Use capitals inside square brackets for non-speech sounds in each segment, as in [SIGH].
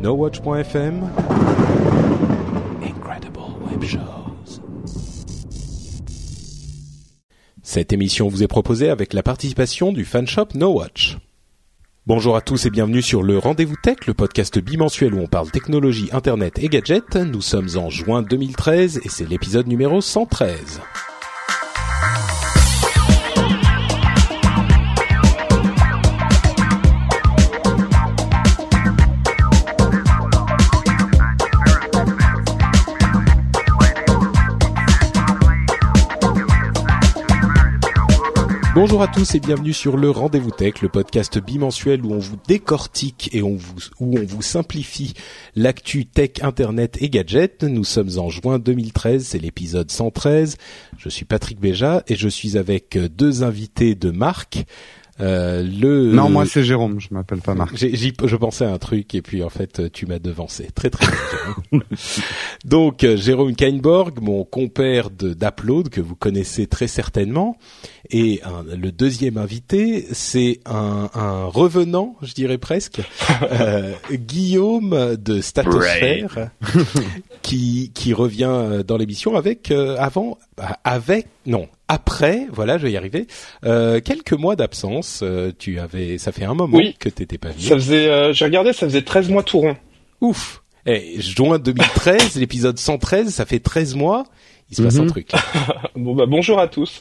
NoWatch.fm Incredible Web Shows Cette émission vous est proposée avec la participation du fanshop NoWatch. Bonjour à tous et bienvenue sur le Rendez-vous Tech, le podcast bimensuel où on parle technologie, internet et gadgets. Nous sommes en juin 2013 et c'est l'épisode numéro 113. Bonjour à tous et bienvenue sur le Rendez-vous Tech, le podcast bimensuel où on vous décortique et où on vous simplifie l'actu tech, internet et gadgets. Nous sommes en juin 2013, c'est l'épisode 113. Je suis Patrick Béja et je suis avec deux invités de marque. Euh, le non moi c'est Jérôme je m'appelle pas Marc. Je pensais à un truc et puis en fait tu m'as devancé. Très très bien [LAUGHS] donc euh, Jérôme Kainborg mon compère d'Upload que vous connaissez très certainement et le deuxième invité, c'est un, un, revenant, je dirais presque, [LAUGHS] euh, Guillaume de Statosphère, qui, qui revient dans l'émission avec euh, avant, avec non, après, voilà, je vais y arriver. Euh, quelques mois d'absence. Euh, tu avais, ça fait un moment que t'étais pas venu. Ça faisait, euh, j'ai regardé, ça faisait 13 mois tout rond. Ouf. Eh, juin 2013, [LAUGHS] l'épisode 113, ça fait 13 mois il se passe un mhm. truc. [LAUGHS] bon bah bonjour à tous.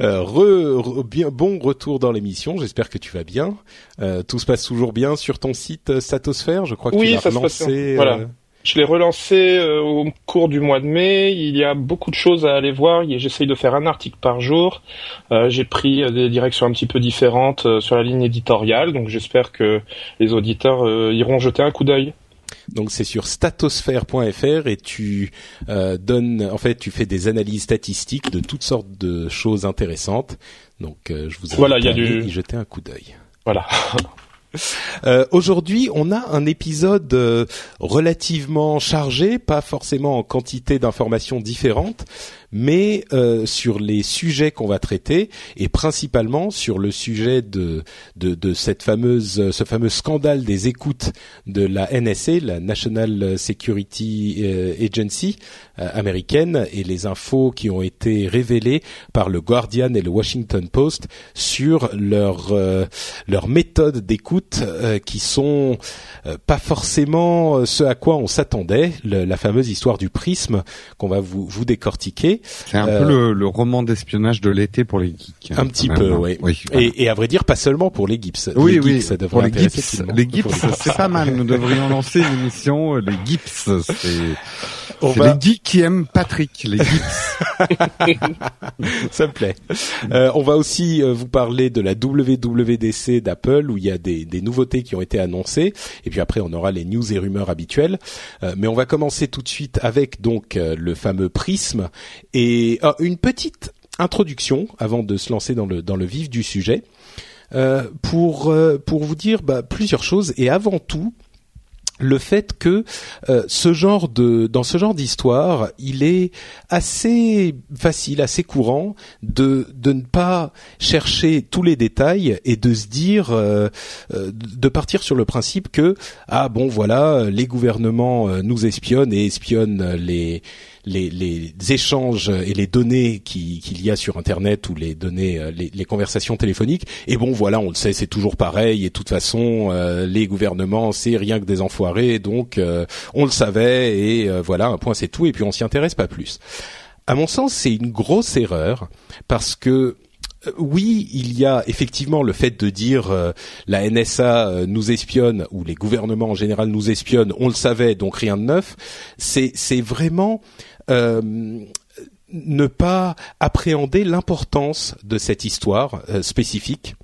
Euh, re, bien bon retour dans l'émission. J'espère que tu vas bien. Euh, tout se passe toujours bien sur ton site euh, Statosphère. Je crois que oui, tu l'as relancé. Voilà. Euh, Je l'ai relancé euh, au cours du mois de mai. Il y a beaucoup de choses à aller voir. J'essaye de faire un article par jour. J'ai pris des directions un petit peu différentes sur la ligne éditoriale. Donc j'espère que les auditeurs iront jeter un coup d'œil. Donc c'est sur statosphère.fr et tu euh, donnes, en fait, tu fais des analyses statistiques de toutes sortes de choses intéressantes. Donc euh, je vous invite voilà, y a du... y jeter un coup d'œil. Voilà. [LAUGHS] Euh, Aujourd'hui, on a un épisode euh, relativement chargé, pas forcément en quantité d'informations différentes, mais euh, sur les sujets qu'on va traiter et principalement sur le sujet de, de, de cette fameuse ce fameux scandale des écoutes de la NSA, la National Security euh, Agency euh, américaine et les infos qui ont été révélées par le Guardian et le Washington Post sur leur leur méthode d'écoute qui sont pas forcément ce à quoi on s'attendait, la fameuse histoire du prisme qu'on va vous vous décortiquer. C'est un peu le, le, roman d'espionnage de l'été pour les geeks. Un petit peu, oui. et, et, à vrai dire, pas seulement pour les gips. Oui, les oui. Geeks, ça devrait pour les gips, les gips, c'est pas mal. Nous devrions lancer une émission. Les gips, c'est les geeks qui aiment Patrick. Les gips. [LAUGHS] ça me plaît. Euh, on va aussi euh, vous parler de la WWDC d'Apple où il y a des, des, nouveautés qui ont été annoncées. Et puis après, on aura les news et rumeurs habituelles. Euh, mais on va commencer tout de suite avec donc euh, le fameux prisme et oh, une petite introduction avant de se lancer dans le dans le vif du sujet. Euh, pour euh, pour vous dire bah, plusieurs choses et avant tout le fait que euh, ce genre de dans ce genre d'histoire, il est assez facile, assez courant de de ne pas chercher tous les détails et de se dire euh, euh, de partir sur le principe que ah bon voilà les gouvernements nous espionnent et espionnent les les, échanges et les données qu'il y a sur Internet ou les données, euh, les, conversations téléphoniques. Et bon, voilà, on le sait, c'est toujours pareil. Et de toute façon, euh, les gouvernements, c'est rien que des enfoirés. Donc, euh, on le savait. Et voilà, un point, c'est tout. Et puis, on s'y intéresse pas plus. À mon sens, c'est une grosse erreur parce que oui, il y a effectivement le fait de dire la NSA nous espionne ou les gouvernements en général nous espionnent, on le savait, donc rien de neuf. C'est vraiment euh, ne pas appréhender l'importance de cette histoire euh, spécifique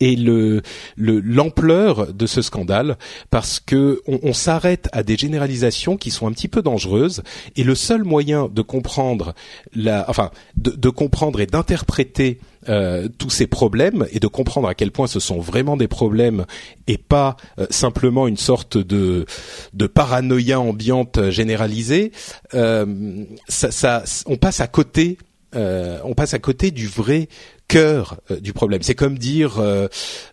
et le l'ampleur de ce scandale parce que on, s'arrête à des généralisations qui sont un petit peu dangereuses et le seul moyen de comprendre la enfin de, comprendre et d'interpréter euh, tous ces problèmes et de comprendre à quel point ce sont vraiment des problèmes et pas euh, simplement une sorte de de paranoïa ambiante généralisée euh, ça, ça on passe à côté on passe à côté du vrai cœur euh, du problème. C'est comme dire euh,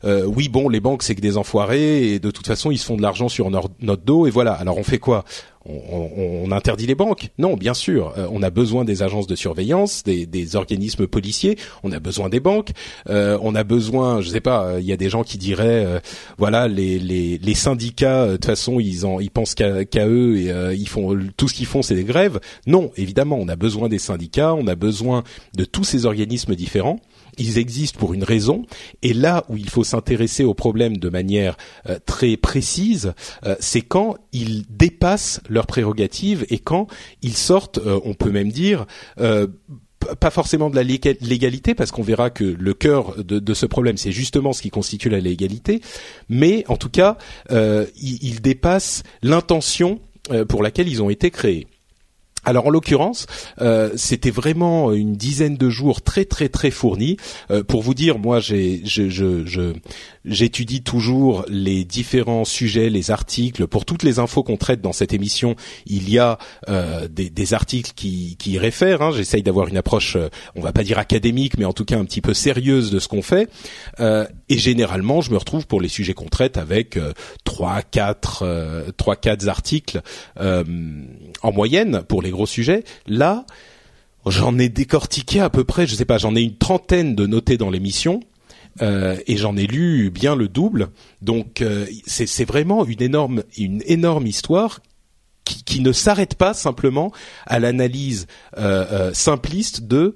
euh, oui bon les banques c'est que des enfoirés et de toute façon ils se font de l'argent sur notre dos et voilà. Alors on fait quoi? On, interdit les banques? Non, bien sûr. on a besoin des agences de surveillance, des, organismes policiers. On a besoin des banques. on a besoin, je sais pas. Il y a des gens qui diraient, voilà, les, les, syndicats, de toute façon, ils en, ils pensent qu'à eux et ils font tout ce qu'ils font, c'est des grèves. Non, évidemment, on a besoin des syndicats. On a besoin de tous ces organismes différents ils existent pour une raison, et là où il faut s'intéresser au problème de manière euh, très précise, euh, c'est quand ils dépassent leurs prérogatives et quand ils sortent, euh, on peut même dire, pas forcément de la légalité, parce qu'on verra que le cœur de, ce problème, c'est justement ce qui constitue la légalité, mais en tout cas, ils, ils dépassent l'intention pour laquelle ils ont été créés. Alors en l'occurrence, euh, c'était vraiment une dizaine de jours très très très fournis. Euh, pour vous dire, moi j'ai je, je, j'étudie toujours les différents sujets, les articles. Pour toutes les infos qu'on traite dans cette émission, il y a euh, des, articles qui, qui y réfèrent. Hein. J'essaye d'avoir une approche, on va pas dire académique, mais en tout cas un petit peu sérieuse de ce qu'on fait. et généralement, je me retrouve pour les sujets qu'on traite avec trois, quatre, trois, quatre articles en moyenne pour les gros sujets. Là, j'en ai décortiqué à peu près, je sais pas, j'en ai une trentaine de notés dans l'émission. Euh, et j'en ai lu bien le double. Donc euh, c'est vraiment une énorme une énorme histoire qui, qui ne s'arrête pas simplement à l'analyse euh, simpliste de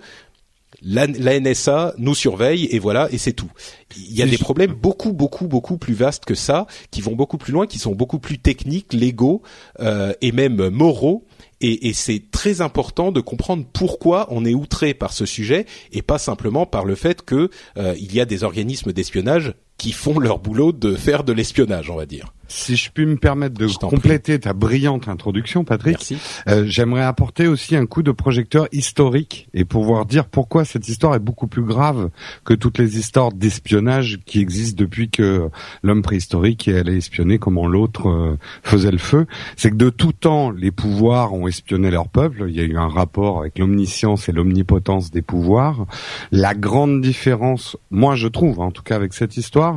la, la, NSA nous surveille et voilà et c'est tout. Il y a des problèmes beaucoup beaucoup beaucoup plus vastes que ça, qui vont beaucoup plus loin, qui sont beaucoup plus techniques, légaux et même moraux et, et c'est très important de comprendre pourquoi on est outré par ce sujet et pas simplement par le fait que euh, il y a des organismes d'espionnage qui font leur boulot de faire de l'espionnage, on va dire. Si je puis me permettre de compléter ta brillante introduction, Patrick, euh, j'aimerais apporter aussi un coup de projecteur historique et pouvoir dire pourquoi cette histoire est beaucoup plus grave que toutes les histoires d'espionnage qui existent depuis que l'homme préhistorique est allé espionner comment l'autre euh, faisait le feu. C'est que de tout temps, les pouvoirs ont espionné leur peuple. Il y a eu un rapport avec l'omniscience et l'omnipotence des pouvoirs. La grande différence, moi je trouve, en tout cas avec cette histoire,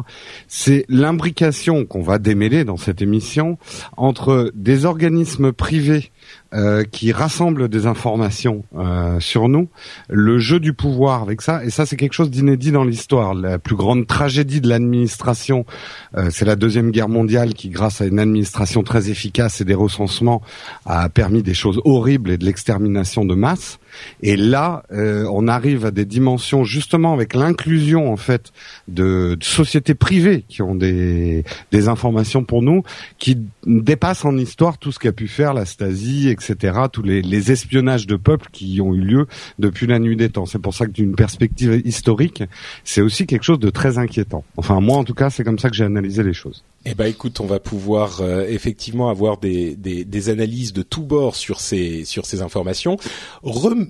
c'est l'imbrication qu'on va démêler dans cette émission entre des organismes privés euh, qui rassemblent des informations euh, sur nous, le jeu du pouvoir avec ça, et ça c'est quelque chose d'inédit dans l'histoire. La plus grande tragédie de l'administration, euh, c'est la deuxième guerre mondiale qui, grâce à une administration très efficace et des recensements, a permis des choses horribles et de l'extermination de masse. Et là, euh, on arrive à des dimensions justement avec l'inclusion en fait de, sociétés privées qui ont des, des informations pour nous, qui dépassent en histoire tout ce qu'a pu faire la Stasi, etc. Tous les, espionnages de peuples qui ont eu lieu depuis la nuit des temps. C'est pour ça que d'une perspective historique, c'est aussi quelque chose de très inquiétant. Enfin, moi en tout cas, c'est comme ça que j'ai analysé les choses. Eh ben, écoute, on va pouvoir euh, effectivement avoir des, des, des, analyses de tous bords sur ces sur ces informations.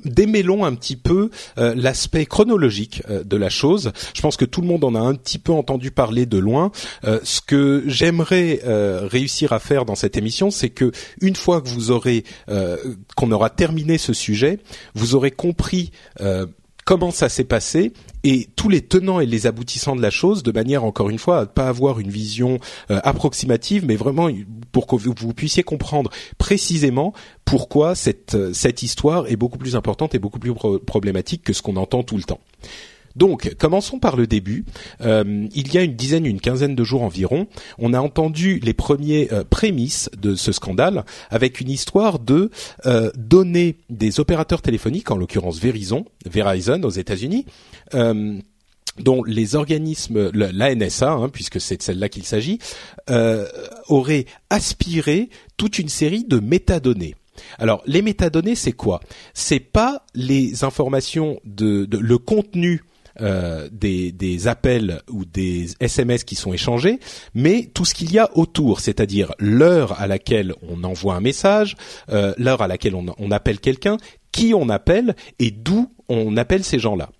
démêlons un petit peu euh, l'aspect chronologique euh, de la chose. Je pense que tout le monde en a un petit peu entendu parler de loin. ce que j'aimerais réussir à faire dans cette émission, c'est que une fois que vous aurez qu'on aura terminé ce sujet, vous aurez compris comment ça s'est passé et tous les tenants et les aboutissants de la chose de manière encore une fois à pas avoir une vision euh, approximative mais vraiment pour que vous, puissiez comprendre précisément pourquoi cette euh, cette histoire est beaucoup plus importante et beaucoup plus problématique que ce qu'on entend tout le temps. Donc, commençons par le début. Euh, il y a une dizaine, une quinzaine de jours environ, on a entendu les premiers euh, prémices de ce scandale avec une histoire de euh, donner des opérateurs téléphoniques, en l'occurrence Verizon, Verizon aux États-Unis. dont les organismes, la NSA, hein, puisque c'est de celle-là qu'il s'agit, auraient aspiré toute une série de métadonnées. Alors, les métadonnées, c'est quoi? C'est pas les informations de, de, le contenu euh, des, appels ou des SMS qui sont échangés, mais tout ce qu'il y a autour, c'est-à-dire l'heure à laquelle on envoie un message, euh, l'heure à laquelle on, on appelle quelqu'un, qui on appelle et d'où on appelle ces gens-là.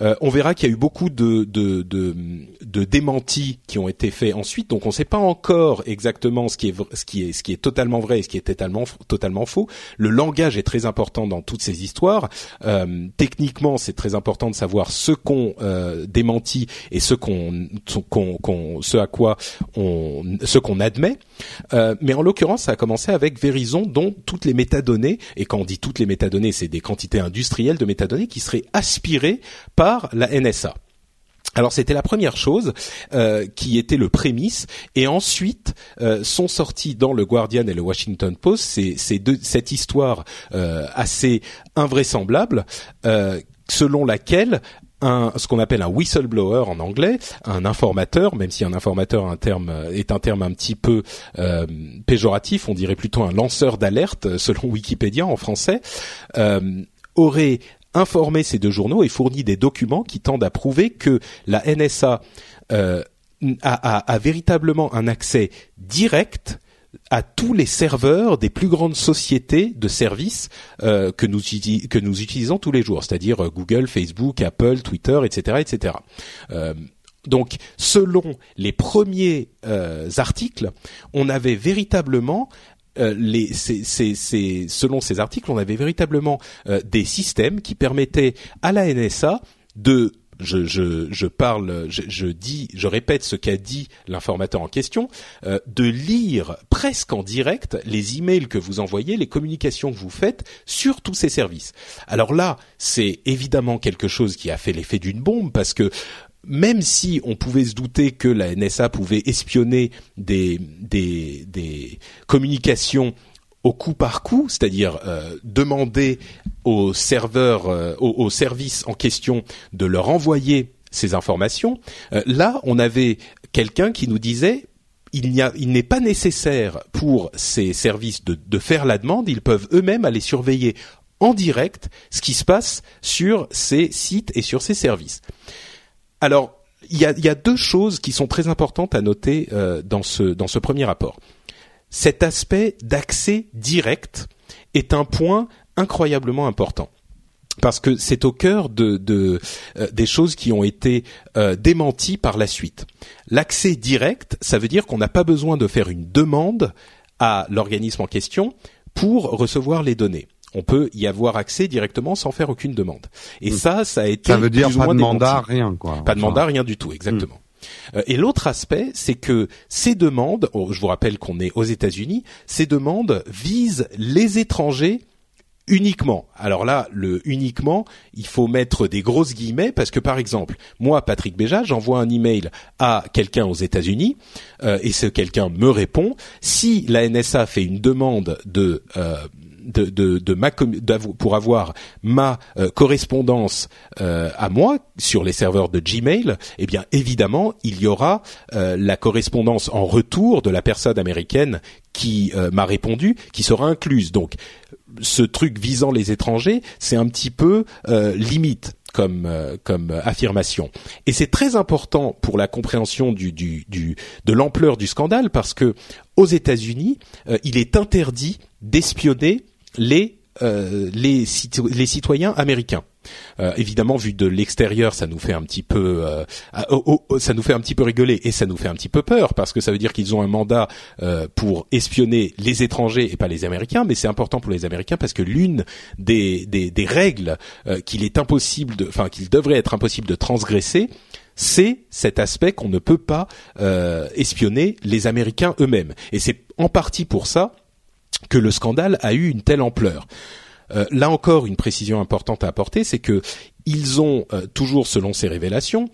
Euh, on verra qu'il y a eu beaucoup de, de, de, de, démentis qui ont été faits ensuite, donc on ne sait pas encore exactement ce qui est ce qui est ce qui est totalement vrai et ce qui est totalement totalement faux. Le langage est très important dans toutes ces histoires. Euh, techniquement, c'est très important de savoir ce qu'on euh, démentit et ce qu'on qu'on ce à quoi on ce qu'on admet. Euh, mais en l'occurrence, ça a commencé avec Verizon, dont toutes les métadonnées et quand on dit toutes les métadonnées, c'est des quantités industrielles de métadonnées qui seraient aspirées par la NSA. Alors c'était la première chose euh, qui était le prémisse, et ensuite euh, sont sortis dans le Guardian et le Washington Post ces, deux, cette histoire euh, assez invraisemblable selon laquelle un, ce qu'on appelle un whistleblower en anglais, un informateur, même si un informateur un terme, est un terme un petit peu péjoratif, on dirait plutôt un lanceur d'alerte selon Wikipédia en français, aurait informé ces deux journaux et fourni des documents qui tendent à prouver que la NSA euh, a, véritablement un accès direct à tous les serveurs des plus grandes sociétés de services euh, que nous utilisons tous les jours, c'est-à-dire euh, Google, Facebook, Apple, Twitter, etc., etc. donc, selon les premiers articles, on avait véritablement euh, selon ces articles, on avait véritablement euh, des systèmes qui permettaient à la NSA de je, je, je, parle, je, dis, je répète ce qu'a dit l'informateur en question, euh, de lire presque en direct les emails que vous envoyez, les communications que vous faites sur tous ces services. Alors là, c'est évidemment quelque chose qui a fait l'effet d'une bombe parce que même si on pouvait se douter que la NSA pouvait espionner des, communications au coup par coup, c'est-à-dire euh, demander aux serveurs, euh, aux, services en question de leur envoyer ces informations, euh, là on avait quelqu'un qui nous disait il n'est pas nécessaire pour ces services de, de faire la demande, ils peuvent eux-mêmes aller surveiller en direct ce qui se passe sur ces sites et sur ces services. Alors, il y a, deux choses qui sont très importantes à noter euh, dans ce premier rapport. Cet aspect d'accès direct est un point incroyablement important parce que c'est au cœur de, euh, des choses qui ont été euh, démenties par la suite. L'accès direct, ça veut dire qu'on n'a pas besoin de faire une demande à l'organisme en question pour recevoir les données on peut y avoir accès directement sans faire aucune demande. Et ça, ça a été ça veut dire pas de mandat, rien quoi. Pas de mandat, rien du tout, exactement. Euh, et l'autre aspect, c'est que ces demandes, oh, je vous rappelle qu'on est aux États-Unis, ces demandes visent les étrangers uniquement. Alors là, le uniquement, il faut mettre des grosses guillemets parce que par exemple, moi, Patrick Béja, j'envoie un email à quelqu'un aux États-Unis euh, et ce quelqu'un me répond. Si la NSA fait une demande de euh, de, de, de ma pour avoir ma euh, correspondance euh, à moi sur les serveurs de Gmail, eh bien évidemment il y aura euh, la correspondance en retour de la personne américaine qui m'a répondu, qui sera incluse. Donc ce truc visant les étrangers, c'est un petit peu limite comme comme affirmation. Et c'est très important pour la compréhension du, du, du de l'ampleur du scandale parce que aux États-Unis, il est interdit d'espionner les euh, les, citoyens américains. Euh, évidemment, vu de l'extérieur, ça nous fait un petit peu, euh, ça nous fait un petit peu rigoler et ça nous fait un petit peu peur parce que ça veut dire qu'ils ont un mandat pour espionner les étrangers et pas les Américains. Mais c'est important pour les Américains parce que l'une des, des, des règles qu'il est impossible enfin qu'il devrait être impossible de transgresser, c'est cet aspect qu'on ne peut pas espionner les Américains eux-mêmes. Et c'est en partie pour ça que le scandale a eu une telle ampleur. Euh, là encore, une précision importante à apporter, c'est que ils ont euh, toujours, selon ces révélations,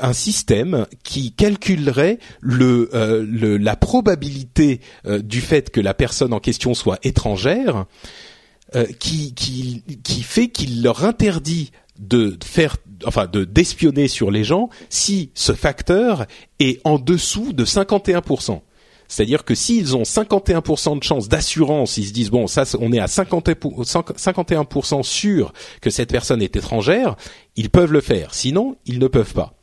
un système qui calculerait le, euh, la probabilité du fait que la personne en question soit étrangère, qui fait qu'il leur interdit de faire, enfin, de d'espionner sur les gens si ce facteur est en dessous de 51 C'est-à-dire que s'ils ont 51% de chance d'assurance, ils se disent bon ça on est à 51% sûr que cette personne est étrangère, ils peuvent le faire. Sinon, ils ne peuvent pas.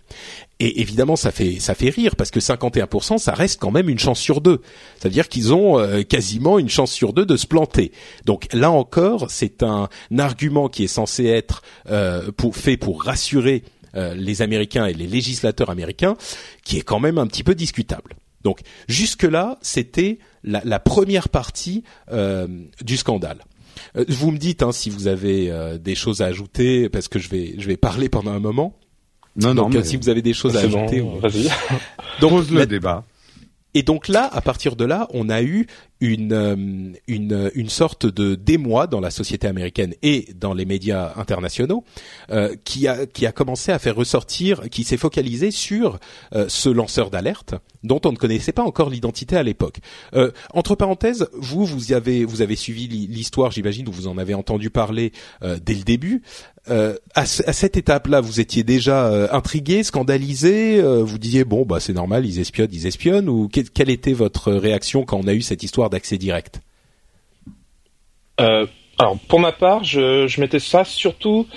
Et évidemment, ça fait ça fait rire parce que 51%, ça reste quand même une chance sur deux. C'est-à-dire qu'ils ont euh, quasiment une chance sur deux de se planter. Donc là encore, c'est un argument qui est censé être euh, fait pour rassurer euh, les Américains et les législateurs américains, qui est quand même un petit peu discutable. Donc jusque là, c'était la, la, première partie du scandale. Vous me dites hein, si vous avez des choses à ajouter parce que je vais je vais parler pendant un moment. Non, non. Donc, si vous avez des choses à ajouter, vas-y. [LAUGHS] Donc le débat. Et donc là, à partir de là, on a eu une, euh, une, une sorte de démoi dans la société américaine et dans les médias internationaux euh, qui, a, qui a commencé à faire ressortir, qui s'est focalisé sur euh, ce lanceur d'alerte dont on ne connaissait pas encore l'identité à l'époque. Euh, entre parenthèses, vous, vous avez, vous avez suivi l'histoire, j'imagine, ou vous en avez entendu parler euh, dès le début. Euh, à, à, cette étape-là, vous étiez déjà intrigué, scandalisé, vous disiez bon bah c'est normal, ils espionnent, ils espionnent, ou quelle était votre réaction quand on a eu cette histoire d'accès direct? Euh, Alors pour ma part, je, je mettais ça surtout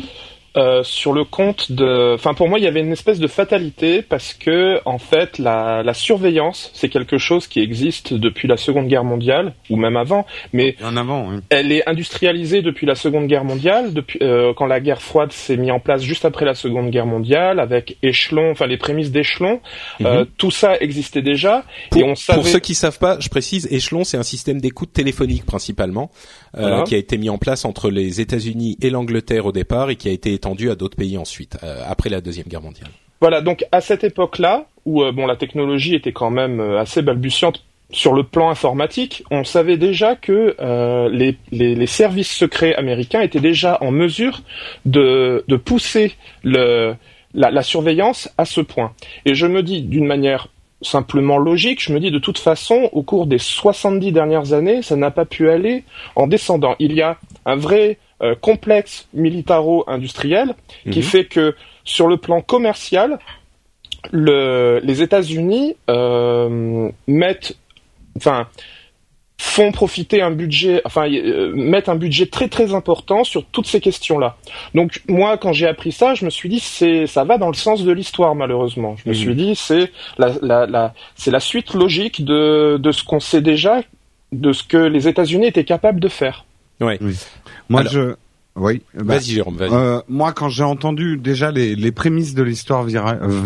euh, sur le compte de. Enfin, pour moi, il y avait une espèce de fatalité parce que, en fait, la, la surveillance, c'est quelque chose qui existe depuis la Seconde Guerre mondiale ou même avant, mais en avant, oui. elle est industrialisée depuis la Seconde Guerre mondiale, depuis euh, quand la guerre froide s'est mise en place juste après la Seconde Guerre mondiale, avec échelon, enfin les prémices d'échelon. euh, mhm. tout ça existait déjà. Pour, et on savait... pour ceux qui savent pas, je précise, échelon, c'est un système d'écoute téléphonique principalement voilà. qui a été mis en place entre les États-Unis et l'Angleterre au départ et qui a été étendu à d'autres pays ensuite, euh, après la Deuxième Guerre mondiale. Voilà, donc à cette époque-là, où euh, bon la technologie était quand même euh, assez balbutiante sur le plan informatique, on savait déjà que euh, les, les, les, services secrets américains étaient déjà en mesure de, de pousser le, la, la, surveillance à ce point. Et je me dis d'une manière simplement logique, je me dis de toute façon, au cours des 70 dernières années, ça n'a pas pu aller en descendant. Il y a un vrai euh, complexe militaro-industriel qui mhm. fait que sur le plan commercial, le, les États-Unis euh, mettent, enfin, font profiter un budget, enfin euh, mettent un budget très très important sur toutes ces questions-là. Donc moi, quand j'ai appris ça, je me suis dit c'est ça va dans le sens de l'histoire malheureusement. Je me mhm. suis dit c'est la, la, la c'est la suite logique de de ce qu'on sait déjà, de ce que les États-Unis étaient capables de faire. Ouais. Oui. Moi, Alors, je oui. Bah, vas-y Jérôme, vas-y. Euh, moi, quand j'ai entendu déjà les, les prémices de l'histoire euh,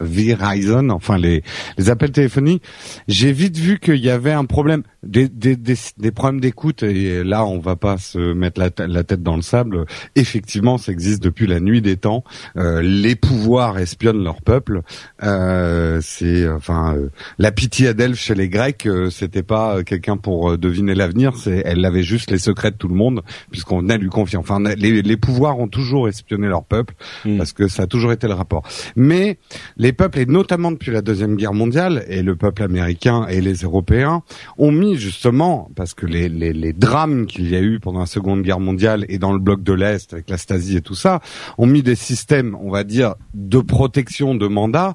Verizon, enfin les, les appels téléphoniques, j'ai vite vu qu'il y avait un problème, des, des, des, des problèmes d'écoute. Et là, on va pas se mettre la, la, tête dans le sable. Effectivement, ça existe depuis la nuit des temps. Euh, les pouvoirs espionnent leur peuple. Euh, c'est enfin euh, la pitié Adelphes chez les Grecs, euh, c'était pas quelqu'un pour deviner l'avenir. C'est elle avait juste les secrets de tout le monde puisqu'on venait lui confier Enfin, les, les, pouvoirs ont toujours espionné leur peuple mm. parce que ça a toujours été le rapport. Mais les peuples, et notamment depuis la deuxième guerre mondiale, et le peuple américain et les Européens ont mis justement parce que les, les, les drames qu'il y a eu pendant la seconde guerre mondiale et dans le bloc de l'est avec la Stasi et tout ça, ont mis des systèmes, on va dire, de protection de mandat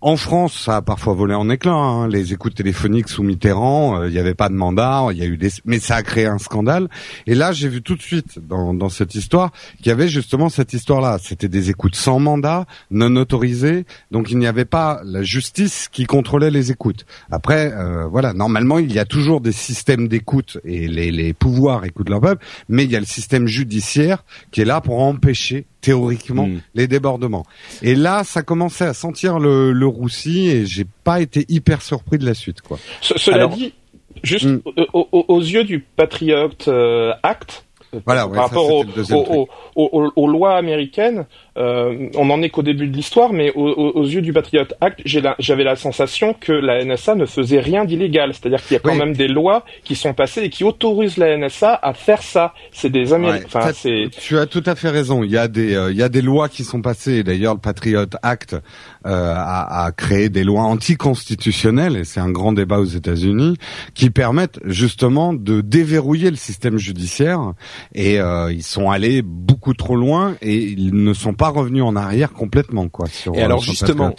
en France, ça a parfois volé en éclat. Hein. Les écoutes téléphoniques sous Mitterrand, euh, il n'y avait pas de mandat, il y a eu des, mais ça a créé un scandale. Et là, j'ai vu tout de suite dans, dans cette histoire qu'il y avait justement cette histoire-là. C'était des écoutes sans mandat, non autorisées, donc il n'y avait pas la justice qui contrôlait les écoutes. Après, euh, voilà, normalement, il y a toujours des systèmes d'écoute et les, les pouvoirs écoutent leur peuple, mais il y a le système judiciaire qui est là pour empêcher théoriquement mm. les débordements. Et là, ça commençait à sentir le, le roussi et j'ai pas été hyper surpris de la suite, quoi. cela Alors, dit, juste mm. aux, aux, yeux du Patriot euh, Act, voilà, par rapport aux, aux, aux, lois américaines, euh, on n'en est qu'au début de l'histoire, mais aux, yeux du Patriot Act, j'avais la, la, sensation que la NSA ne faisait rien d'illégal. C'est-à-dire qu'il y a quand oui. même des lois qui sont passées et qui autorisent la NSA à faire ça. C'est des Américains. Ouais, tu as tout à fait raison. Il y a des, euh, il y a des lois qui sont passées. D'ailleurs, le Patriot Act euh, a, a, créé des lois anticonstitutionnelles, et c'est un grand débat aux États-Unis, qui permettent justement de déverrouiller le système judiciaire. Et ils sont allés beaucoup trop loin et ils ne sont pas pas revenu en arrière complètement, quoi. Sur, et alors justement,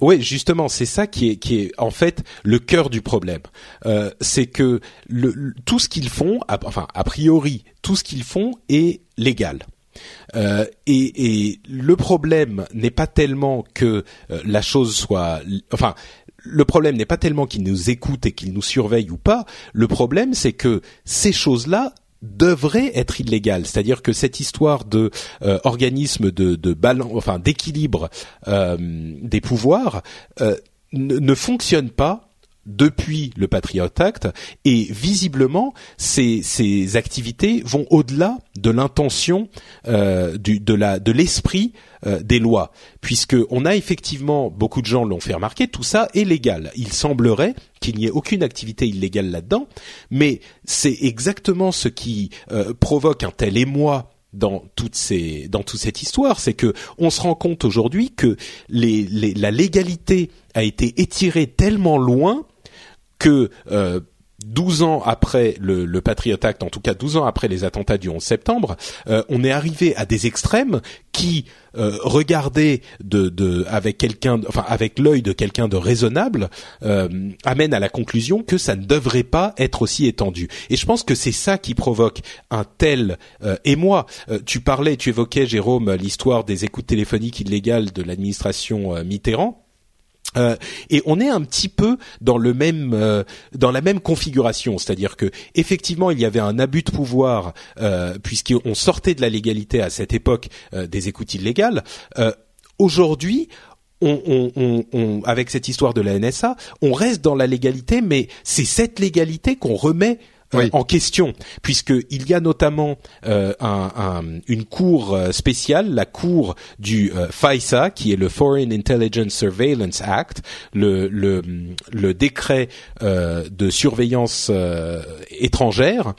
oui. justement, c'est ça qui est qui est en fait le cœur du problème. Euh, c'est que le, tout ce qu'ils font, enfin a priori, tout ce qu'ils font est légal. Euh, et, et, le problème n'est pas tellement que euh, la chose soit, enfin, le problème n'est pas tellement qu'ils nous écoutent et qu'ils nous surveillent ou pas. Le problème, c'est que ces choses-là devraient être illégales. C'est-à-dire que cette histoire de euh, de, de enfin d'équilibre euh, des pouvoirs ne, ne fonctionne pas depuis le Patriot Act et visiblement ces, ces activités vont au-delà de l'intention euh, de la de l'esprit euh, des lois. Puisque on a effectivement beaucoup de gens l'ont fait remarquer tout ça est légal. Il semblerait qu'il n'y ait aucune activité illégale là-dedans mais c'est exactement ce qui euh, provoque un tel émoi dans toutes ces dans toute cette histoire, c'est que on se rend compte aujourd'hui que les, les, la légalité a été étirée tellement loin que euh, 12 ans après le, le, Patriot Act, en tout cas 12 ans après les attentats du 11 septembre, euh, on est arrivé à des extrêmes qui, euh, de, de, avec quelqu'un, enfin avec l'œil de quelqu'un de raisonnable, euh, amènent à la conclusion que ça ne devrait pas être aussi étendu. Et je pense que c'est ça qui provoque un tel euh, émoi. Euh, tu parlais, tu évoquais Jérôme l'histoire des écoutes téléphoniques illégales de l'administration euh, Mitterrand. Euh, et on est un petit peu dans le même euh, dans la même configuration, c'est-à-dire que effectivement il y avait un abus de pouvoir euh, puisqu'on sortait de la légalité à cette époque euh, des écoutes illégales. Aujourd'hui, on, on, on, avec cette histoire de la NSA, on reste dans la légalité, mais c'est cette légalité qu'on remet euh, en question, puisqu'il y a notamment euh, un, une cour euh, spéciale, la cour du FISA, qui est le Foreign Intelligence Surveillance Act, le, le, le décret de surveillance étrangère,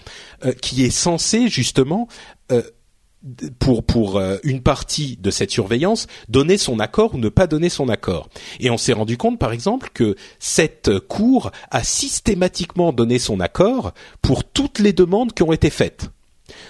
qui est censé justement pour pour euh, une partie de cette surveillance donner son accord ou ne pas donner son accord. Et on s'est rendu compte par exemple que cette cour a systématiquement donné son accord pour toutes les demandes qui ont été faites.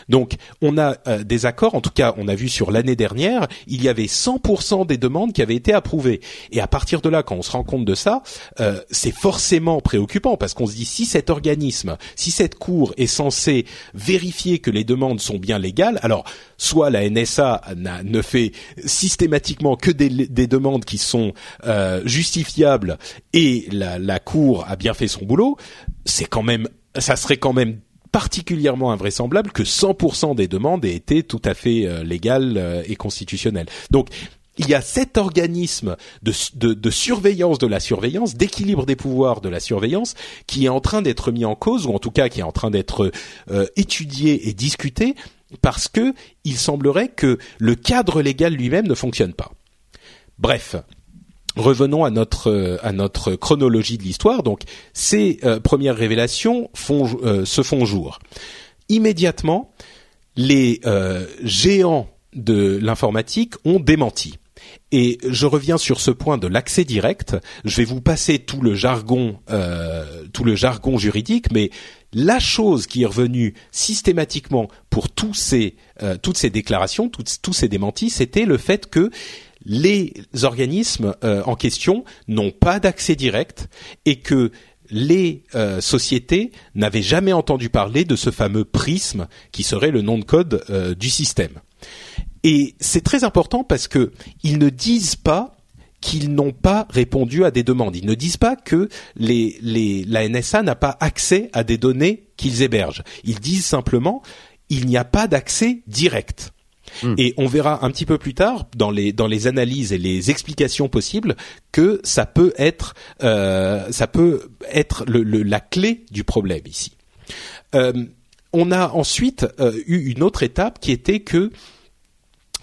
Donc, on a euh, des accords. En tout cas, on a vu sur l'année dernière, il y avait 100% des demandes qui avaient été approuvées. Et à partir de là, quand on se rend compte de ça, euh, c'est forcément préoccupant parce qu'on se dit si cet organisme, si cette cour est censée vérifier que les demandes sont bien légales, alors soit la NSA ne fait systématiquement que des, demandes qui sont euh, justifiables et la, la cour a bien fait son boulot, c'est quand même ça serait quand même particulièrement invraisemblable que 100% des demandes aient été tout à fait euh, légales euh, et constitutionnelles. Donc il y a cet organisme de, de, surveillance de la surveillance, d'équilibre des pouvoirs de la surveillance, qui est en train d'être mis en cause, ou en tout cas qui est en train d'être euh, étudié et discuté, parce que il semblerait que le cadre légal lui-même ne fonctionne pas. Bref, revenons à notre euh, à notre chronologie de l'histoire. Donc, ces euh, premières révélations euh, se font jour. Immédiatement, les géants de l'informatique ont démenti. Et je reviens sur ce point de l'accès direct. Je vais vous passer tout le jargon, tout le jargon juridique, mais la chose qui est revenue systématiquement pour tous ces, toutes ces déclarations, tous ces démentis, c'était le fait que les organismes euh, en question n'ont pas d'accès direct et que les euh, sociétés n'avaient jamais entendu parler de ce fameux prisme qui serait le nom de code euh, du système. Et c'est très important parce que ils ne disent pas qu'ils n'ont pas répondu à des demandes. Ils ne disent pas que les, la NSA n'a pas accès à des données qu'ils hébergent. Ils disent simplement il n'y a pas d'accès direct. Hmm. Et on verra un petit peu plus tard dans les dans les analyses et les explications possibles que ça peut être euh, ça peut être le, la clé du problème ici. Euh, on a ensuite euh, eu une autre étape qui était que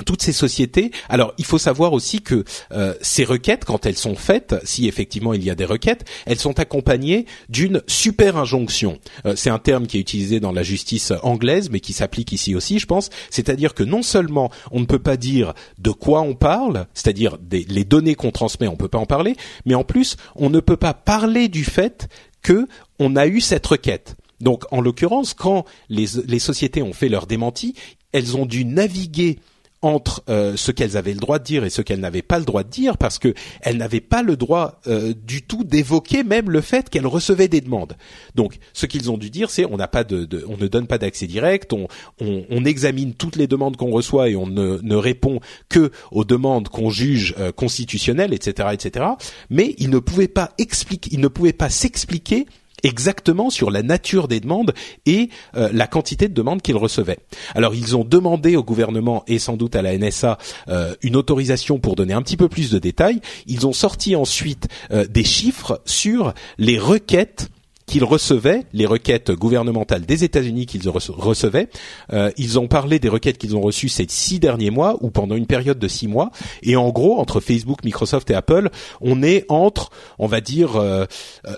toutes ces sociétés. Alors, il faut savoir aussi que euh, ces requêtes, quand elles sont faites, si effectivement il y a des requêtes, elles sont accompagnées d'une super injonction. Euh, c'est un terme qui est utilisé dans la justice anglaise, mais qui s'applique ici aussi, je pense. C'est-à-dire que non seulement on ne peut pas dire de quoi on parle, c'est-à-dire les données qu'on transmet, on peut pas en parler, mais en plus on ne peut pas parler du fait que on a eu cette requête. Donc, en l'occurrence, quand les sociétés ont fait leur démenti, elles ont dû naviguer entre euh, ce qu'elles avaient le droit de dire et ce qu'elles n'avaient pas le droit de dire parce que elles n'avaient pas le droit euh, du tout d'évoquer même le fait qu'elles recevaient des demandes. Donc, ce qu'ils ont dû dire, c'est on n'a pas de, de, on ne donne pas d'accès direct, on, on, on, examine toutes les demandes qu'on reçoit et on ne, ne, répond que aux demandes qu'on juge euh, constitutionnelles, etc., etc. Mais ils ne pouvaient pas expliquer, ils ne pouvaient pas s'expliquer exactement sur la nature des demandes et euh, la quantité de demandes qu'ils recevaient. Alors ils ont demandé au gouvernement et sans doute à la NSA euh, une autorisation pour donner un petit peu plus de détails. Ils ont sorti ensuite euh, des chiffres sur les requêtes qu'ils recevaient, les requêtes gouvernementales des États-Unis qu'ils recevaient. Euh, ils ont parlé des requêtes qu'ils ont reçues ces six derniers mois ou pendant une période de six mois. Et en gros, entre Facebook, Microsoft et Apple, on est entre, on va dire, euh,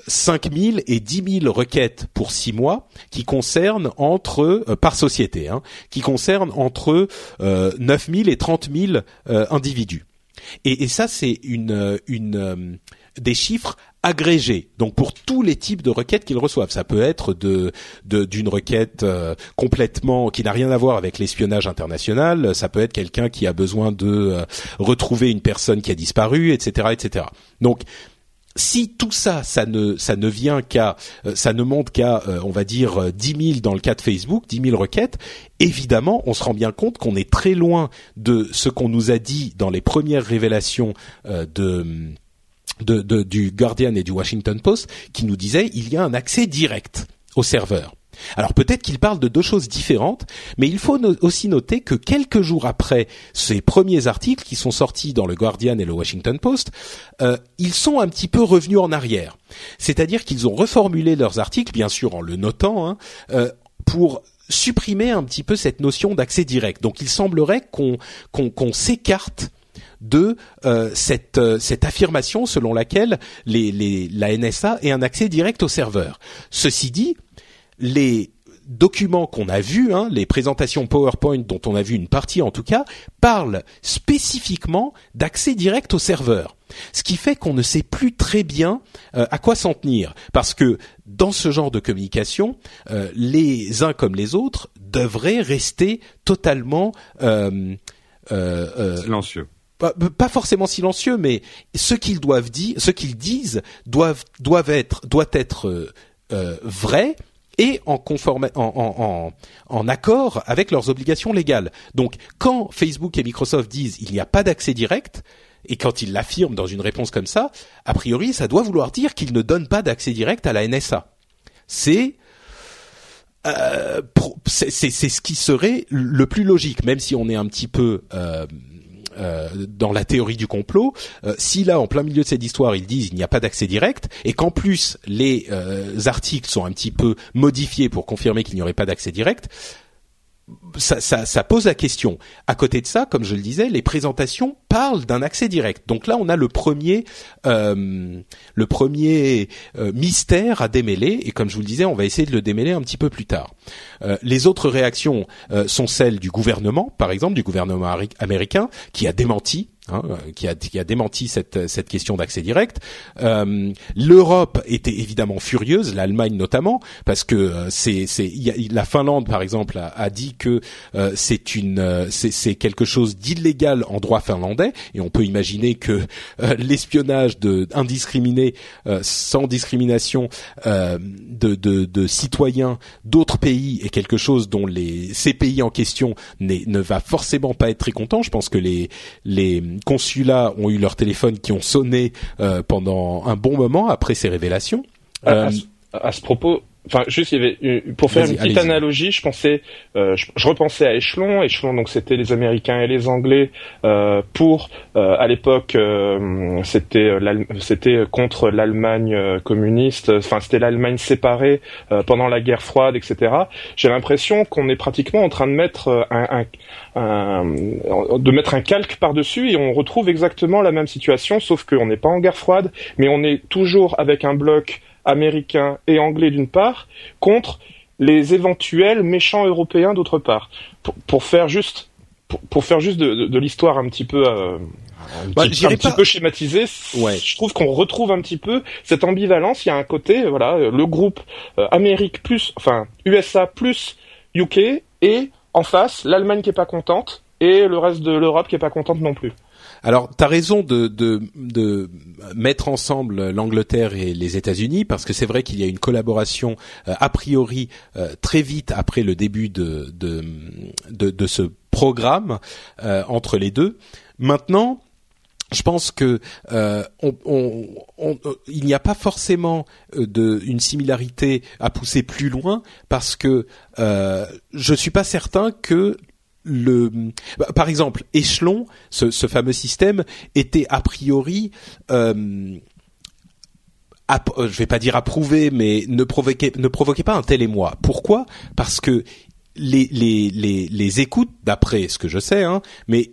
5000 et 10 000 requêtes pour six mois qui concernent entre, euh, par société, hein, qui concernent entre euh, 9000 et 30 000 euh, individus. Et, ça, c'est une, euh, des chiffres agrégés. Donc pour tous les types de requêtes qu'ils reçoivent, ça peut être de d'une requête euh, complètement qui n'a rien à voir avec l'espionnage international. Ça peut être quelqu'un qui a besoin de euh, retrouver une personne qui a disparu, etc., etc. Donc si tout ça, ça ne, ça ne vient qu'à, euh, ça ne monte qu'à, on va dire, 10 000 dans le cas de Facebook, 10 000 requêtes, évidemment, on se rend bien compte qu'on est très loin de ce qu'on nous a dit dans les premières révélations de de, de, du Guardian et du Washington Post qui nous disait il y a un accès direct au serveur. Alors peut-être qu'il parle de deux choses différentes, mais il faut aussi noter que quelques jours après ces premiers articles qui sont sortis dans le Guardian et le Washington Post, euh, ils sont un petit peu revenus en arrière. C'est-à-dire qu'ils ont reformulé leurs articles, bien sûr en le notant, hein, euh, pour supprimer un petit peu cette notion d'accès direct. Donc il semblerait qu'on qu'on s'écarte de euh, cette, euh, cette affirmation selon laquelle les, la NSA ait un accès direct au serveur. Ceci dit, les documents qu'on a vus, hein, les présentations PowerPoint dont on a vu une partie en tout cas, parlent spécifiquement d'accès direct au serveur. Ce qui fait qu'on ne sait plus très bien euh, à quoi s'en tenir, parce que dans ce genre de communication, les uns comme les autres devraient rester totalement silencieux pas, forcément silencieux, mais ce qu'ils doivent dire, ce qu'ils disent doivent doivent être doit être euh, euh, vrai et en, conforme, en, en, en, accord avec leurs obligations légales. Donc, quand Facebook et Microsoft disent il n'y a pas d'accès direct, et quand ils l'affirment dans une réponse comme ça, a priori, ça doit vouloir dire qu'ils ne donnent pas d'accès direct à la NSA. C'est euh, c'est ce qui serait le plus logique, même si on est un petit peu euh, euh, dans la théorie du complot, euh, si là, en plein milieu de cette histoire, ils disent il n'y a pas d'accès direct, et qu'en plus les euh, articles sont un petit peu modifiés pour confirmer qu'il n'y aurait pas d'accès direct, ça, pose la question. À côté de ça, comme je le disais, les présentations parlent d'un accès direct. Donc là, on a le premier, euh, le premier euh, mystère à démêler. Et comme je vous le disais, on va essayer de le démêler un petit peu plus tard. Euh, les autres réactions sont celles du gouvernement, par exemple, du gouvernement américain, qui a démenti Hein, qui, a, qui, a, démenti cette, cette question d'accès direct. Euh, L'Europe était évidemment furieuse, l'Allemagne notamment, parce que euh, c'est, la Finlande par exemple a, a dit que euh, c'est une euh, c'est quelque chose d'illégal en droit finlandais, et on peut imaginer que l'espionnage de indiscriminé, sans discrimination de, de, de, citoyens d'autres pays est quelque chose dont les ces pays en question ne va forcément pas être très content. Je pense que les les consulats ont eu leur téléphone qui ont sonné euh, pendant un bon moment après ces révélations. à, euh, ce propos, Enfin, juste, il y avait pour faire une petite analogie, je pensais, euh, je, repensais à Échelon. Échelon, donc c'était les Américains et les Anglais euh, pour, euh, à l'époque, euh, c'était c'était contre l'Allemagne communiste. Enfin, c'était l'Allemagne séparée pendant la guerre froide, etc. J'ai l'impression qu'on est pratiquement en train de mettre un, un, de mettre un calque par dessus et on retrouve exactement la même situation, sauf qu'on n'est pas en guerre froide, mais on est toujours avec un bloc américains et anglais d'une part, contre les éventuels méchants européens d'autre part. Pour, faire juste, pour, faire juste de, l'histoire un petit peu, euh, un, bah, petit, peu schématisée, je trouve qu'on retrouve un petit peu cette ambivalence. Il y a un côté, voilà, le groupe euh, Amérique plus, enfin USA plus UK et en face l'Allemagne qui est pas contente et le reste de l'Europe qui est pas contente non plus. Alors, tu as raison de, de, de, mettre ensemble l'Angleterre et les États-Unis, parce que c'est vrai qu'il y a une collaboration euh, a priori euh, très vite après le début de, de, de, ce programme euh, entre les deux. Maintenant, je pense que on, on, il n'y a pas forcément de une similarité à pousser plus loin parce que euh, je suis pas certain que le, bah, par exemple, échelon, ce, ce, fameux système était a priori, euh, euh, je vais pas dire approuvé, mais ne provoquait, ne provoquait pas un tel émoi. Pourquoi? Parce que les, les, les, les écoutes, d'après ce que je sais, hein, mais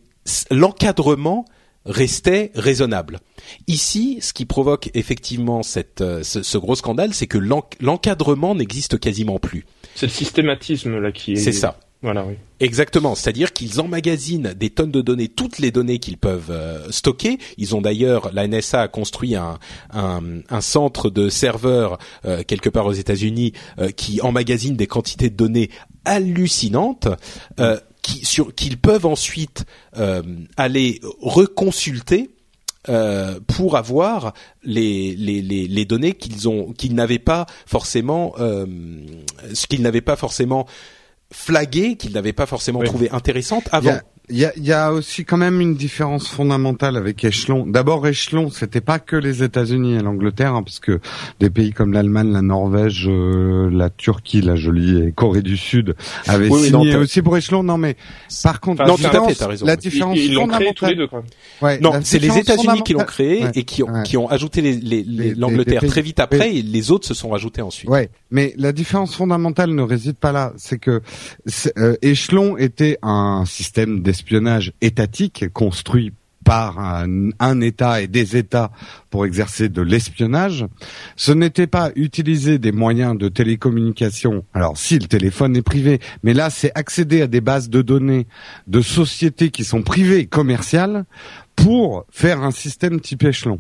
l'encadrement restait raisonnable. Ici, ce qui provoque effectivement cette, euh, ce, ce, gros scandale, c'est que l'encadrement n'existe quasiment plus. C'est le systématisme là qui est. C'est ça. Voilà, oui. Exactement, c'est-à-dire qu'ils emmagasinent des tonnes de données, toutes les données qu'ils peuvent euh, stocker. Ils ont d'ailleurs, la NSA a construit un, un, un centre de serveurs euh, quelque part aux États-Unis euh, qui emmagasine des quantités de données hallucinantes. qui, sur, qu'ils peuvent ensuite aller reconsulter pour avoir les, les, les, les données qu'ils ont qu'ils n'avaient pas forcément ce qu'ils n'avaient pas forcément flagué qu'il n'avait pas forcément trouvé intéressante avant. Il y a, y a, aussi quand même une différence fondamentale avec Échelon. D'abord, Échelon, c'était pas que les États-Unis et l'Angleterre, hein, parce que des pays comme l'Allemagne, la Norvège, euh, la Turquie, la jolie et Corée du Sud avaient signé aussi pour Échelon. Non, mais par contre, non, tout à fait, as raison. la différence ils, l'ont créé tous les deux. Quand même. non, c'est les États-Unis qui l'ont créé et qui ont, qui ont ajouté l'Angleterre les, les, très vite après, et les autres se sont rajoutés ensuite. Ouais, mais la différence fondamentale ne réside pas là. C'est que euh, Échelon était un système espionnage étatique construit par un, État et des États pour exercer de l'espionnage. Ce n'était pas utiliser des moyens de télécommunication. Alors si le téléphone est privé, mais là c'est accéder à des bases de données de sociétés qui sont privées et commerciales pour faire un système type échelon.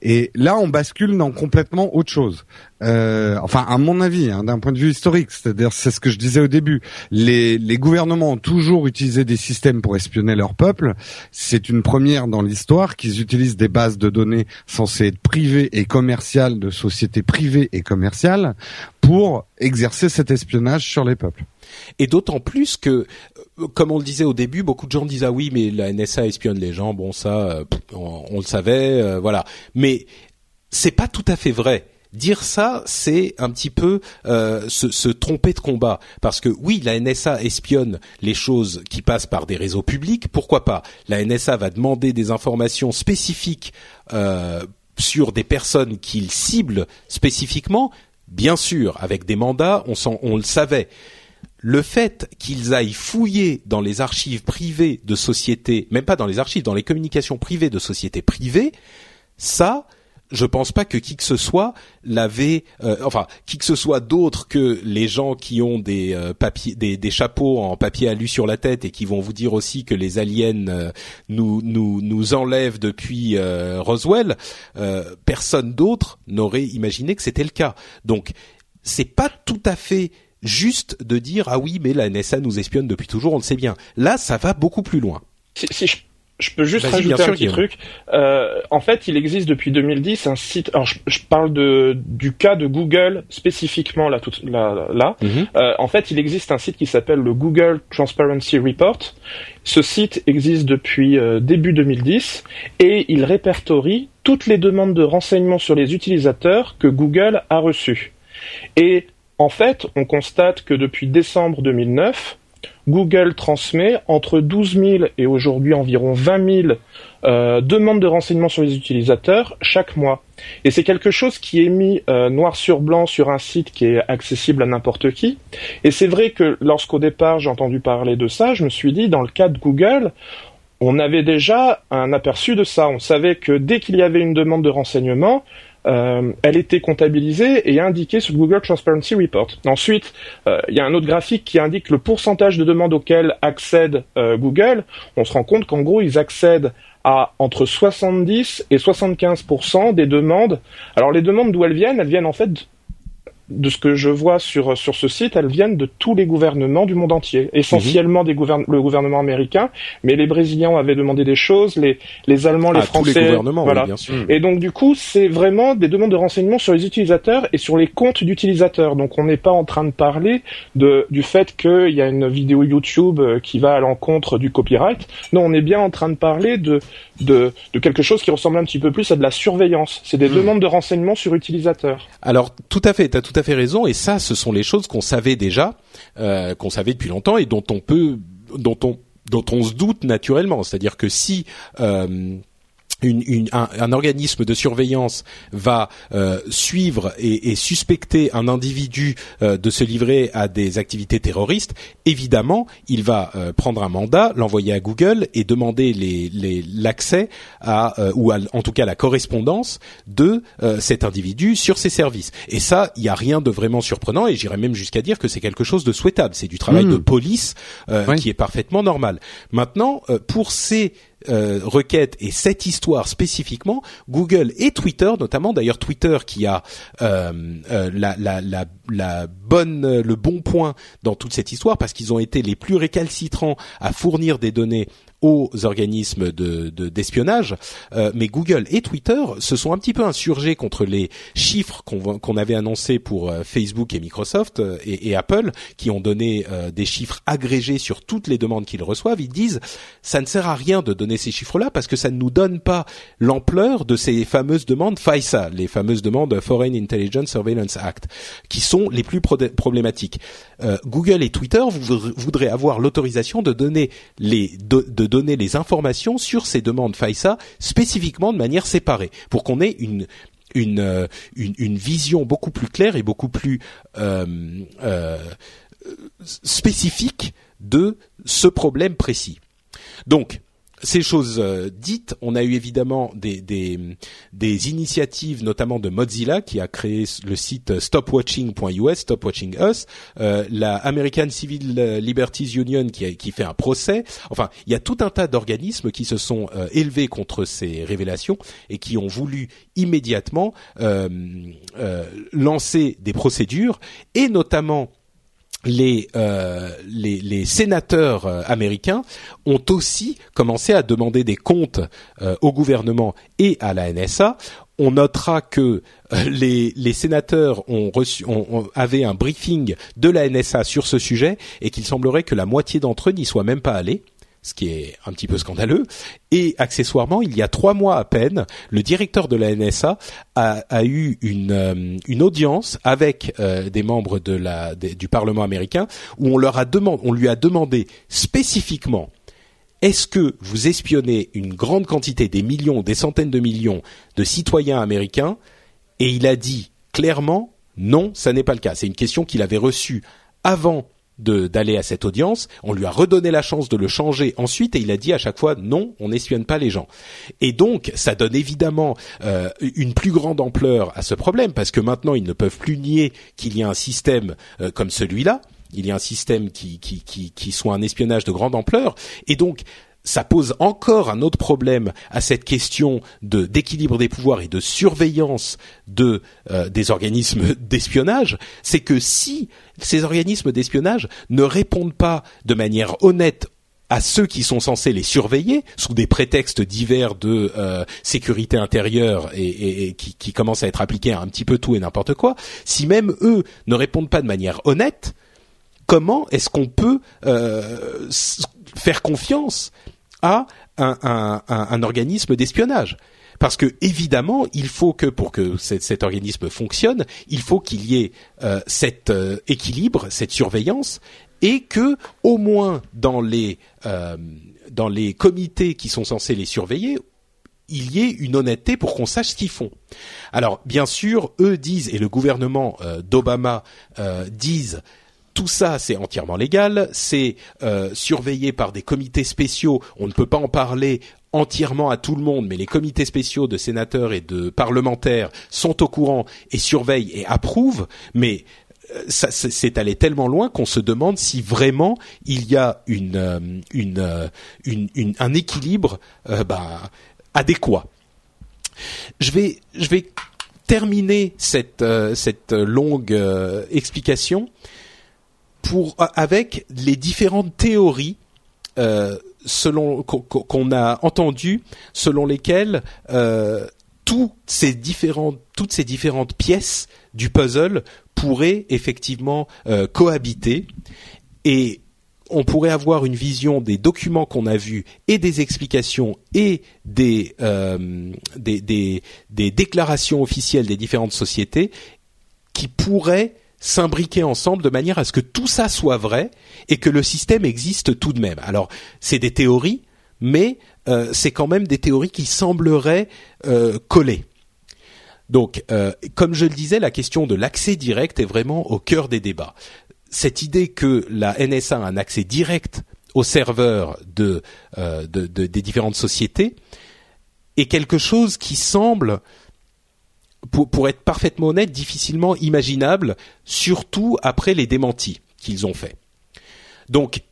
Et là, on bascule dans complètement autre chose. Euh, enfin, à mon avis, hein, d'un point de vue historique, c'est-à-dire, c'est ce que je disais au début. Les, les gouvernements ont toujours utilisé des systèmes pour espionner leur peuple. C'est une première dans l'histoire qu'ils utilisent des bases de données censées être privées et commerciales de sociétés privées et commerciales pour exercer cet espionnage sur les peuples. Et d'autant plus que, euh, comme on le disait au début, beaucoup de gens disent ah oui, mais la NSA espionne les gens. Bon, ça, euh, on, le savait, euh, voilà. Mais c'est pas tout à fait vrai. Dire ça, c'est un petit peu se, tromper de combat, parce que oui, la NSA espionne les choses qui passent par des réseaux publics. Pourquoi pas La NSA va demander des informations spécifiques sur des personnes qu'il cible spécifiquement. Bien sûr, avec des mandats, on le savait le fait qu'ils aillent fouiller dans les archives privées de sociétés, même pas dans les archives, dans les communications privées de sociétés privées, ça, je pense pas que qui que ce soit l'avait, euh, enfin, qui que ce soit d'autre que les gens qui ont des euh, papiers, des, chapeaux en papier alu sur la tête et qui vont vous dire aussi que les aliens euh, nous nous nous enlèvent depuis Roswell, personne d'autre n'aurait imaginé que c'était le cas. Donc, c'est pas tout à fait juste de dire ah oui mais la NSA nous espionne depuis toujours, on le sait bien. Là, ça va beaucoup plus loin. Si, je, peux juste rajouter un petit truc. Euh, en fait, il existe depuis 2010 un site. Alors, je, parle de du cas de Google spécifiquement là. Tout, là, là. Mhm. Euh, en fait, il existe un site qui s'appelle le Google Transparency Report. Ce site existe depuis euh, début 2010 et il répertorie toutes les demandes de renseignements sur les utilisateurs que Google a reçues. Et en fait, on constate que depuis décembre 2009, Google transmet entre 12 000 et aujourd'hui environ 20 000 euh, demandes de renseignements sur les utilisateurs chaque mois. Et c'est quelque chose qui est mis euh, noir sur blanc sur un site qui est accessible à n'importe qui. Et c'est vrai que lorsqu'au départ j'ai entendu parler de ça, je me suis dit, dans le cas de Google, on avait déjà un aperçu de ça. On savait que dès qu'il y avait une demande de renseignement, euh, elle était comptabilisée et indiquée sur Google Transparency Report. Ensuite, euh, il y a un autre graphique qui indique le pourcentage de demandes auxquelles accède euh, Google. On se rend compte qu'en gros, ils accèdent à entre 70 et 75% des demandes. Alors les demandes d'où elles viennent, elles viennent en fait de ce que je vois sur sur ce site, elles viennent de tous les gouvernements du monde entier, essentiellement des le gouvernement américain, mais les Brésiliens avaient demandé des choses, les les Allemands, les ah, Français, tous les gouvernements, voilà. bien sûr. Et donc du coup, c'est vraiment des demandes de renseignements sur les utilisateurs et sur les comptes d'utilisateurs. Donc on n'est pas en train de parler de du fait qu'il y a une vidéo YouTube euh, qui va à l'encontre du copyright. Non, on est bien en train de parler de de, de quelque chose qui ressemble un petit peu plus à de la surveillance. C'est des hmm. demandes de renseignements sur utilisateurs. Alors tout à fait, tu as tout à fait raison. Et ça, ce sont les choses qu'on savait déjà, euh, qu'on savait depuis longtemps et dont on peut, se doute naturellement. C'est-à-dire que si euh, une, un, organisme de surveillance va euh, suivre et, et, suspecter un individu euh, de se livrer à des activités terroristes, évidemment, il va euh, prendre un mandat, l'envoyer à Google et demander l'accès les, à ou en tout cas la correspondance de cet individu sur ses services. Et ça, il n'y a rien de vraiment surprenant et j'irais même jusqu'à dire que c'est quelque chose de souhaitable. C'est du travail mmh. de police qui est parfaitement normal. Maintenant, pour ces euh, requête et cette histoire spécifiquement, Google et Twitter, notamment d'ailleurs Twitter qui a euh, euh, le bon point dans toute cette histoire parce qu'ils ont été les plus récalcitrants à fournir des données aux organismes de d'espionnage, euh, mais Google et Twitter se sont un petit peu insurgés contre les chiffres qu'on qu'on avait annoncés pour euh, Facebook et Microsoft euh, et, et, Apple, qui ont donné des chiffres agrégés sur toutes les demandes qu'ils reçoivent. Ils disent ça ne sert à rien de donner ces chiffres-là parce que ça ne nous donne pas l'ampleur de ces fameuses demandes FISA, les fameuses demandes Foreign Intelligence Surveillance Act, qui sont les plus problématiques. Google et Twitter voudraient avoir l'autorisation de donner les de, de donner les informations sur ces demandes FISA spécifiquement de manière séparée pour qu'on ait une une, euh, une, vision beaucoup plus claire et beaucoup plus euh, euh, spécifique de ce problème précis. Donc, ces choses euh, dites, on a eu évidemment des, initiatives, notamment de Mozilla, qui a créé le site stopwatching.us, Stopwatching Us, euh, la American Civil Liberties Union qui, fait un procès. Enfin, il y a tout un tas d'organismes qui se sont euh, élevés contre ces révélations et qui ont voulu immédiatement lancer des procédures, et notamment les, euh, les, sénateurs euh, américains ont aussi commencé à demander des comptes euh, au gouvernement et à la NSA. On notera que les, les, sénateurs ont reçu, ont, avaient un briefing de la NSA sur ce sujet et qu'il semblerait que la moitié d'entre eux n'y soient même pas allés ce qui est un petit peu scandaleux. Et accessoirement, il y a trois mois à peine, le directeur de la NSA a, eu une, euh, audience avec euh, des membres du Parlement américain où on leur a on lui a demandé spécifiquement est-ce que vous espionnez une grande quantité, des millions, des centaines de millions de citoyens américains? Et il a dit clairement non, ça n'est pas le cas. C'est une question qu'il avait reçue avant d'aller à cette audience. On lui a redonné la chance de le changer ensuite et il a dit à chaque fois non, on n'espionne pas les gens. Et donc ça donne évidemment euh, une plus grande ampleur à ce problème parce que maintenant ils ne peuvent plus nier qu'il y a un système euh, comme celui-là. Il y a un système qui, qui, qui, qui soit un espionnage de grande ampleur et donc ça pose encore un autre problème à cette question d'équilibre des pouvoirs et de surveillance euh, des organismes [LAUGHS] d'espionnage, c'est que si ces organismes d'espionnage ne répondent pas de manière honnête à ceux qui sont censés les surveiller sous des prétextes divers de euh, sécurité intérieure et, qui, commencent à être appliqués à un petit peu tout et n'importe quoi, si même eux ne répondent pas de manière honnête, comment est-ce qu'on peut euh, faire confiance à un, organisme d'espionnage parce que évidemment, il faut que pour que cet, organisme fonctionne, il faut qu'il y ait euh, cet euh, équilibre, cette surveillance, et que au moins dans les euh, dans les comités qui sont censés les surveiller, il y ait une honnêteté pour qu'on sache ce qu'ils font. Alors, bien sûr, eux disent et le gouvernement d'Obama disent tout ça, c'est entièrement légal, c'est euh, surveillé par des comités spéciaux. On ne peut pas en parler entièrement à tout le monde, mais les comités spéciaux de sénateurs et de parlementaires sont au courant et surveillent et approuvent. Mais euh, c'est allé tellement loin qu'on se demande si vraiment il y a euh, un équilibre ben, adéquat. Je vais, terminer cette longue explication pour avec les différentes théories selon qu'on a entendu selon lesquelles euh, toutes ces différentes toutes ces différentes pièces du puzzle pourraient effectivement euh, cohabiter. Et on pourrait avoir une vision des documents qu'on a vus et des explications et des, euh, des, des, des déclarations officielles des différentes sociétés qui pourraient s'imbriquer ensemble de manière à ce que tout ça soit vrai et que le système existe tout de même. Alors, c'est des théories, mais euh, c'est quand même des théories qui sembleraient euh, coller. Donc, euh, comme je le disais, la question de l'accès direct est vraiment au cœur des débats. Cette idée que la NSA a un accès direct aux serveurs de, des différentes sociétés est quelque chose qui semble pour, être parfaitement honnête, difficilement imaginable, surtout après les démentis qu'ils ont faits. Donc,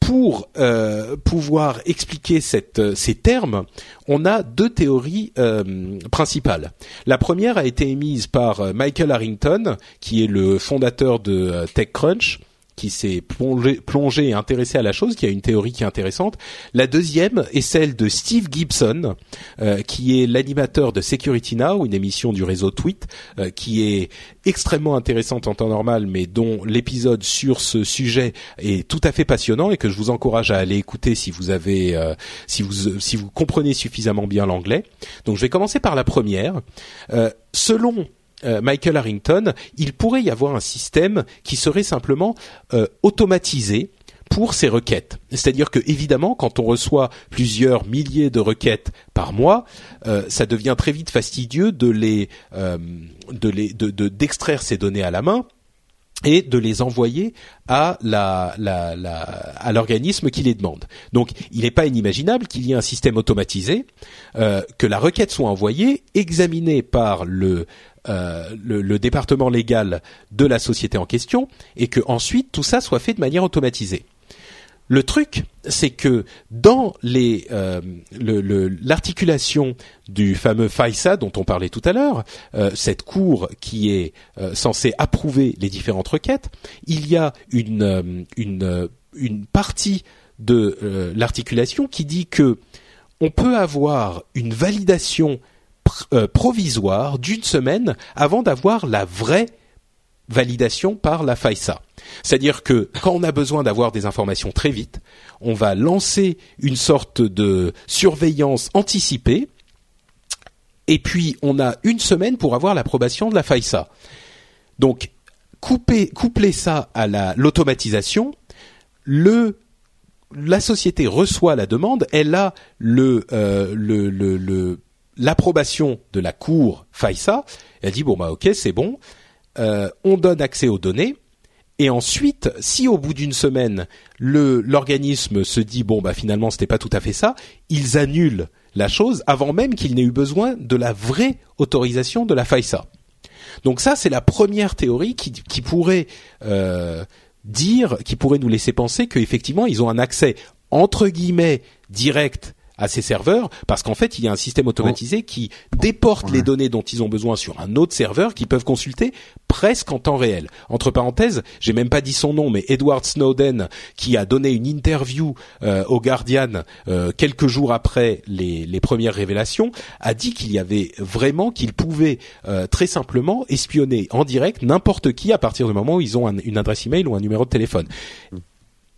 pour euh, pouvoir expliquer euh, ces termes, on a deux théories euh, principales. La première a été émise par Michael Harrington, qui est le fondateur de TechCrunch, qui s'est plongé, plongé, et intéressé à la chose, qui a une théorie qui est intéressante. La deuxième est celle de Steve Gibson, euh, qui est l'animateur de Security Now, une émission du réseau Tweet, euh, qui est extrêmement intéressante en temps normal, mais dont l'épisode sur ce sujet est tout à fait passionnant et que je vous encourage à aller écouter si vous avez, euh, si vous si vous comprenez suffisamment bien l'anglais. Donc je vais commencer par la première. selon euh, Michael Harrington, il pourrait y avoir un système qui serait simplement euh, automatisé pour ces requêtes. C'est-à-dire que évidemment, quand on reçoit plusieurs milliers de requêtes par mois, euh, ça devient très vite fastidieux de les, de les, de, d'extraire ces données à la main et de les envoyer à la, la, la à l'organisme qui les demande. Donc, il n'est pas inimaginable qu'il y ait un système automatisé, euh, que la requête soit envoyée, examinée par le, euh, le, département légal de la société en question, et que ensuite tout ça soit fait de manière automatisée. Le truc, c'est que dans les euh, l'articulation du fameux FISA dont on parlait tout à l'heure, euh, cette cour qui est censée approuver les différentes requêtes, il y a une une, une partie de l'articulation qui dit que on peut avoir une validation provisoire d'une semaine avant d'avoir la vraie validation par la FISA. C'est-à-dire que quand on a besoin d'avoir des informations très vite, on va lancer une sorte de surveillance anticipée et puis on a une semaine pour avoir l'approbation de la FISA. Donc couper, coupler ça à l'automatisation, le la société reçoit la demande, elle a le, euh, le, le, l'approbation de la cour FISA, elle dit bon bah ok c'est bon, euh, on donne accès aux données. Et ensuite, si au bout d'une semaine, le l'organisme se dit bon bah finalement c'était pas tout à fait ça, ils annulent la chose avant même qu'il n'ait eu besoin de la vraie autorisation de la FISA. Donc ça c'est la première théorie qui, qui pourrait euh, dire, qui pourrait nous laisser penser qu'effectivement ils ont un accès entre guillemets direct à ces serveurs parce qu'en fait il y a un système automatisé qui déporte les données dont ils ont besoin sur un autre serveur qu'ils peuvent consulter presque en temps réel. Entre parenthèses, j'ai même pas dit son nom, mais Edward Snowden qui a donné une interview euh, au Guardian euh, quelques jours après les, les, premières révélations, a dit qu'il y avait vraiment qu'il pouvait euh, très simplement espionner en direct n'importe qui à partir du moment où ils ont une adresse email ou un numéro de téléphone.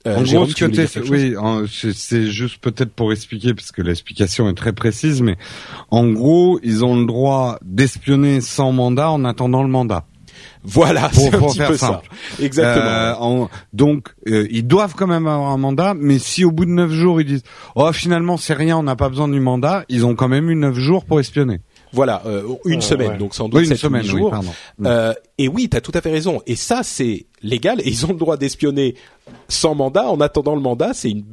Euh, en gros, ce oui, c'est juste peut-être pour expliquer, parce que l'explication est très précise, mais en gros, ils ont le droit d'espionner sans mandat en attendant le mandat. Voilà, c'est un petit peu ça. Exactement. Euh, donc, euh, ils doivent quand même avoir un mandat, mais si au bout de neuf jours ils disent « Oh, finalement, c'est rien, on n'a pas besoin du mandat », ils ont quand même eu neuf jours pour espionner. Voilà, euh, une semaine, donc sans doute oui, une semaine, jours. euh, et oui, tu as tout à fait raison. Et ça, c'est légal. Et ils ont le droit d'espionner sans mandat. En attendant le mandat, c'est une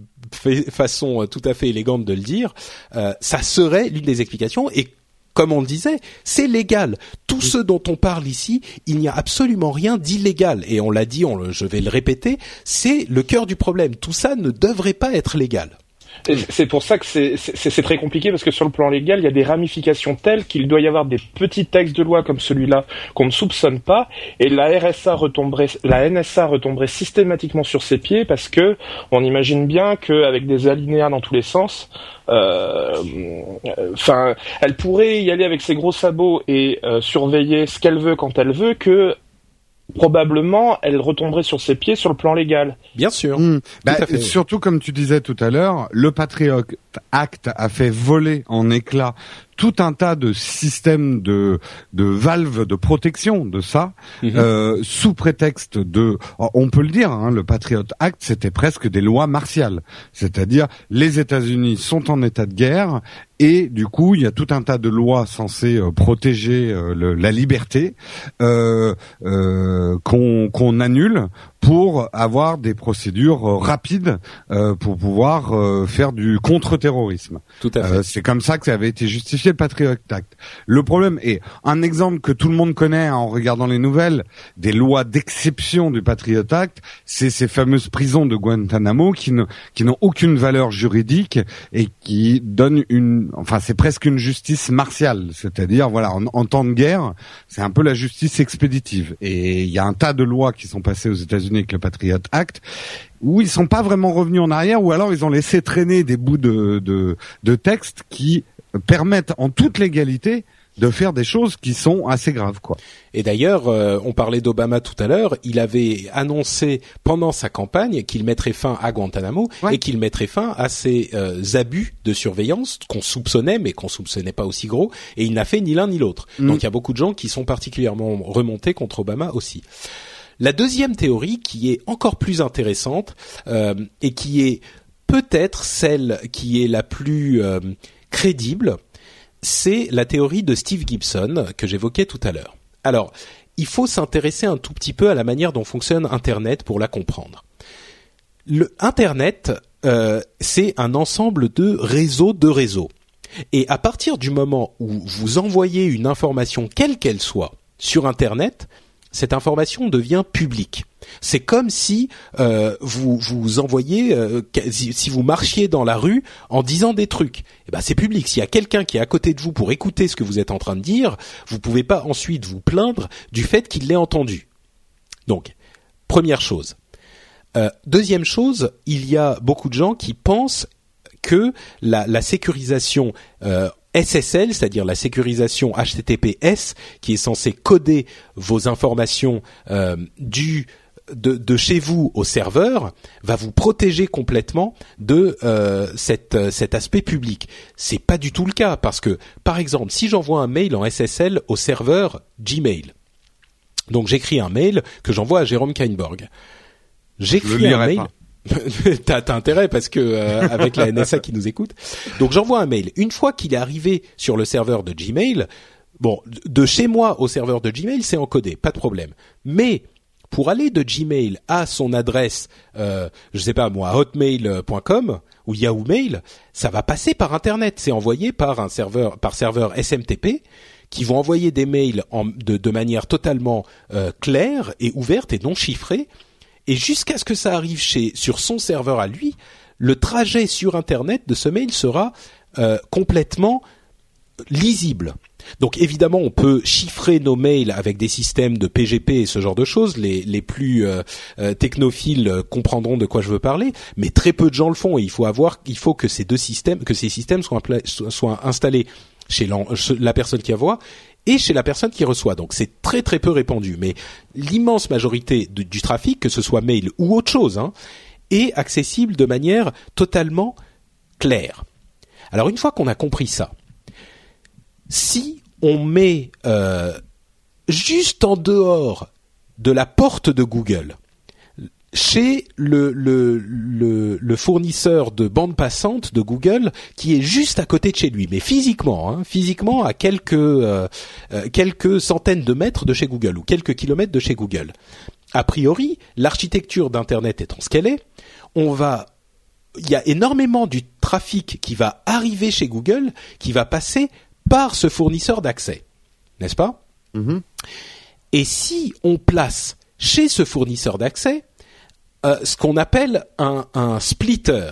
façon euh, tout à fait élégante de le dire. Euh, ça serait l'une des explications. Et comme on le disait, c'est légal. Tout ce dont on parle ici, il n'y a absolument rien d'illégal. Et on l'a dit, on je vais le répéter, c'est le cœur du problème. Tout ça ne devrait pas être légal. C'est pour ça que c'est très compliqué parce que sur le plan légal, il y a des ramifications telles qu'il doit y avoir des petits textes de loi comme celui-là qu'on ne soupçonne pas et la RSA retomberait, la NSA retomberait systématiquement sur ses pieds parce que on imagine bien qu'avec des alinéas dans tous les sens, euh, enfin, elle pourrait y aller avec ses gros sabots et euh, surveiller ce qu'elle veut quand elle veut que probablement elle retomberait sur ses pieds sur le plan légal. Bien sûr. Bah, surtout comme tu disais tout à l'heure, le Patriot Act a fait voler en éclats tout un tas de systèmes de, de valves de protection de ça, mhm. euh, sous prétexte de, on peut le dire, hein, le Patriot Act, c'était presque des lois martiales, c'est-à-dire les États-Unis sont en état de guerre et du coup il y a tout un tas de lois censées euh, protéger euh, la liberté euh, qu'on annule pour avoir des procédures rapides pour pouvoir faire du contre-terrorisme. Tout à fait. c'est comme ça que ça avait été justifié le Patriot Act. Le problème est un exemple que tout le monde connaît en regardant les nouvelles des lois d'exception du Patriot Act, c'est ces fameuses prisons de Guantanamo qui qui n'ont aucune valeur juridique et qui donnent une enfin c'est presque une justice martiale, c'est-à-dire voilà en, temps de guerre, c'est un peu la justice expéditive. Et il y a un tas de lois qui sont passées aux États-Unis avec le Patriot Act où ils sont pas vraiment revenus en arrière, ou alors ils ont laissé traîner des bouts de, de, de textes qui permettent en toute légalité de faire des choses qui sont assez graves, quoi. Et d'ailleurs, euh, on parlait d'Obama tout à l'heure. Il avait annoncé pendant sa campagne qu'il mettrait fin à Guantanamo et qu'il mettrait fin à ces euh, abus de surveillance qu'on soupçonnait, mais qu'on soupçonnait pas aussi gros. Et il n'a fait ni l'un ni l'autre. Mm. Donc il y a beaucoup de gens qui sont particulièrement remontés contre Obama aussi. La deuxième théorie, qui est encore plus intéressante euh, et qui est peut-être celle qui est la plus crédible, c'est la théorie de Steve Gibson que j'évoquais tout à l'heure. Alors, il faut s'intéresser un tout petit peu à la manière dont fonctionne Internet pour la comprendre. Le Internet, euh, c'est un ensemble de réseaux de réseaux. Et à partir du moment où vous envoyez une information quelle qu'elle soit sur Internet, cette information devient publique. C'est comme si euh, vous envoyez, euh, si vous marchiez dans la rue en disant des trucs. Eh ben c'est public. S'il y a quelqu'un qui est à côté de vous pour écouter ce que vous êtes en train de dire, vous pouvez pas ensuite vous plaindre du fait qu'il l'ait entendu. Donc, première chose. Euh, deuxième chose, il y a beaucoup de gens qui pensent que la sécurisation SSL, c'est-à-dire la sécurisation HTTPS, qui est censée coder vos informations euh, du de, chez vous au serveur va vous protéger complètement de euh, cette, cet aspect public. C'est pas du tout le cas parce que, par exemple, si j'envoie un mail en SSL au serveur Gmail, donc j'écris un mail que j'envoie à Jérôme Kainborg. J'écris un mail. [LAUGHS] t'as, intérêt parce que euh, avec la NSA qui nous écoute. Donc j'envoie un mail. Une fois qu'il est arrivé sur le serveur de Gmail, bon, de chez moi au serveur de Gmail, c'est encodé, pas de problème. Mais pour aller de Gmail à son adresse, euh, je sais pas moi, hotmail.com ou Yahoo Mail, ça va passer par Internet. C'est envoyé par un serveur, par serveur SMTP qui vont envoyer des mails en, de, de, manière totalement euh, claire et ouverte et non chiffrée et jusqu'à ce que ça arrive chez sur son serveur à lui, le trajet sur Internet de ce mail sera euh, complètement lisible. Donc évidemment, on peut chiffrer nos mails avec des systèmes de PGP et ce genre de choses. Les, les plus euh, euh, technophiles comprendront de quoi je veux parler, mais très peu de gens le font. Et il faut avoir, il faut que ces deux systèmes, que ces systèmes soient, installés chez la personne qui envoie et chez la personne qui reçoit. Donc c'est très très peu répandu, mais l'immense majorité du trafic, que ce soit mail ou autre chose, hein, est accessible de manière totalement claire. Alors une fois qu'on a compris ça, si on met euh, juste en dehors de la porte de Google chez le, le, le, fournisseur de bande passante de Google qui est juste à côté de chez lui, mais physiquement, hein, physiquement à quelques euh, euh, quelques centaines de mètres de chez Google ou quelques kilomètres de chez Google. A priori, l'architecture d'internet étant ce qu'elle est, on va il y a énormément du trafic qui va arriver chez Google qui va passer par ce fournisseur d'accès, n'est-ce pas? Mm-hmm. Et si on place chez ce fournisseur d'accès euh, ce qu'on appelle un, splitter.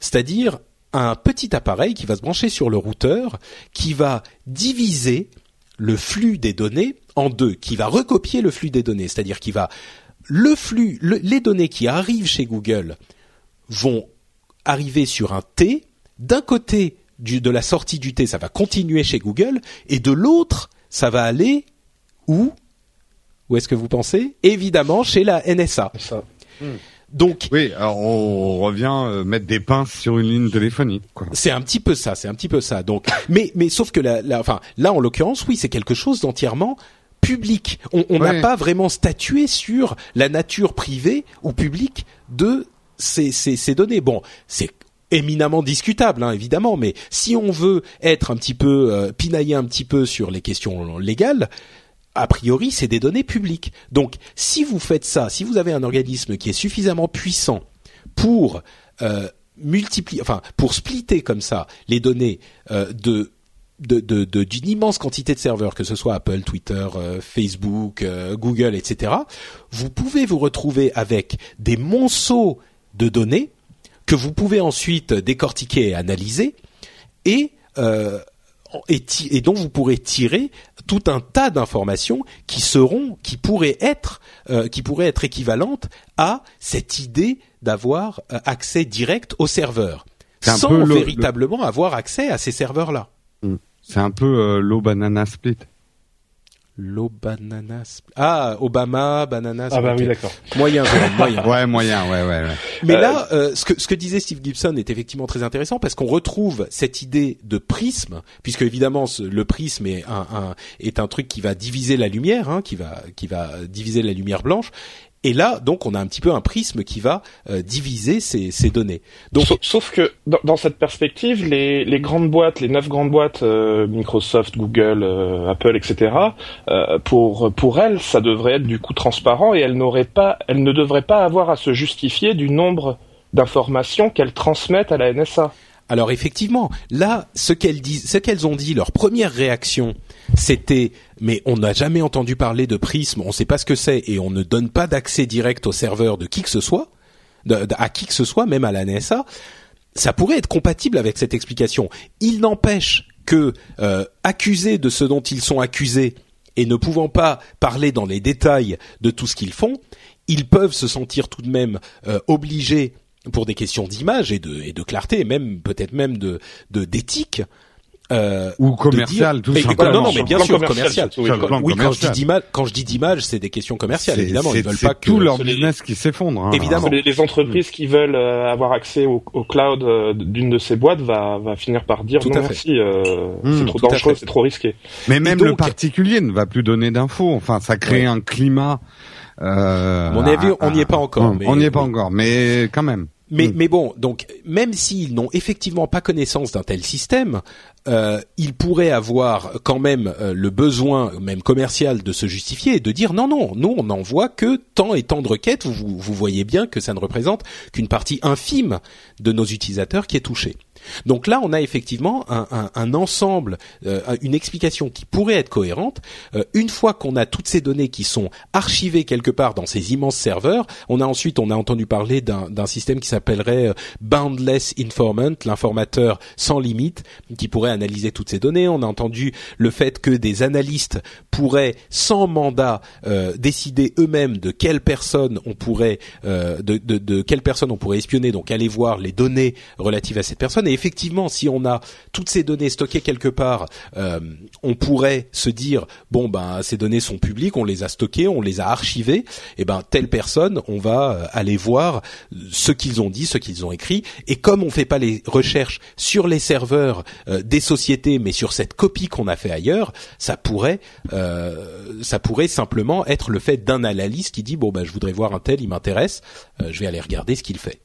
c'est-à-dire un petit appareil qui va se brancher sur le routeur, qui va diviser le flux des données en deux, qui va recopier le flux des données, c'est-à-dire qui va le flux, les données qui arrivent chez Google vont arriver sur un T. D'un côté de la sortie du T, ça va continuer chez Google, et de l'autre, ça va aller où? Où est-ce que vous pensez? Évidemment, chez la NSA. Hmm. Donc oui, alors on revient euh, mettre des pinces sur une ligne téléphonique. C'est un petit peu ça, c'est un petit peu ça. Donc, [LAUGHS] mais mais sauf que la, enfin là en l'occurrence, oui, c'est quelque chose d'entièrement public. On n'a pas vraiment statué sur la nature privée ou publique de ces, ces, ces données. Bon, c'est éminemment discutable, hein, évidemment, mais si on veut être un petit peu euh, pinailler un petit peu sur les questions légales, a priori, c'est des données publiques. Donc, si vous faites ça, si vous avez un organisme qui est suffisamment puissant pour euh, multiplier, enfin, pour splitter comme ça les données euh, d'une immense quantité de serveurs, que ce soit Apple, Twitter, euh, Facebook, Google, etc., vous pouvez vous retrouver avec des monceaux de données que vous pouvez ensuite décortiquer et analyser et, euh, et, dont vous pourrez tirer tout un tas d'informations qui seront, qui pourraient être, euh, qui pourraient être équivalentes à cette idée d'avoir euh, accès direct au serveur, sans véritablement avoir accès à ces serveurs-là. Mm. C'est un peu l'eau banana split. L'eau banana. Ah, Obama, banana. Ah bah oui, d'accord. Moyen, moyen. [LAUGHS] ouais, moyen, ouais, ouais. ouais. Mais là, euh, euh, ce que ce que disait Steve Gibson est effectivement très intéressant parce qu'on retrouve cette idée de prisme, puisque évidemment le prisme est un, un est un truc qui va diviser la lumière, hein, qui va qui va diviser la lumière blanche, et là, donc, on a un petit peu un prisme qui va euh, diviser ces, données. Donc, sauf, que dans, cette perspective, les, les, grandes boîtes, les neuf grandes boîtes, euh, Microsoft, Google, euh, Apple, etc. pour pour elles, ça devrait être du coup transparent et elles n'auraient pas, elles ne devraient pas avoir à se justifier du nombre d'informations qu'elles transmettent à la NSA. Alors effectivement, là, ce qu'elles disent, ce qu'elles ont dit, leur première réaction, c'était mais on n'a jamais entendu parler de Prism, on ne sait pas ce que c'est et on ne donne pas d'accès direct au serveur de qui que ce soit, à qui que ce soit, même à la NSA. Ça pourrait être compatible avec cette explication. Il n'empêche que euh, accusés de ce dont ils sont accusés et ne pouvant pas parler dans les détails de tout ce qu'ils font, ils peuvent se sentir tout de même euh, obligés pour des questions d'image et de, et de clarté, même peut-être même de d'éthique. Euh, ou commercial, tout simplement. Non, non, mais bien sûr, commercial. oui, quand je dis d'image, quand je dis d'image, c'est des questions commerciales. Évidemment, ils veulent pas que tout leur business qui s'effondre. Hein. Évidemment, les, les, entreprises qui veulent euh, avoir accès au, au cloud euh, d'une de ces boîtes va, va finir par dire tout non merci, euh, mmh, c'est trop dangereux, c'est trop risqué. Mais même le particulier ne va plus donner d'infos. Enfin, ça crée un climat. Euh, on n'y est pas encore. on n'y est pas encore, mais quand même. Mais, mais bon, donc même s'ils n'ont effectivement pas connaissance d'un tel système, euh, ils pourraient avoir quand même euh, le besoin, même commercial, de se justifier et de dire non, non, nous on n'envoie que tant et tant de requêtes. Vous, vous voyez bien que ça ne représente qu'une partie infime de nos utilisateurs qui est touchée. Donc là, on a effectivement un, ensemble, euh, une explication qui pourrait être cohérente. Euh, une fois qu'on a toutes ces données qui sont archivées quelque part dans ces immenses serveurs, on a ensuite, on a entendu parler d'un système qui s'appellerait euh, Boundless Informant, l'informateur sans limite, qui pourrait analyser toutes ces données. On a entendu le fait que des analystes pourraient, sans mandat, décider eux-mêmes de quelle personne on pourrait, de, de, de quelle personne on pourrait espionner, donc aller voir les données relatives à cette personne effectivement, si on a toutes ces données stockées quelque part, euh, on pourrait se dire bon ben ces données sont publiques, on les a stockées, on les a archivées, et eh ben telle personne, on va euh, aller voir ce qu'ils ont dit, ce qu'ils ont écrit, et comme on fait pas les recherches sur les serveurs euh, des sociétés, mais sur cette copie qu'on a fait ailleurs, ça pourrait ça pourrait simplement être le fait d'un analyste qui dit bon ben je voudrais voir un tel, il m'intéresse, je vais aller regarder ce qu'il fait.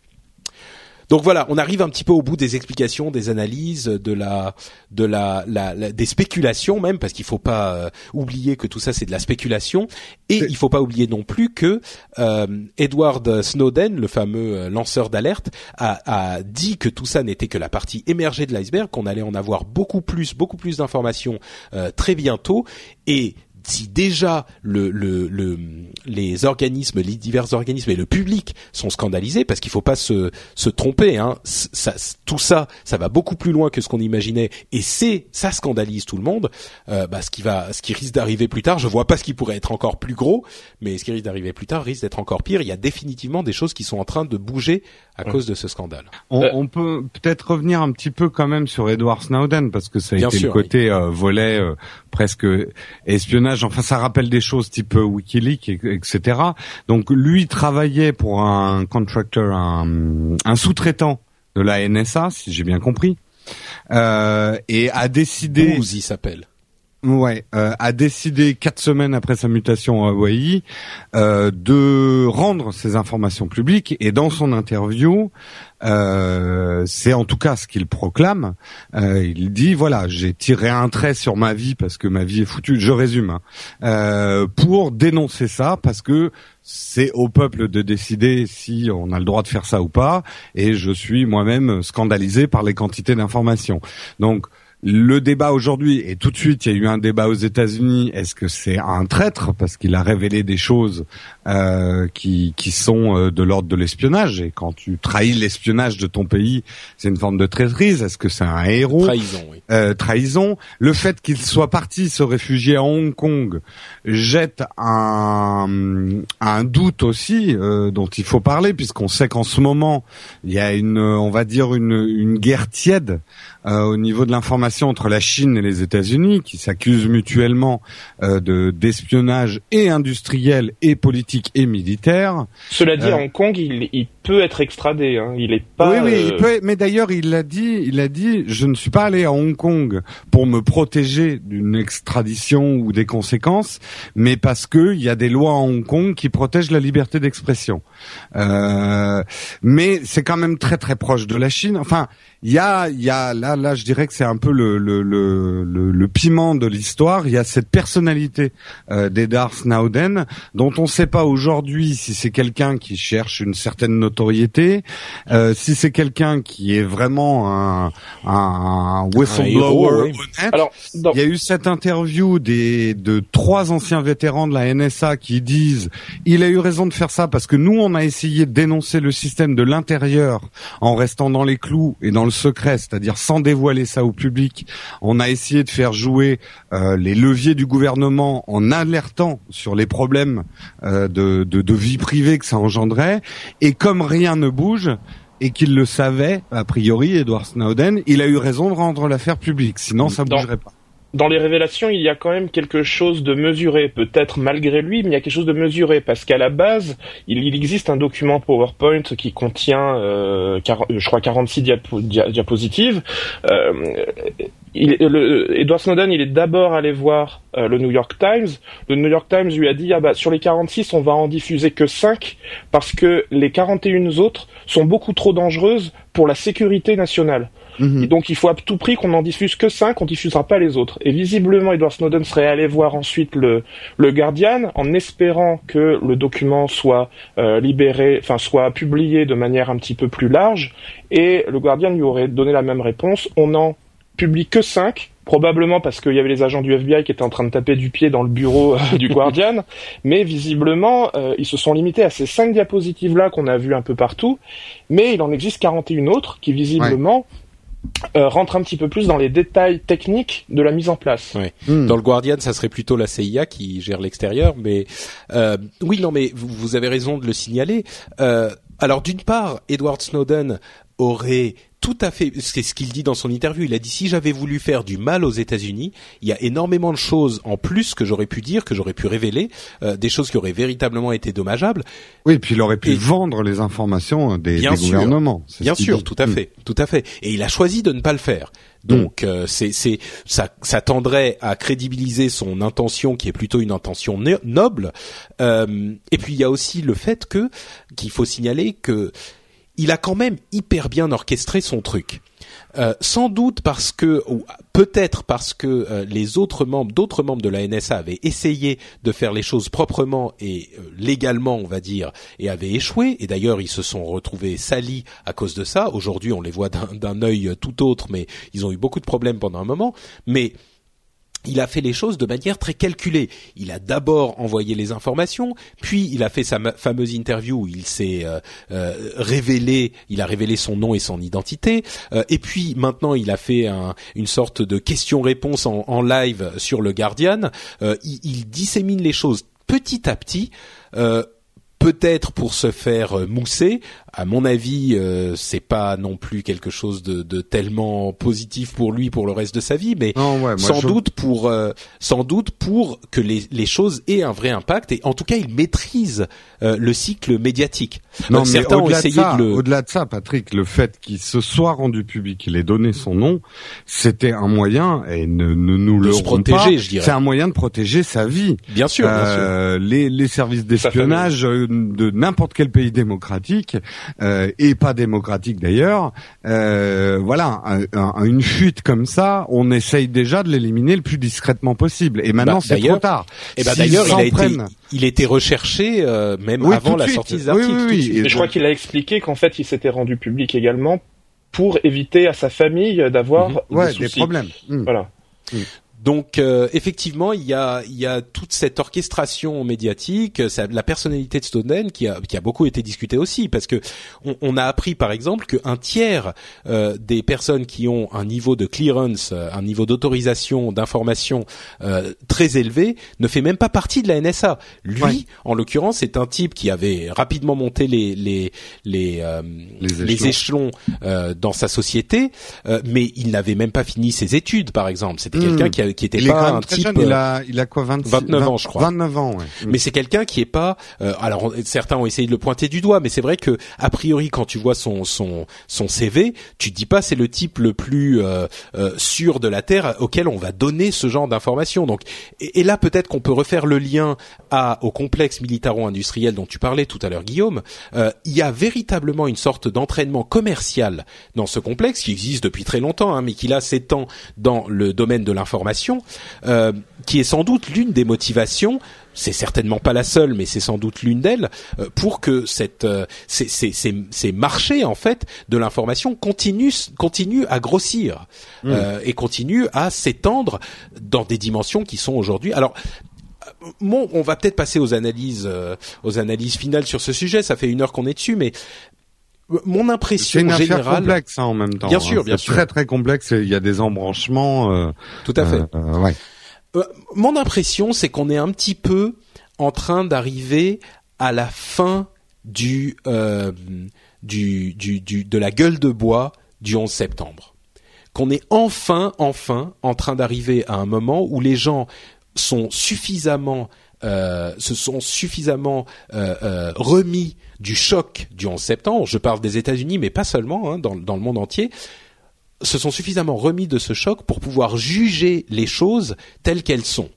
Donc voilà, on arrive un petit peu au bout des explications, des analyses, de la, de la, la, des spéculations même, parce qu'il faut pas euh, oublier que tout ça c'est de la spéculation, et il faut pas oublier non plus que euh, Edward Snowden, le fameux euh, lanceur d'alerte, a, a, dit que tout ça n'était que la partie émergée de l'iceberg, qu'on allait en avoir beaucoup plus, beaucoup plus d'informations très bientôt, et si déjà le, le, le, les organismes, les divers organismes et le public sont scandalisés parce qu'il faut pas se, se tromper. Hein. Ça, tout ça, ça va beaucoup plus loin que ce qu'on imaginait et c'est ça scandalise tout le monde. Euh, bah, ce qui va, ce qui risque d'arriver plus tard, je vois pas ce qui pourrait être encore plus gros, mais ce qui risque d'arriver plus tard risque d'être encore pire. Il y a définitivement des choses qui sont en train de bouger à cause de ce scandale. On, euh, on peut peut-être revenir un petit peu quand même sur Edward Snowden parce que ça a été le côté euh, volet euh, presque espionnage. Enfin, ça rappelle des choses type WikiLeaks, etc. Donc lui travaillait pour un contractor, un, un sous-traitant de la NSA, si j'ai bien compris, et a décidé. S'appelle. Ouais, euh, a décidé quatre semaines après sa mutation à Hawaii euh, de rendre ces informations publiques et dans son interview, euh, c'est en tout cas ce qu'il proclame. Euh, il dit voilà, j'ai tiré un trait sur ma vie parce que ma vie est foutue. Je résume hein, euh, pour dénoncer ça parce que c'est au peuple de décider si on a le droit de faire ça ou pas. Et je suis moi-même scandalisé par les quantités d'informations. Donc le débat aujourd'hui, et tout de suite, il y a eu un débat aux États-Unis. Est-ce que c'est un traître? Parce qu'il a révélé des choses euh, qui, qui sont euh, de l'ordre de l'espionnage Et quand tu trahis l'espionnage de ton pays, c'est une forme de traîtrise. Est-ce que c'est un héros? Trahison, oui. Euh, trahison. Le fait qu'il soit parti se réfugier à Hong Kong jette un, un doute aussi euh, dont il faut parler, puisqu'on sait qu'en ce moment, il y a une, on va dire une, une guerre tiède euh, au niveau de l'information entre la Chine et les États-Unis, qui s'accusent mutuellement euh, de d'espionnage et industriel et politique et militaire. Cela dit, à euh, Hong Kong, il, il, peut être extradé. Hein. Il est pas. Oui, oui, il peut. Mais d'ailleurs, il l'a dit. Il a dit, je ne suis pas allé à Hong Kong pour me protéger d'une extradition ou des conséquences, mais parce que il y a des lois à Hong Kong qui protègent la liberté d'expression. Euh, mais c'est quand même très très proche de la Chine. Enfin, il y a, il y a là, là, je dirais que c'est un peu le le, le, le, piment de l'histoire. Il y a cette personnalité euh, d'Edar Snowden dont on ne sait pas aujourd'hui si c'est quelqu'un qui cherche une certaine notoriété, euh, si c'est quelqu'un qui est vraiment un, un whistleblower. Alors, il y a eu cette interview des de trois anciens vétérans de la NSA qui disent il a eu raison de faire ça parce que nous on a essayé de dénoncer le système de l'intérieur en restant dans les clous et dans secret, c'est-à-dire sans dévoiler ça au public. On a essayé de faire jouer euh, les leviers du gouvernement en alertant sur les problèmes euh, de, de, vie privée que ça engendrait. Et comme rien ne bouge, et qu'il le savait, a priori, Edward Snowden, il a eu raison de rendre l'affaire publique, sinon ça ne bougerait pas dans les révélations, il y a quand même quelque chose de mesuré, peut-être malgré lui, mais il y a quelque chose de mesuré, parce qu'à la base, il, existe un document PowerPoint qui contient, euh, je crois, 46 diapositives. Euh, Edward Snowden, il est d'abord allé voir euh, le New York Times. Le New York Times lui a dit, ah bah, sur les 46, on va en diffuser que 5, parce que les 41 autres sont beaucoup trop dangereuses pour la sécurité nationale. Mhm. Et donc il faut à tout prix qu'on en diffuse que 5, on diffusera pas les autres. Et visiblement, Edward Snowden serait allé voir ensuite le, le Guardian en espérant que le document soit euh, libéré, enfin soit publié de manière un petit peu plus large. Et le Guardian lui aurait donné la même réponse. On en publie que 5, probablement parce qu'il y avait les agents du FBI qui étaient en train de taper du pied dans le bureau euh, du [LAUGHS] Guardian, mais visiblement, euh, ils se sont limités à ces cinq diapositives-là qu'on a vues un peu partout, mais il en existe 41 autres qui visiblement euh, rentre un petit peu plus dans les détails techniques de la mise en place. Hmm. Dans le Guardian, ça serait plutôt la CIA qui gère l'extérieur, mais euh, oui, non, mais vous, vous, avez raison de le signaler. Euh, alors d'une part, Edward Snowden aurait tout à fait, c'est ce qu'il dit dans son interview. Il a dit si j'avais voulu faire du mal aux États-Unis, il y a énormément de choses en plus que j'aurais pu dire, que j'aurais pu révéler, euh, des choses qui auraient véritablement été dommageables. Oui, et puis il aurait pu vendre les informations des, bien gouvernements. Bien sûr, tout à mm. fait, tout à fait. Et il a choisi de ne pas le faire. Donc mm. euh, c'est c'est ça, ça tendrait à crédibiliser son intention qui est plutôt une intention noble. Euh, et puis il y a aussi le fait que qu'il faut signaler que il a quand même hyper bien orchestré son truc. Euh, sans doute parce que, ou peut-être parce que euh, les autres membres, d'autres membres de la NSA avaient essayé de faire les choses proprement et euh, légalement, on va dire, et avaient échoué. Et d'ailleurs, ils se sont retrouvés salis à cause de ça. Aujourd'hui, on les voit d'un œil tout autre, mais ils ont eu beaucoup de problèmes pendant un moment. Mais il a fait les choses de manière très calculée. Il a d'abord envoyé les informations, puis il a fait sa fameuse interview où il s'est euh, euh, révélé, il a révélé son nom et son identité, euh, et puis maintenant il a fait une sorte de question-réponse en, live sur le Guardian. Il, il, dissémine les choses petit à petit peut-être pour se faire mousser, à mon avis, euh, c'est pas non plus quelque chose de, de, tellement positif pour lui pour le reste de sa vie, mais sans doute pour euh, sans doute pour que les, les choses aient un vrai impact et en tout cas il maîtrise euh, le cycle médiatique. Non, mais au-delà de, ça, au-delà de ça, Patrick, le fait qu'il se soit rendu public, qu'il ait donné son nom, c'était un moyen et ne, ne nous le protéger, je dirais. C'est un moyen de protéger sa vie. Bien sûr, bien sûr. Les, les services d'espionnage de n'importe quel pays démocratique euh, et pas démocratique d'ailleurs. Euh, voilà, une fuite comme ça, on essaye déjà de l'éliminer le plus discrètement possible. Et maintenant, bah, c'est trop tard. Et eh ben d'ailleurs, il a été, il était recherché euh, même avant la sortie des articles. Oui, oui, je crois qu'il a expliqué qu'en fait, il s'était rendu public également pour éviter à sa famille d'avoir mhm. des, problèmes. Voilà. Mm. Donc euh, effectivement, il y a, il y a toute cette orchestration médiatique, ça, la personnalité de Snowden qui a, qui a beaucoup été discutée aussi, parce que on, on a appris par exemple qu'un tiers euh, des personnes qui ont un niveau de clearance, euh, un niveau d'autorisation d'information euh, très élevé, ne fait même pas partie de la NSA. Lui, en l'occurrence, c'est un type qui avait rapidement monté les les les, les échelons, dans sa société, mais il n'avait même pas fini ses études, par exemple. C'était quelqu'un hmm. qui qui était pas un type. il a il a quoi 29 ans je crois. 29 ans. Ouais. Mais c'est quelqu'un qui est pas. Euh, alors certains ont essayé de le pointer du doigt, mais c'est vrai que a priori quand tu vois son son son CV, tu te dis pas c'est le type le plus euh, euh, sûr de la terre auquel on va donner ce genre d'informations. Donc et, là peut-être qu'on peut refaire le lien à au complexe militaro-industriel dont tu parlais tout à l'heure Guillaume. Euh, il y a véritablement une sorte d'entraînement commercial dans ce complexe qui existe depuis très longtemps, hein, mais qui là s'étend dans le domaine de l'information euh, qui est sans doute l'une des motivations c'est certainement pas la seule, mais c'est sans doute l'une d'elles, euh, pour que cette, euh, ces, ces, ces, marchés en fait de l'information continuent, continuent à grossir mmh. et continuent à s'étendre dans des dimensions qui sont aujourd'hui. Alors Bon, on va peut-être passer aux analyses, aux analyses finales sur ce sujet. Ça fait une heure qu'on est dessus, mais mon impression générale. C'est une complexe hein, en même temps. Bien sûr, hein. bien sûr. Très très complexe. Il y a des embranchements. Euh, Tout à fait. Euh, ouais. Euh, mon impression, c'est qu'on est un petit peu en train d'arriver à la fin du, du, du, du, de la gueule de bois du 11 septembre. Qu'on est enfin, enfin, en train d'arriver à un moment où les gens sont suffisamment, se sont suffisamment remis du choc du 11 septembre, je parle des États-Unis, mais pas seulement, hein, dans, dans le monde entier, se sont suffisamment remis de ce choc pour pouvoir juger les choses telles qu'elles sont.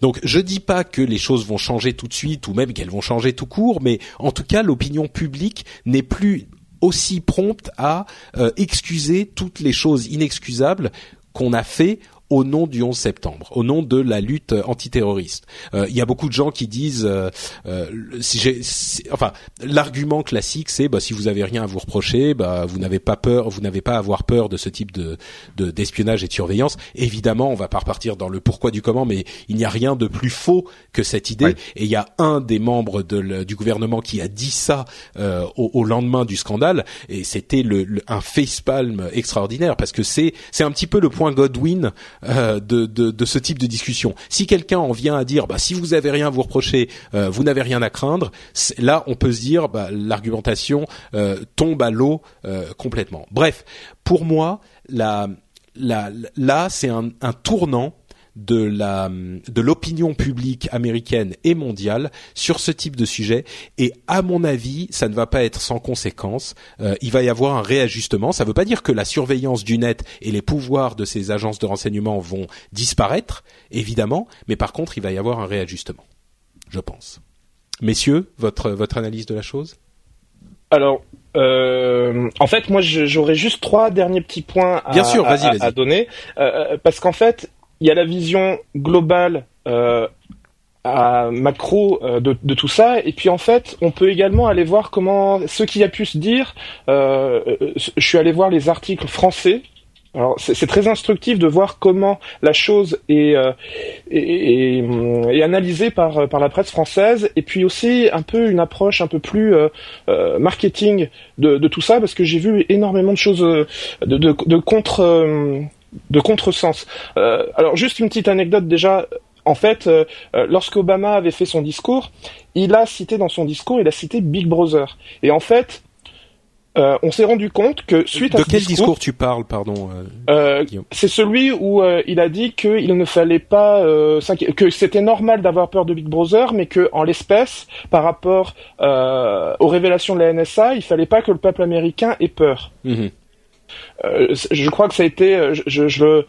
Donc je dis pas que les choses vont changer tout de suite ou même qu'elles vont changer tout court, mais en tout cas l'opinion publique n'est plus aussi prompte à euh, excuser toutes les choses inexcusables qu'on a fait au nom du 11 septembre, au nom de la lutte antiterroriste. Euh, il y a beaucoup de gens qui disent, euh, euh si enfin, l'argument classique, c'est bah, si vous avez rien à vous reprocher, bah, vous n'avez pas peur, vous n'avez pas à avoir peur de ce type de d'espionnage et de surveillance. Évidemment, on va pas repartir dans le pourquoi du comment, mais il n'y a rien de plus faux que cette idée. Et il y a un des membres de du gouvernement qui a dit ça euh, au, au, lendemain du scandale, et c'était le, un facepalm extraordinaire parce que c'est c'est un petit peu le point Godwin euh, de, de, de, ce type de discussion. Si quelqu'un en vient à dire, bah, si vous avez rien à vous reprocher, euh, vous n'avez rien à craindre, là on peut se dire, bah, l'argumentation euh, tombe à l'eau complètement. Bref, pour moi, la, la, là c'est un, un tournant de la de l'opinion publique américaine et mondiale sur ce type de sujet. Et à mon avis ça ne va pas être sans conséquence. Euh, il va y avoir un réajustement. Ça ne veut pas dire que la surveillance du net et les pouvoirs de ces agences de renseignement vont disparaître évidemment. Mais par contre il va y avoir un réajustement je pense. Messieurs votre votre analyse de la chose? Alors euh, en fait, moi, j'aurais juste trois derniers petits points à, Bien sûr, à, à donner, euh, parce qu'en fait, y a la vision globale euh, à macro euh, de, tout ça, et puis en fait, on peut également aller voir comment ce qui a pu se dire. Euh, je suis allé voir les articles français Alors c'est très instructif de voir comment la chose est, euh, analysée par, la presse française et puis aussi un peu une approche un peu plus euh, euh marketing de, tout ça parce que j'ai vu énormément de choses euh, de, contre euh, de contresens. alors juste une petite anecdote déjà. En fait, lorsqu'Obama avait fait son discours, il a cité dans son discours, il a cité Big Brother. Et en fait, euh, on s'est rendu compte que suite à de quel discours, tu parles, pardon euh, euh C'est celui où euh, il a dit qu'il ne fallait pas que c'était normal d'avoir peur de Big Brother, mais que en l'espèce, par rapport aux révélations de la NSA, il fallait pas que le peuple américain ait peur. Mhm. Je crois que ça a été, je, je, le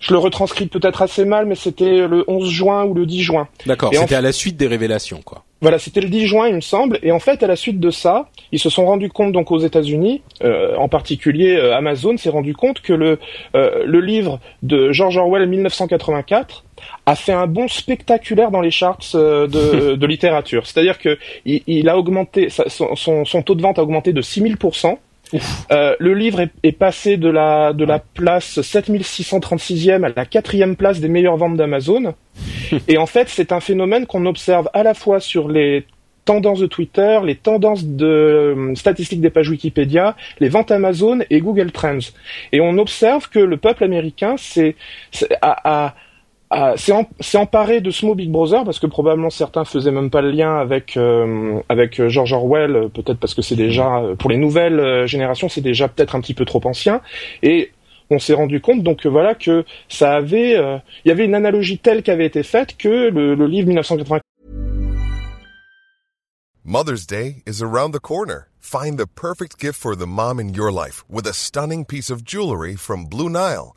je le retranscris peut-être assez mal, mais c'était le 11 juin ou le 10 juin. D'accord, c'était à la suite des révélations, quoi. Voilà, c'était le 10 juin, il me semble. Et en fait, à la suite de ça, ils se sont rendus compte, donc aux États-Unis, euh, en particulier euh, Amazon, s'est rendu compte que le, euh, le livre de George Orwell 1984 a fait un bond spectaculaire dans les charts de, [LAUGHS] de littérature. C'est-à-dire que il, il, a augmenté, son, son, son, taux de vente a augmenté de 6000%. Euh, le livre est, est, passé de la, de la place 7636e à la quatrième place des meilleures ventes d'Amazon. [LAUGHS] Et en fait, c'est un phénomène qu'on observe à la fois sur les tendances de Twitter, les tendances de euh, statistiques des pages Wikipédia, les ventes Amazon et Google Trends. Et on observe que le peuple américain c'est, a, a s'est emparé de ce Big Brother parce que probablement certains faisaient même pas le lien avec euh, avec euh, George Orwell, peut-être parce que c'est déjà pour les nouvelles euh, générations c'est déjà peut-être un petit peu trop ancien et on s'est rendu compte donc voilà que ça avait il y avait une analogie telle qui avait été faite que le, le livre 1980 Mother's Day is around the corner. Find the perfect gift for the mom in your life with a stunning piece of jewelry from Blue Nile.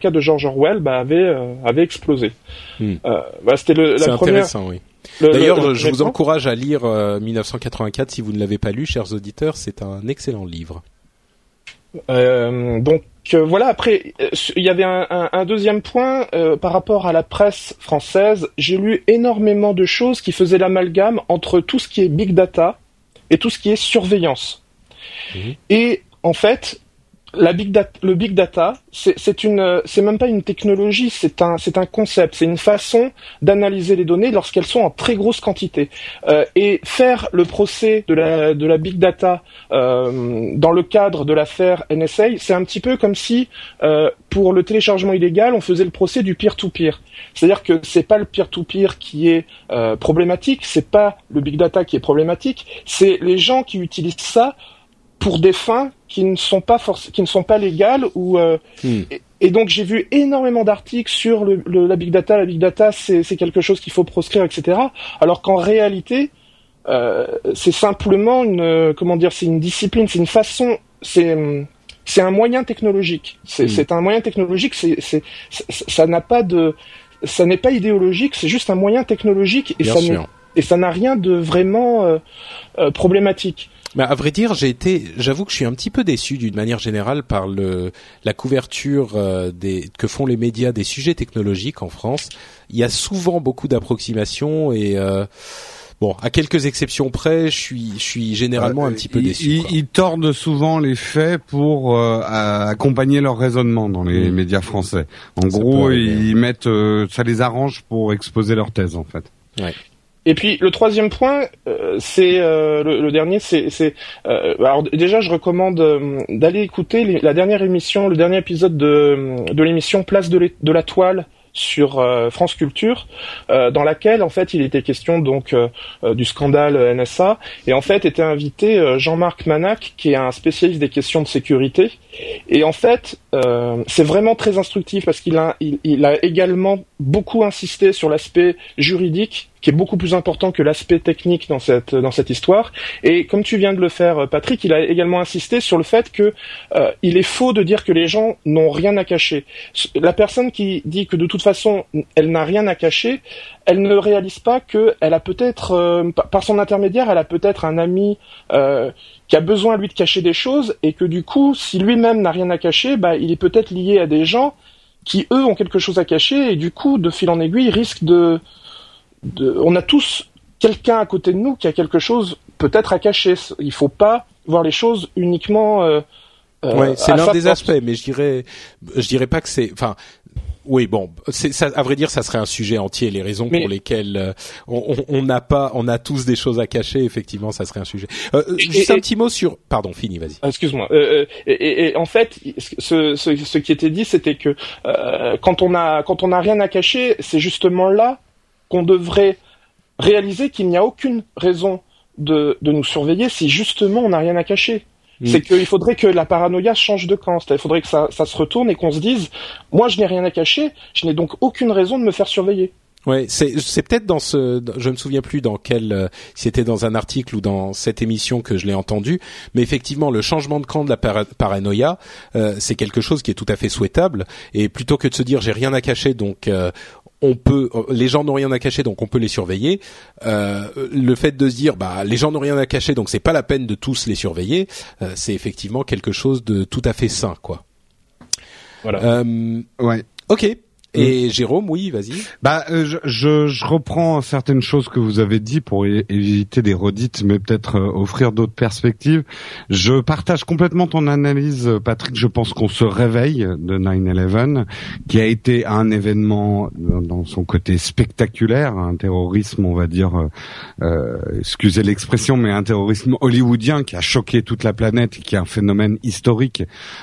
Cas de George Orwell bah, avait, euh, avait explosé. Hmm. Euh, bah, c'était le, la première. intéressant, oui. D'ailleurs, je vous encourage à lire 1984 euh, si vous ne l'avez pas lu, chers auditeurs. C'est un excellent livre. Euh, donc voilà. Après, il y avait un, un, un deuxième point par rapport à la presse française. J'ai lu énormément de choses qui faisaient l'amalgame entre tout ce qui est big data et tout ce qui est surveillance. Mmh. Et en fait, la big data, le big data, c'est une, c'est même pas une technologie, c'est un, c'est un concept, c'est une façon d'analyser les données lorsqu'elles sont en très grosse quantité. Euh, et faire le procès de la, de la big data euh, dans le cadre de l'affaire NSA, c'est un petit peu comme si euh, pour le téléchargement illégal, on faisait le procès du peer-to-peer. C'est-à-dire que c'est pas le peer-to-peer qui est euh, problématique, c'est pas le big data qui est problématique, c'est les gens qui utilisent ça pour des fins qui ne sont pas qui ne sont pas légales ou euh, hmm. et, donc j'ai vu énormément d'articles sur le, la big data. La big data, c'est quelque chose qu'il faut proscrire, etc. Alors qu'en réalité, euh, c'est simplement une comment dire, c'est une discipline, c'est une façon, c'est c'est un moyen technologique. C'est hmm. un moyen technologique. C'est ça n'a pas de ça n'est pas idéologique. C'est juste un moyen technologique et ça et ça n'a rien de vraiment euh, euh problématique. Mais à vrai dire, j'ai été, j'avoue que je suis un petit peu déçu d'une manière générale par le la couverture euh, des que font les médias des sujets technologiques en France. Il y a souvent beaucoup d'approximations et euh, Bon, à quelques exceptions près, je suis, je suis généralement un petit peu déçu. Ils, ils, tordent souvent les faits pour euh, accompagner leur raisonnement dans les mm. médias français. En gros, ils mettent, ça les arrange pour exposer leur thèse en fait. Ouais. Et puis le troisième point, euh, c'est euh, le, dernier, c'est, euh, alors déjà je recommande d'aller écouter la dernière émission, le dernier épisode de, de l'émission Place de, la toile sur France Culture, dans laquelle en fait il était question donc du scandale NSA et en fait était invité Jean-Marc Manac qui est un spécialiste des questions de sécurité. Et en fait c'est vraiment très instructif parce qu'il a il a également beaucoup insisté sur l'aspect juridique qui est beaucoup plus important que l'aspect technique dans cette dans cette histoire. Et comme tu viens de le faire, Patrick, il a également insisté sur le fait que euh, il est faux de dire que les gens n'ont rien à cacher. La personne qui dit que de toute façon elle n'a rien à cacher, elle ne réalise pas que elle a peut-être euh, par son intermédiaire, elle a peut-être un ami euh, qui a besoin lui de cacher des choses et que du coup, si lui-même n'a rien à cacher, bah il est peut-être lié à des gens qui eux ont quelque chose à cacher et du coup, de fil en aiguille, risquent de on a tous quelqu'un à côté de nous qui a quelque chose peut-être à cacher. Il faut pas voir les choses uniquement. Euh, euh c'est l'un des aspects, mais je dirais, je dirais pas que c'est, enfin. Oui, bon, c'est ça. À vrai dire, ça serait un sujet entier. Les raisons pour lesquelles euh, on n'a pas, on a tous des choses à cacher. Effectivement, ça serait un sujet. Euh, juste un petit mot sur. Pardon, fini, vas-y. Excuse-moi. Euh, et, et, en fait, ce, ce, ce qui était dit, c'était que quand on a, quand on a rien à cacher, c'est justement là qu'on devrait réaliser qu'il n'y a aucune raison de, nous surveiller si justement on n'a rien à cacher. Mm. C'est qu'il faudrait que la paranoïa change de camp. Il faudrait que ça, se retourne et qu'on se dise, moi je n'ai rien à cacher, je n'ai donc aucune raison de me faire surveiller. Ouais, c'est c'est peut-être dans ce je me souviens plus dans quel euh, si c'était dans un article ou dans cette émission que je l'ai entendu, mais effectivement le changement de camp de la paranoïa, euh, c'est quelque chose qui est tout à fait souhaitable et plutôt que de se dire j'ai rien à cacher donc euh, on peut, les gens n'ont rien à cacher, donc on peut les surveiller. Euh, le fait de se dire, bah, les gens n'ont rien à cacher, donc c'est pas la peine de tous les surveiller, euh, c'est effectivement quelque chose de tout à fait sain, quoi. Voilà. Euh, ouais. Ok. Et Jérôme, oui, vas-y. Bah, euh, je, je, je, reprends certaines choses que vous avez dit pour éviter des redites, mais peut-être euh, offrir d'autres perspectives. Je partage complètement ton analyse, Patrick. Je pense qu'on se réveille de 9/11, qui a été un événement dans son côté spectaculaire, un terrorisme, on va dire, euh, euh excusez l'expression, mais un terrorisme hollywoodien qui a choqué toute la planète, qui est un phénomène historique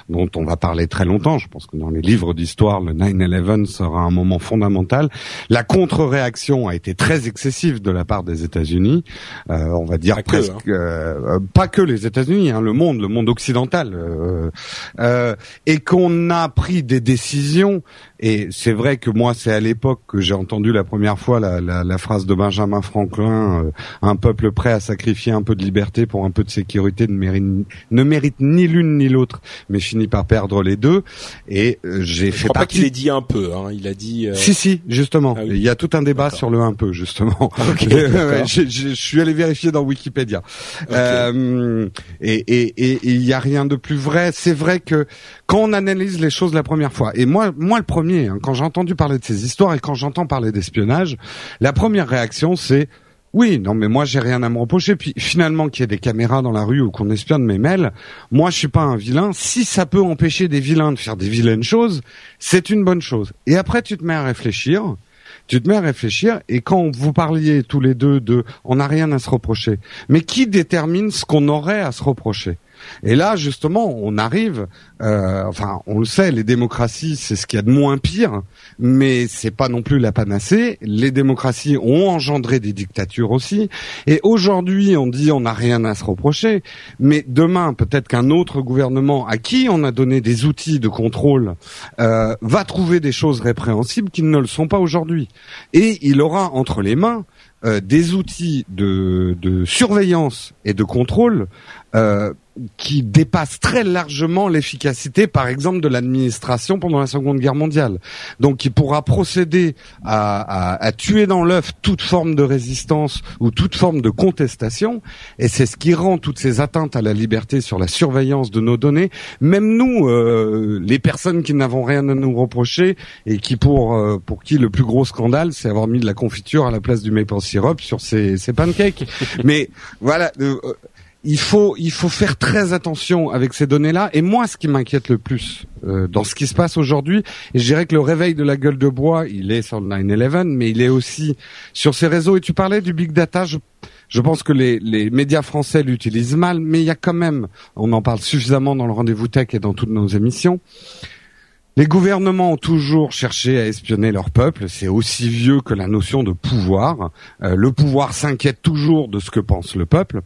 dont on va parler très longtemps. Je pense que dans les livres d'histoire, le 9/11 sera un moment fondamental. La contre-réaction a été très excessive de la part des États-Unis. Euh, on va dire pas presque que, hein. euh, pas que les États-Unis, hein, le monde, le monde occidental, euh, et qu'on a pris des décisions et c'est vrai que moi, c'est à l'époque que j'ai entendu la première fois la, la, la phrase de Benjamin Franklin euh, un peuple prêt à sacrifier un peu de liberté pour un peu de sécurité ne mérite, ne mérite ni l'une ni l'autre, mais finit par perdre les deux. Et euh, j'ai fait crois partie. pas qu'il ait dit un peu. Hein. Il a dit. Euh, si si, justement. Ah Il y a tout un débat sur le un peu justement. [LAUGHS] je suis allé vérifier dans Wikipédia. Euh, et il y a rien de plus vrai. C'est vrai que quand on analyse les choses la première fois, et moi, moi le premier, hein, quand j'ai entendu parler de ces histoires et quand j'entends parler d'espionnage, la première réaction c'est oui, non, mais moi j'ai rien à me reprocher. Puis finalement, qu'il y ait des caméras dans la rue ou qu'on espionne mes mails, moi je suis pas un vilain. Si ça peut empêcher des vilains de faire des vilaines choses, c'est une bonne chose. Et après, tu te mets à réfléchir. Tu te mets à réfléchir et quand vous parliez tous les deux de on n'a rien à se reprocher, mais qui détermine ce qu'on aurait à se reprocher? Et là, justement, on arrive, euh, enfin, on le sait, les démocraties, c'est ce qu'il y a de moins pire, mais c'est pas non plus la panacée. Les démocraties ont engendré des dictatures aussi, et aujourd'hui, on dit on n'a rien à se reprocher, mais demain, peut-être qu'un autre gouvernement à qui on a donné des outils de contrôle euh, va trouver des choses répréhensibles qui ne le sont pas aujourd'hui, et il aura entre les mains euh, des outils de, de, surveillance et de contrôle euh, qui dépasse très largement l'efficacité, par exemple, de l'administration pendant la Seconde Guerre mondiale. Donc, il pourra procéder à, à, à tuer dans l'œuf toute forme de résistance ou toute forme de contestation, et c'est ce qui rend toutes ces atteintes à la liberté sur la surveillance de nos données, même nous, euh, les personnes qui n'avons rien à nous reprocher et qui pour euh, pour qui le plus gros scandale, c'est avoir mis de la confiture à la place du maple syrup sur ces, ces pancakes. [LAUGHS] Mais voilà. Euh, il faut il faut faire très attention avec ces données-là. Et moi, ce qui m'inquiète le plus euh, dans ce qui se passe aujourd'hui, et je dirais que le réveil de la gueule de bois, il est sur le 9/11, mais il est aussi sur ces réseaux. Et tu parlais du big data. Je, je pense que les, les médias français l'utilisent mal, mais il y a quand même, on en parle suffisamment dans le rendez-vous tech et dans toutes nos émissions Les gouvernements ont toujours cherché à espionner leur peuple, c'est aussi vieux que la notion de pouvoir. Euh, le pouvoir s'inquiète toujours de ce que pense le peuple,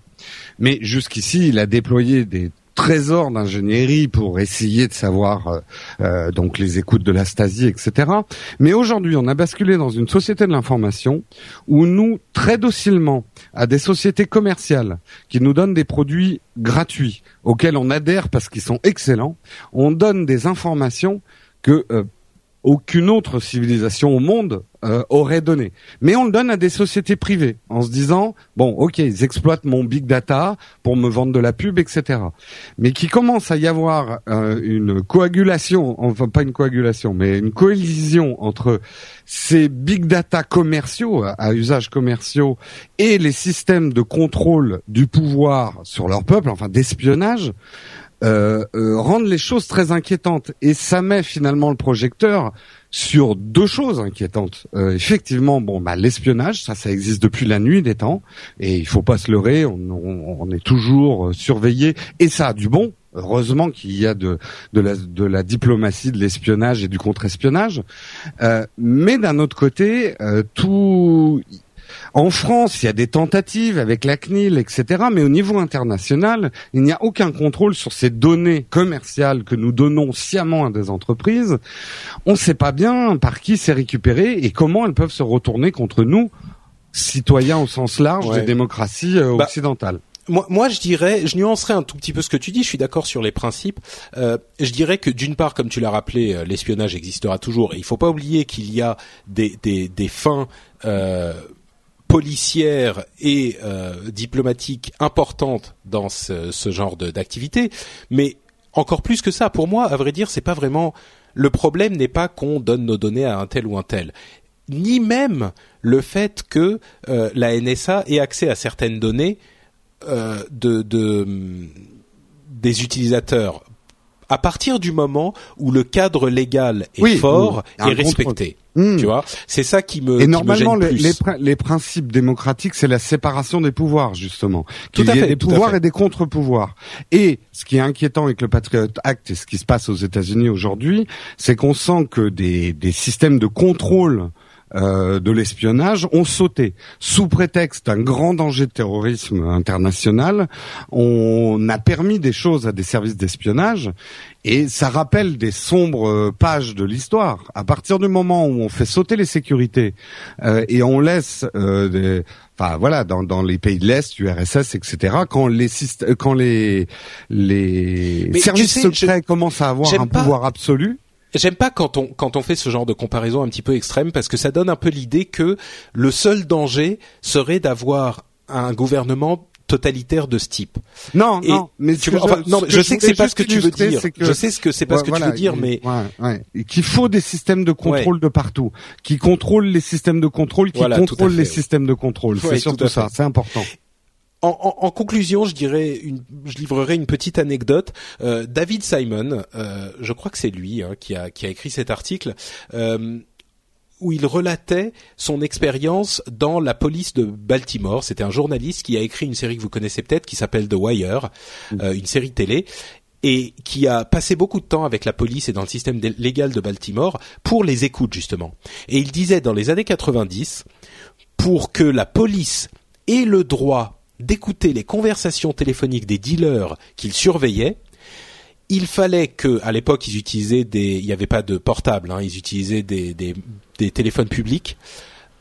mais jusqu'ici il a déployé des trésors d'ingénierie pour essayer de savoir euh, euh, donc les écoutes de la Stasi, etc. Mais aujourd'hui, on a basculé dans une société de l'information où nous, très docilement, à des sociétés commerciales qui nous donnent des produits gratuits auxquels on adhère parce qu'ils sont excellents, on donne des informations que euh, aucune autre civilisation au monde euh, aurait donné. Mais on le donne à des sociétés privées en se disant bon, ok, ils exploitent mon big data pour me vendre de la pub, etc. Mais qui commence à y avoir euh, une coagulation, enfin pas une coagulation, mais une cohésion entre ces big data commerciaux à usage commerciaux et les systèmes de contrôle du pouvoir sur leur peuple, enfin d'espionnage. Euh, euh, rendent les choses très inquiétantes. Et ça met finalement le projecteur sur deux choses inquiétantes. Euh, effectivement, bon, bah, l'espionnage, ça, ça existe depuis la nuit des temps, et il faut pas se leurrer, on, on, est toujours surveillé, et ça a du bon. Heureusement qu'il y a de, de, la, de la diplomatie, de l'espionnage et du contre-espionnage. mais d'un autre côté, tout, en France, il y a des tentatives avec la CNIL, etc. Mais au niveau international, il n'y a aucun contrôle sur ces données commerciales que nous donnons sciemment à des entreprises. On ne sait pas bien par qui c'est récupéré et comment elles peuvent se retourner contre nous, citoyens au sens large des démocraties euh, bah, occidentales. Moi, moi, je dirais, je nuancerais un tout petit peu ce que tu dis. Je suis d'accord sur les principes. Euh, je dirais que d'une part, comme tu l'as rappelé, euh, l'espionnage existera toujours. Et il faut pas oublier qu'il y a des, des, des fins euh, policière et euh, diplomatique importante dans ce, genre d'activité, mais encore plus que ça, pour moi, à vrai dire, c'est pas vraiment le problème n'est pas qu'on donne nos données à un tel ou un tel, ni même le fait que euh, la NSA ait accès à certaines données euh, de, de des utilisateurs à partir du moment où le cadre légal est fort et respecté. Hmm. Tu vois, c'est ça qui me et normalement me les, les, principes démocratiques, c'est la séparation des pouvoirs justement. Qu'il y ait des pouvoirs et des contre-pouvoirs. Et ce qui est inquiétant avec le Patriot Act et ce qui se passe aux États-Unis aujourd'hui, c'est qu'on sent que des, des systèmes de contrôle euh, de l'espionnage ont sauté sous prétexte d'un grand danger de terrorisme international. On a permis des choses à des services d'espionnage et ça rappelle des sombres pages de l'histoire. À partir du moment où on fait sauter les sécurités euh, et on laisse euh, des, enfin voilà, dans, dans les pays de l'Est, URSS, etc. Quand les quand les les services secrets commencent à avoir un pouvoir absolu, J'aime pas quand on quand on fait ce genre de comparaison un petit peu extrême parce que ça donne un peu l'idée que le seul danger serait d'avoir un gouvernement totalitaire de ce type. Non, non, mais tu vois, non, je sais que c'est pas ce que tu veux dire. je sais ce que c'est pas ce que tu veux dire, mais ouais, ouais. qu'il faut des systèmes de contrôle de partout, qui contrôlent les systèmes de contrôle, qui contrôlent les systèmes de contrôle. c'est surtout ça, c'est important en, conclusion, je dirais, une, je livrerai une petite anecdote. Euh, David Simon, euh, je crois que c'est lui hein, qui, a, qui a écrit cet article. Euh, où il relatait son expérience dans la police de Baltimore. C'était un journaliste qui a écrit une série que vous connaissez peut-être, qui s'appelle The Wire, mm. une série télé, et qui a passé beaucoup de temps avec la police et dans le système légal de Baltimore pour les écoutes justement. Et il disait dans les années 90, pour que la police ait le droit d'écouter les conversations téléphoniques des dealers qu'ils surveillaient, il fallait que, à l'époque, ils utilisaient des, il n'y avait pas de portable, hein, ils utilisaient des, des, téléphones publics,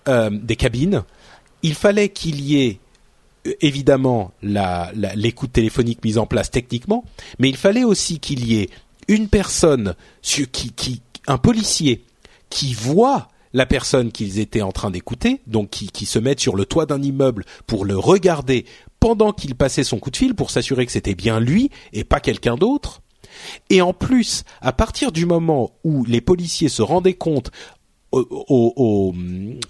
euh, des cabines. Il fallait qu'il y ait euh, évidemment la, l'écoute téléphonique mise en place techniquement, mais il fallait aussi qu'il y ait une personne, qui, qui, un policier, qui voit la personne qu'ils étaient en train d'écouter, donc qui, se mettent sur le toit d'un immeuble pour le regarder pendant qu'il passait son coup de fil pour s'assurer que c'était bien lui et pas quelqu'un d'autre. Et en plus, à partir du moment où les policiers se rendaient compte au,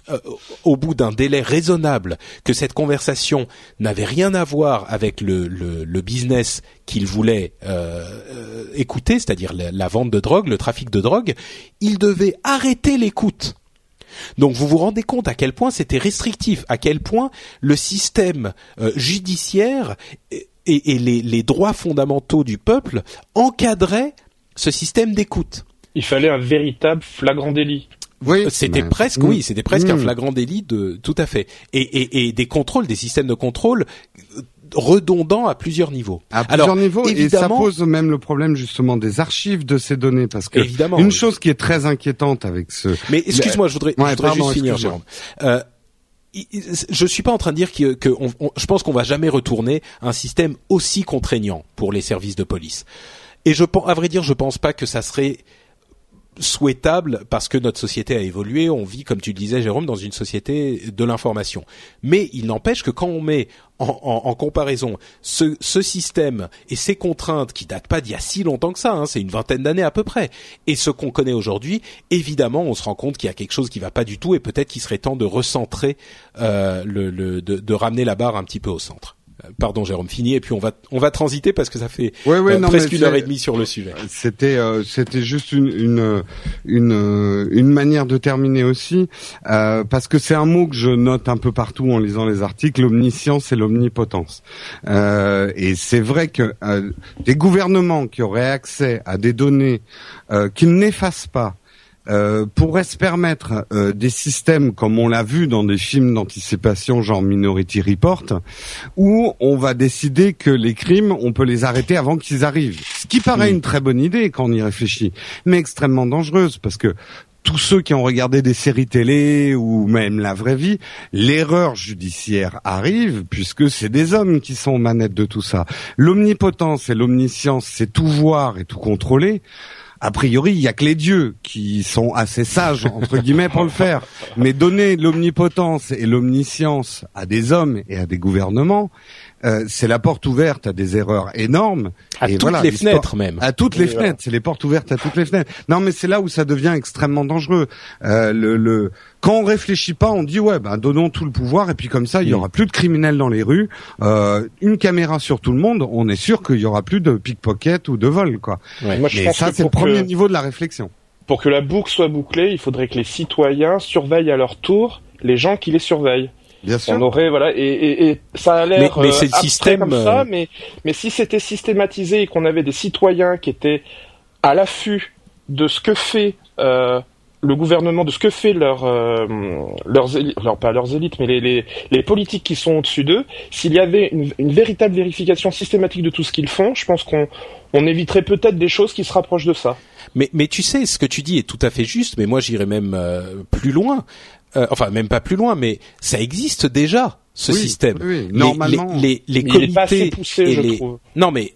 euh, bout d'un délai raisonnable que cette conversation n'avait rien à voir avec le, business qu'ils voulaient euh, euh écouter, c'est-à-dire la, vente de drogue, le trafic de drogue, ils devaient arrêter l'écoute. Donc vous vous rendez compte à quel point c'était restrictif, à quel point le système euh, judiciaire et, les, les, droits fondamentaux du peuple encadraient ce système d'écoute. Il fallait un véritable flagrant délit. Oui, c'était presque, oui, c'était presque un mm. flagrant délit de, tout à fait, et, et, et des contrôles, des systèmes de contrôle redondants à plusieurs niveaux. À plusieurs niveaux, et ça pose même le problème justement des archives de ces données, parce que évidemment, une chose qui est très inquiétante avec ce. Mais excuse-moi, je voudrais, je voudrais juste finir, Jérôme. Euh, je suis pas en train de dire que, que on, je pense qu'on va jamais retourner un système aussi contraignant pour les services de police. Et je, à vrai dire, je pense pas que ça serait souhaitable parce que notre société a évolué. On vit, comme tu le disais, Jérôme, dans une société de l'information. Mais il n'empêche que quand on met en, comparaison ce, système et ces contraintes qui datent pas d'il y a si longtemps que ça, hein, c'est une vingtaine d'années à peu près, et ce qu'on connaît aujourd'hui, évidemment, on se rend compte qu'il y a quelque chose qui va pas du tout et peut-être qu'il serait temps de recentrer, euh, le, de ramener la barre un petit peu au centre. Pardon, Jérôme, fini et puis on va on va transiter parce que ça fait euh, presque une heure et demie sur le sujet. C'était euh, c'était juste une une une, euh, une manière de terminer aussi parce que c'est un mot que je note un peu partout en lisant les articles, l'omniscience et l'omnipotence. et c'est vrai que des gouvernements qui auraient accès à des données qui n'effacent pas euh, pourrait se permettre euh, des systèmes comme on l'a vu dans des films d'anticipation genre Minority Report, où on va décider que les crimes, on peut les arrêter avant qu'ils arrivent. Ce qui paraît une très bonne idée quand on y réfléchit, mais extrêmement dangereuse parce que tous ceux qui ont regardé des séries télé ou même la vraie vie, l'erreur judiciaire arrive puisque c'est des hommes qui sont aux manettes de tout ça. L'omnipotence et l'omniscience, c'est tout voir et tout contrôler a priori, il y a que les dieux qui sont assez sages entre guillemets pour le faire. Mais donner l'omnipotence et l'omniscience à des hommes et à des gouvernements, euh, c'est la porte ouverte à des erreurs énormes. À toutes les fenêtres même. À toutes les fenêtres, c'est les portes ouvertes à toutes les fenêtres. Non, mais c'est là où ça devient extrêmement dangereux. Euh, le, le, quand on réfléchit pas, on dit ouais, ben donnons tout le pouvoir et puis comme ça, il y mm. aura plus de criminels dans les rues. Euh, une caméra sur tout le monde, on est sûr qu'il y aura plus de pickpocket ou de vol, quoi. Ouais. Moi, je mais ça, c'est le premier niveau de la réflexion. Pour que la boucle soit bouclée, il faudrait que les citoyens surveillent à leur tour les gens qui les surveillent. Bien sûr. On aurait voilà et, et, et ça a l'air mais, c'est le euh, système comme ça, euh, mais mais si c'était systématisé et qu'on avait des citoyens qui étaient à l'affût de ce que fait euh, le gouvernement, de ce que fait leur, euh, leurs élites, alors pas leurs élites, mais les, les, les politiques qui sont au-dessus d'eux, s'il y avait une, une, véritable vérification systématique de tout ce qu'ils font, je pense qu'on on éviterait peut-être des choses qui se rapprochent de ça. Mais, mais tu sais, ce que tu dis est tout à fait juste, mais moi j'irais même plus loin. Euh, enfin même pas plus loin, mais ça existe déjà ce système. Oui, normalement, les, les, les comités et les non mais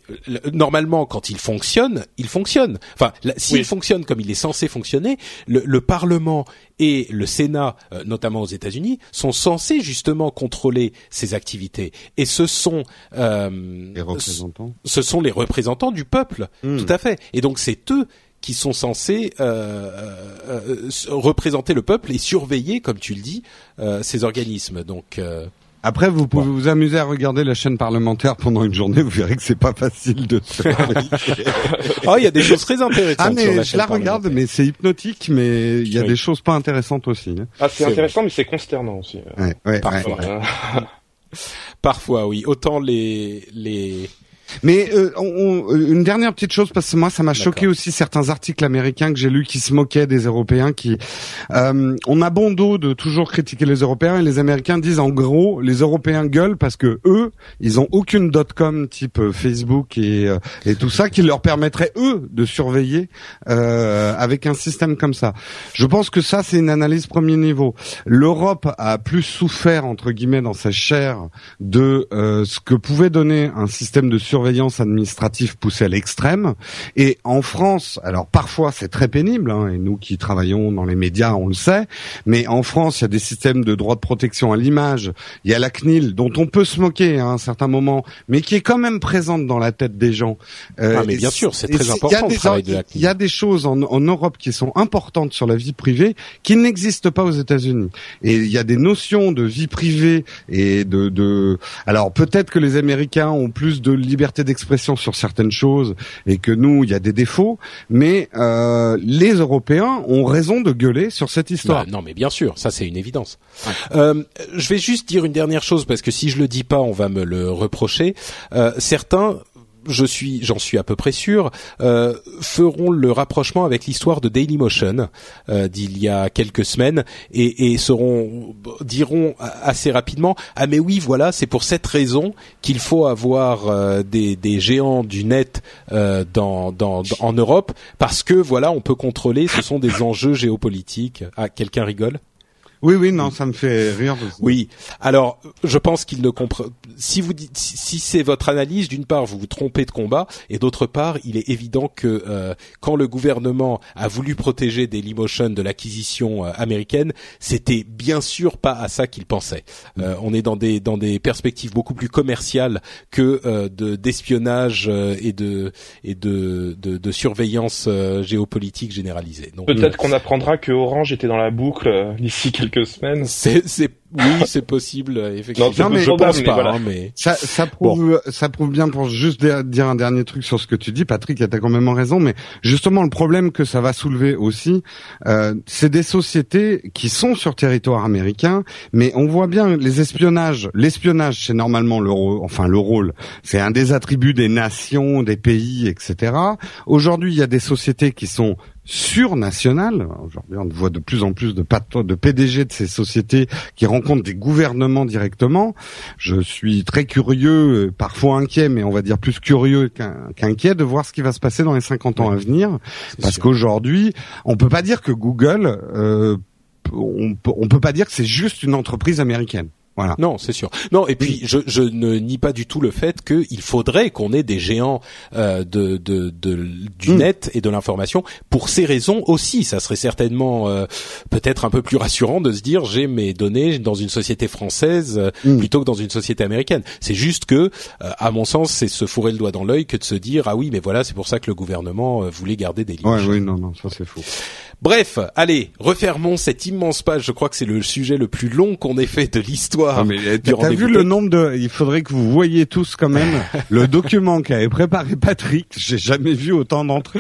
normalement quand il fonctionne, il fonctionne. Enfin, s'il fonctionne comme il est censé fonctionner, le, le Parlement et le Sénat, euh, notamment aux États-Unis, sont censés justement contrôler ces activités. Et ce sont euh, les représentants. Ce sont les représentants du peuple, hmm. tout à fait. Et donc c'est eux qui sont censés euh, euh, euh, représenter le peuple et surveiller, comme tu le dis, ces organismes. Donc après, vous pouvez vous amuser à regarder la chaîne parlementaire pendant une journée. Vous verrez que c'est pas facile de. oh, [LAUGHS] il y a des choses très intéressantes. Ah mais sur la je la regarde, mais c'est hypnotique, mais il y a des choses pas intéressantes aussi. Hein. Ah, c'est intéressant, mais c'est consternant aussi. Ouais, ouais, Parfois. [LAUGHS] Parfois, oui. Autant les les mais euh, on, une dernière petite chose parce que moi ça m'a choqué aussi certains articles américains que j'ai lus qui se moquaient des Européens qui euh, on a bon dos de toujours critiquer les Européens et les Américains disent en gros les Européens gueulent parce que eux ils ont aucune dot-com type euh, Facebook et, euh, et tout ça qui leur permettrait eux de surveiller euh, avec un système comme ça. Je pense que ça c'est une analyse premier niveau. L'Europe a plus souffert entre guillemets dans sa chair de ce que pouvait donner un système de surveillance surveillance administrative poussée à l'extrême. Et en France, alors parfois c'est très pénible, hein, et nous qui travaillons dans les médias, on le sait, mais en France, il y a des systèmes de droit de protection à l'image. Il y a la CNIL, dont on peut se moquer à un certain moment, mais qui est quand même présente dans la tête des gens. Euh, ah, mais bien sûr, c'est très important. Il y a des choses en, en Europe qui sont importantes sur la vie privée qui n'existent pas aux États-Unis. Et il y a des notions de vie privée et de, de... alors peut-être que les Américains ont plus de liberté d'expression sur certaines choses et que nous, il y a des défauts, mais euh, les Européens ont raison de gueuler sur cette histoire. Bah, non, mais bien sûr, ça c'est une évidence. Euh, je vais juste dire une dernière chose parce que si je le dis pas, on va me le reprocher. Euh, certains je suis, j'en suis à peu près sûr, euh, feront le rapprochement avec l'histoire de Dailymotion euh, d'il y a quelques semaines et, et seront diront assez rapidement ah mais oui voilà c'est pour cette raison qu'il faut avoir euh, des, géants du net euh, dans, en Europe parce que voilà on peut contrôler ce sont des enjeux géopolitiques. Ah quelqu'un rigole? Oui, oui, non, ça me fait rire. Oui. Alors, je pense qu'il ne comprend. Si vous dites, si c'est votre analyse, d'une part, vous vous trompez de combat, et d'autre part, il est évident que euh, quand le gouvernement a voulu protéger Dailymotion de l'acquisition euh, américaine, c'était bien sûr pas à ça qu'il pensait. Euh, on est dans des dans des perspectives beaucoup plus commerciales que de d'espionnage et de et de de, de surveillance géopolitique généralisée. Peut-être qu'on apprendra que Orange était dans la boucle d'ici quelques quelques semaines. C'est, c'est, oui, c'est possible, effectivement. Non, mais, je pense pas, hein, mais, Ça, ça prouve, ça prouve bien pour juste dire un dernier truc sur ce que tu dis, Patrick, tu as quand même raison, mais justement, le problème que ça va soulever aussi, euh, c'est des sociétés qui sont sur territoire américain, mais on voit bien les espionnages, l'espionnage, c'est normalement le rôle, enfin, le rôle, c'est un des attributs des nations, des pays, etc. Aujourd'hui, il y a des sociétés qui sont surnationales. Aujourd'hui, on voit de plus en plus de, de PDG de ces sociétés qui rencontrent des gouvernements directement. Je suis très curieux, parfois inquiet, mais on va dire plus curieux qu'inquiet de voir ce qui va se passer dans les 50 ans à venir. Parce qu'aujourd'hui, on peut pas dire que Google, euh, on, on peut pas dire que c'est juste une entreprise américaine. Non, c'est sûr. Non, et puis je, je, ne nie pas du tout le fait qu'il faudrait qu'on ait des géants euh, de, de, de, du mm. net et de l'information. Pour ces raisons aussi, ça serait certainement euh, peut-être un peu plus rassurant de se dire j'ai mes données dans une société française euh, mm. plutôt que dans une société américaine. C'est juste que, euh, à mon sens, c'est se fourrer le doigt dans l'œil que de se dire ah oui, mais voilà, c'est pour ça que le gouvernement voulait garder des lignes. Ouais, oui, non, non, ça c'est faux. Bref, allez, refermons cette immense page. Je crois que c'est le sujet le plus long qu'on ait fait de l'histoire. T'as vu le nombre de Il faudrait que vous voyiez tous quand même [LAUGHS] le document qu'avait préparé Patrick. J'ai jamais vu autant d'entrées.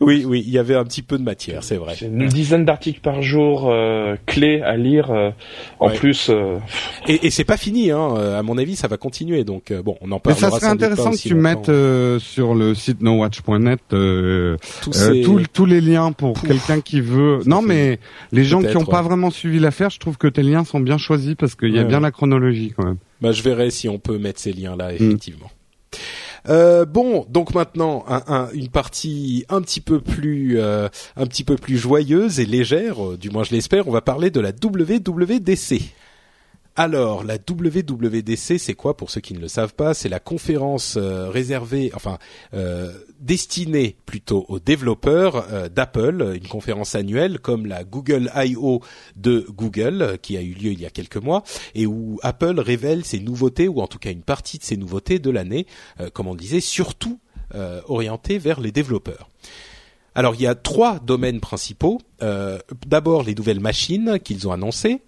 Oui, oui, il y avait un petit peu de matière, c'est vrai. Une dizaine d'articles par jour euh, clés à lire. Euh, en plus. Euh, et, et c'est pas fini, hein. À mon avis, ça va continuer. Donc bon, on en parlera. Mais ça serait intéressant que tu mettes sur le site nowatch.net tous, tous les liens pour quelqu'un qui qui veut. Non, mais les gens qui n'ont pas vraiment suivi l'affaire, je trouve que tes liens sont bien choisis parce qu'il y a bien la chronologie quand même. Bah, je verrai si on peut mettre ces liens-là, mm. effectivement. Euh, bon, donc maintenant une partie un petit peu plus euh, un petit peu plus joyeuse et légère, euh, du moins je l'espère. On va parler de la WWDC. Alors, la WWDC, c'est quoi pour ceux qui ne le savent pas? C'est la conférence euh, réservée, enfin euh, destinée plutôt aux développeurs euh, d'Apple, une conférence annuelle comme la Google I.O. de Google, qui a eu lieu il y a quelques mois, et où Apple révèle ses nouveautés, ou en tout cas une partie de ses nouveautés de l'année, comme on disait, surtout orientées vers les développeurs. Alors il y a trois domaines principaux. Euh, D'abord les nouvelles machines qu'ils ont annoncées.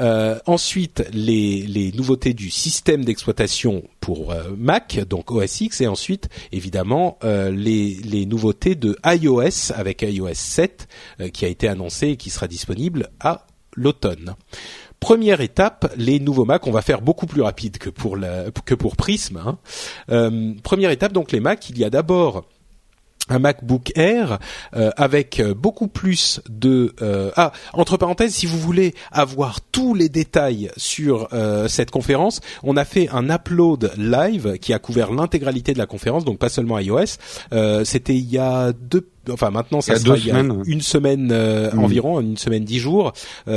Euh, ensuite les, nouveautés du système d'exploitation pour euh, Mac, donc OS X. Et ensuite évidemment les, nouveautés de iOS avec iOS 7 euh, qui a été annoncé et qui sera disponible à l'automne. Première étape, les nouveaux Mac. On va faire beaucoup plus rapide que pour que pour Prism. Hein. Première étape, donc les Mac. Il y a d'abord un MacBook Air euh, avec euh, beaucoup plus de euh, ah entre parenthèses si vous voulez avoir tous les détails sur cette conférence on a fait un upload live qui a couvert l'intégralité de la conférence donc pas seulement iOS. C'était il y a deux enfin maintenant ça sera il y a une semaine mmh. environ une semaine dix jours.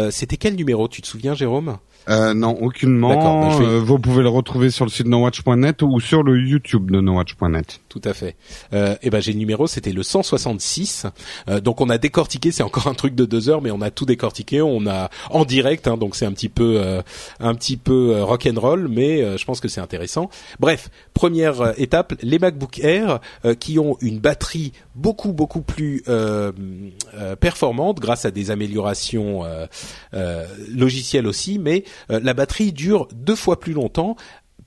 C'était quel numéro? Tu te souviens Jérôme? Euh, non, aucunement. Bah, euh, vous pouvez le retrouver sur le site nowatch.net ou sur le YouTube de nowatch.net. Tout à fait. Euh, et ben j'ai le numéro, c'était le 166. Euh, donc on a décortiqué, c'est encore un truc de deux heures, mais on a tout décortiqué. On a en direct, hein, donc c'est un petit peu, euh, un petit peu rock and roll, mais je pense que c'est intéressant. Bref, première étape, les MacBook Air qui ont une batterie beaucoup beaucoup plus performante grâce à des améliorations logicielles aussi, mais euh, la batterie dure deux fois plus longtemps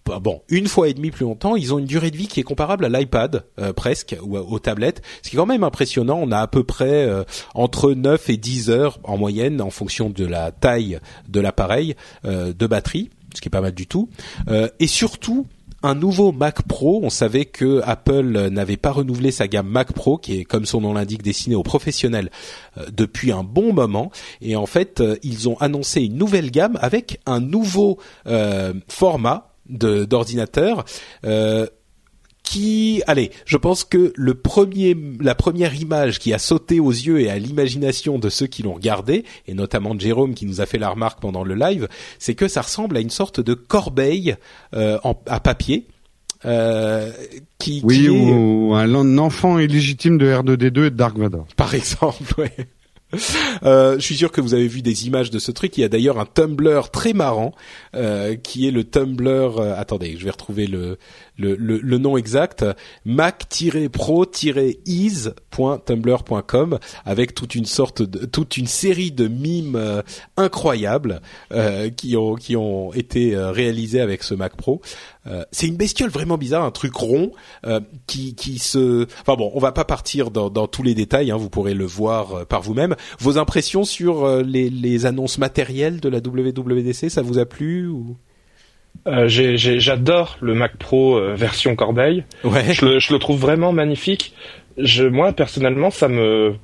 bah, bon, une fois et demie plus longtemps, ils ont une durée de vie qui est comparable à l'iPad euh, presque ou aux tablettes, ce qui est quand même impressionnant. On a à peu près euh, entre 9 et 10 heures en moyenne en fonction de la taille de l'appareil de batterie, ce qui est pas mal du tout. et surtout, un nouveau Mac Pro. On savait que Apple n'avait pas renouvelé sa gamme Mac Pro, qui est comme son nom l'indique destinée aux professionnels euh, depuis un bon moment. Et en fait, euh, ils ont annoncé une nouvelle gamme avec un nouveau format d'ordinateur qui, allez, je pense que le premier, la première image qui a sauté aux yeux et à l'imagination de ceux qui l'ont regardé, et notamment Jérôme qui nous a fait la remarque pendant le live, c'est que ça ressemble à une sorte de corbeille euh, en, à papier. Euh, qui, oui, qui est... ou un enfant illégitime de R2D2 et de Dark Vador. Par exemple, [LAUGHS] ouais. Euh, je suis sûr que vous avez vu des images de ce truc. Il y a d'ailleurs un Tumblr très marrant euh, qui est le Tumblr. Euh, attendez, je vais retrouver le le, le, nom exact. Mac-pro-ease.tumblr.com avec toute une sorte de toute une série de mimes euh, incroyables qui ont qui ont été réalisés avec ce Mac Pro. c'est une bestiole vraiment bizarre, un truc rond qui qui se. Enfin bon, on va pas partir dans, dans tous les détails. Hein, vous pourrez le voir par vous-même. Vos impressions sur euh, les, les, annonces matérielles de la WWDC, ça vous a plu ou? Euh, J'adore le Mac Pro euh, version Corbeil. Ouais. Je, le, je le trouve vraiment magnifique. Je, moi personnellement, ça me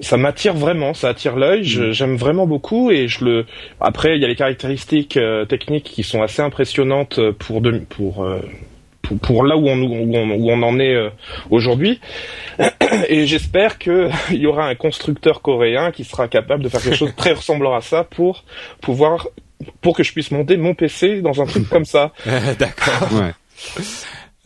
ça m'attire vraiment, ça attire l'œil. Mm. J'aime vraiment beaucoup et je le. Après, il y a les caractéristiques euh, techniques qui sont assez impressionnantes pour de, pour pour, là où on, où on, où on en est aujourd'hui. [CLEARS THROAT] Et j'espère qu'il [LAUGHS] y aura un constructeur coréen qui sera capable de faire quelque chose de [LAUGHS] très ressemblant à ça pour pouvoir pour que je puisse monter mon PC dans un truc comme ça. [LAUGHS] D'accord. Ouais.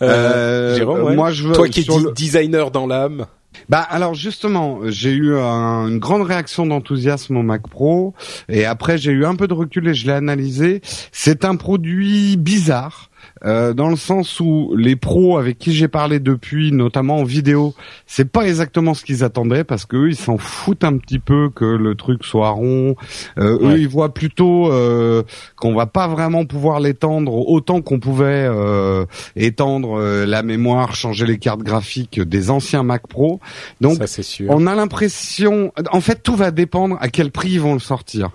Euh, Jérôme, moi je veux toi qui es designer dans l'âme. Bah alors justement, j'ai eu une grande réaction d'enthousiasme au Mac Pro et après j'ai eu un peu de recul et je l'ai analysé. C'est un produit bizarre euh, dans le sens où les pros avec qui j'ai parlé depuis, notamment en vidéo, c'est pas exactement ce qu'ils attendaient parce qu'eux ils s'en foutent un petit peu que le truc soit rond. Euh, Eux ils voient plutôt euh, qu'on va pas vraiment pouvoir l'étendre autant qu'on pouvait euh, étendre euh, la mémoire, changer les cartes graphiques des anciens Mac Pro. Donc on a l'impression, en fait tout va dépendre à quel prix ils vont le sortir.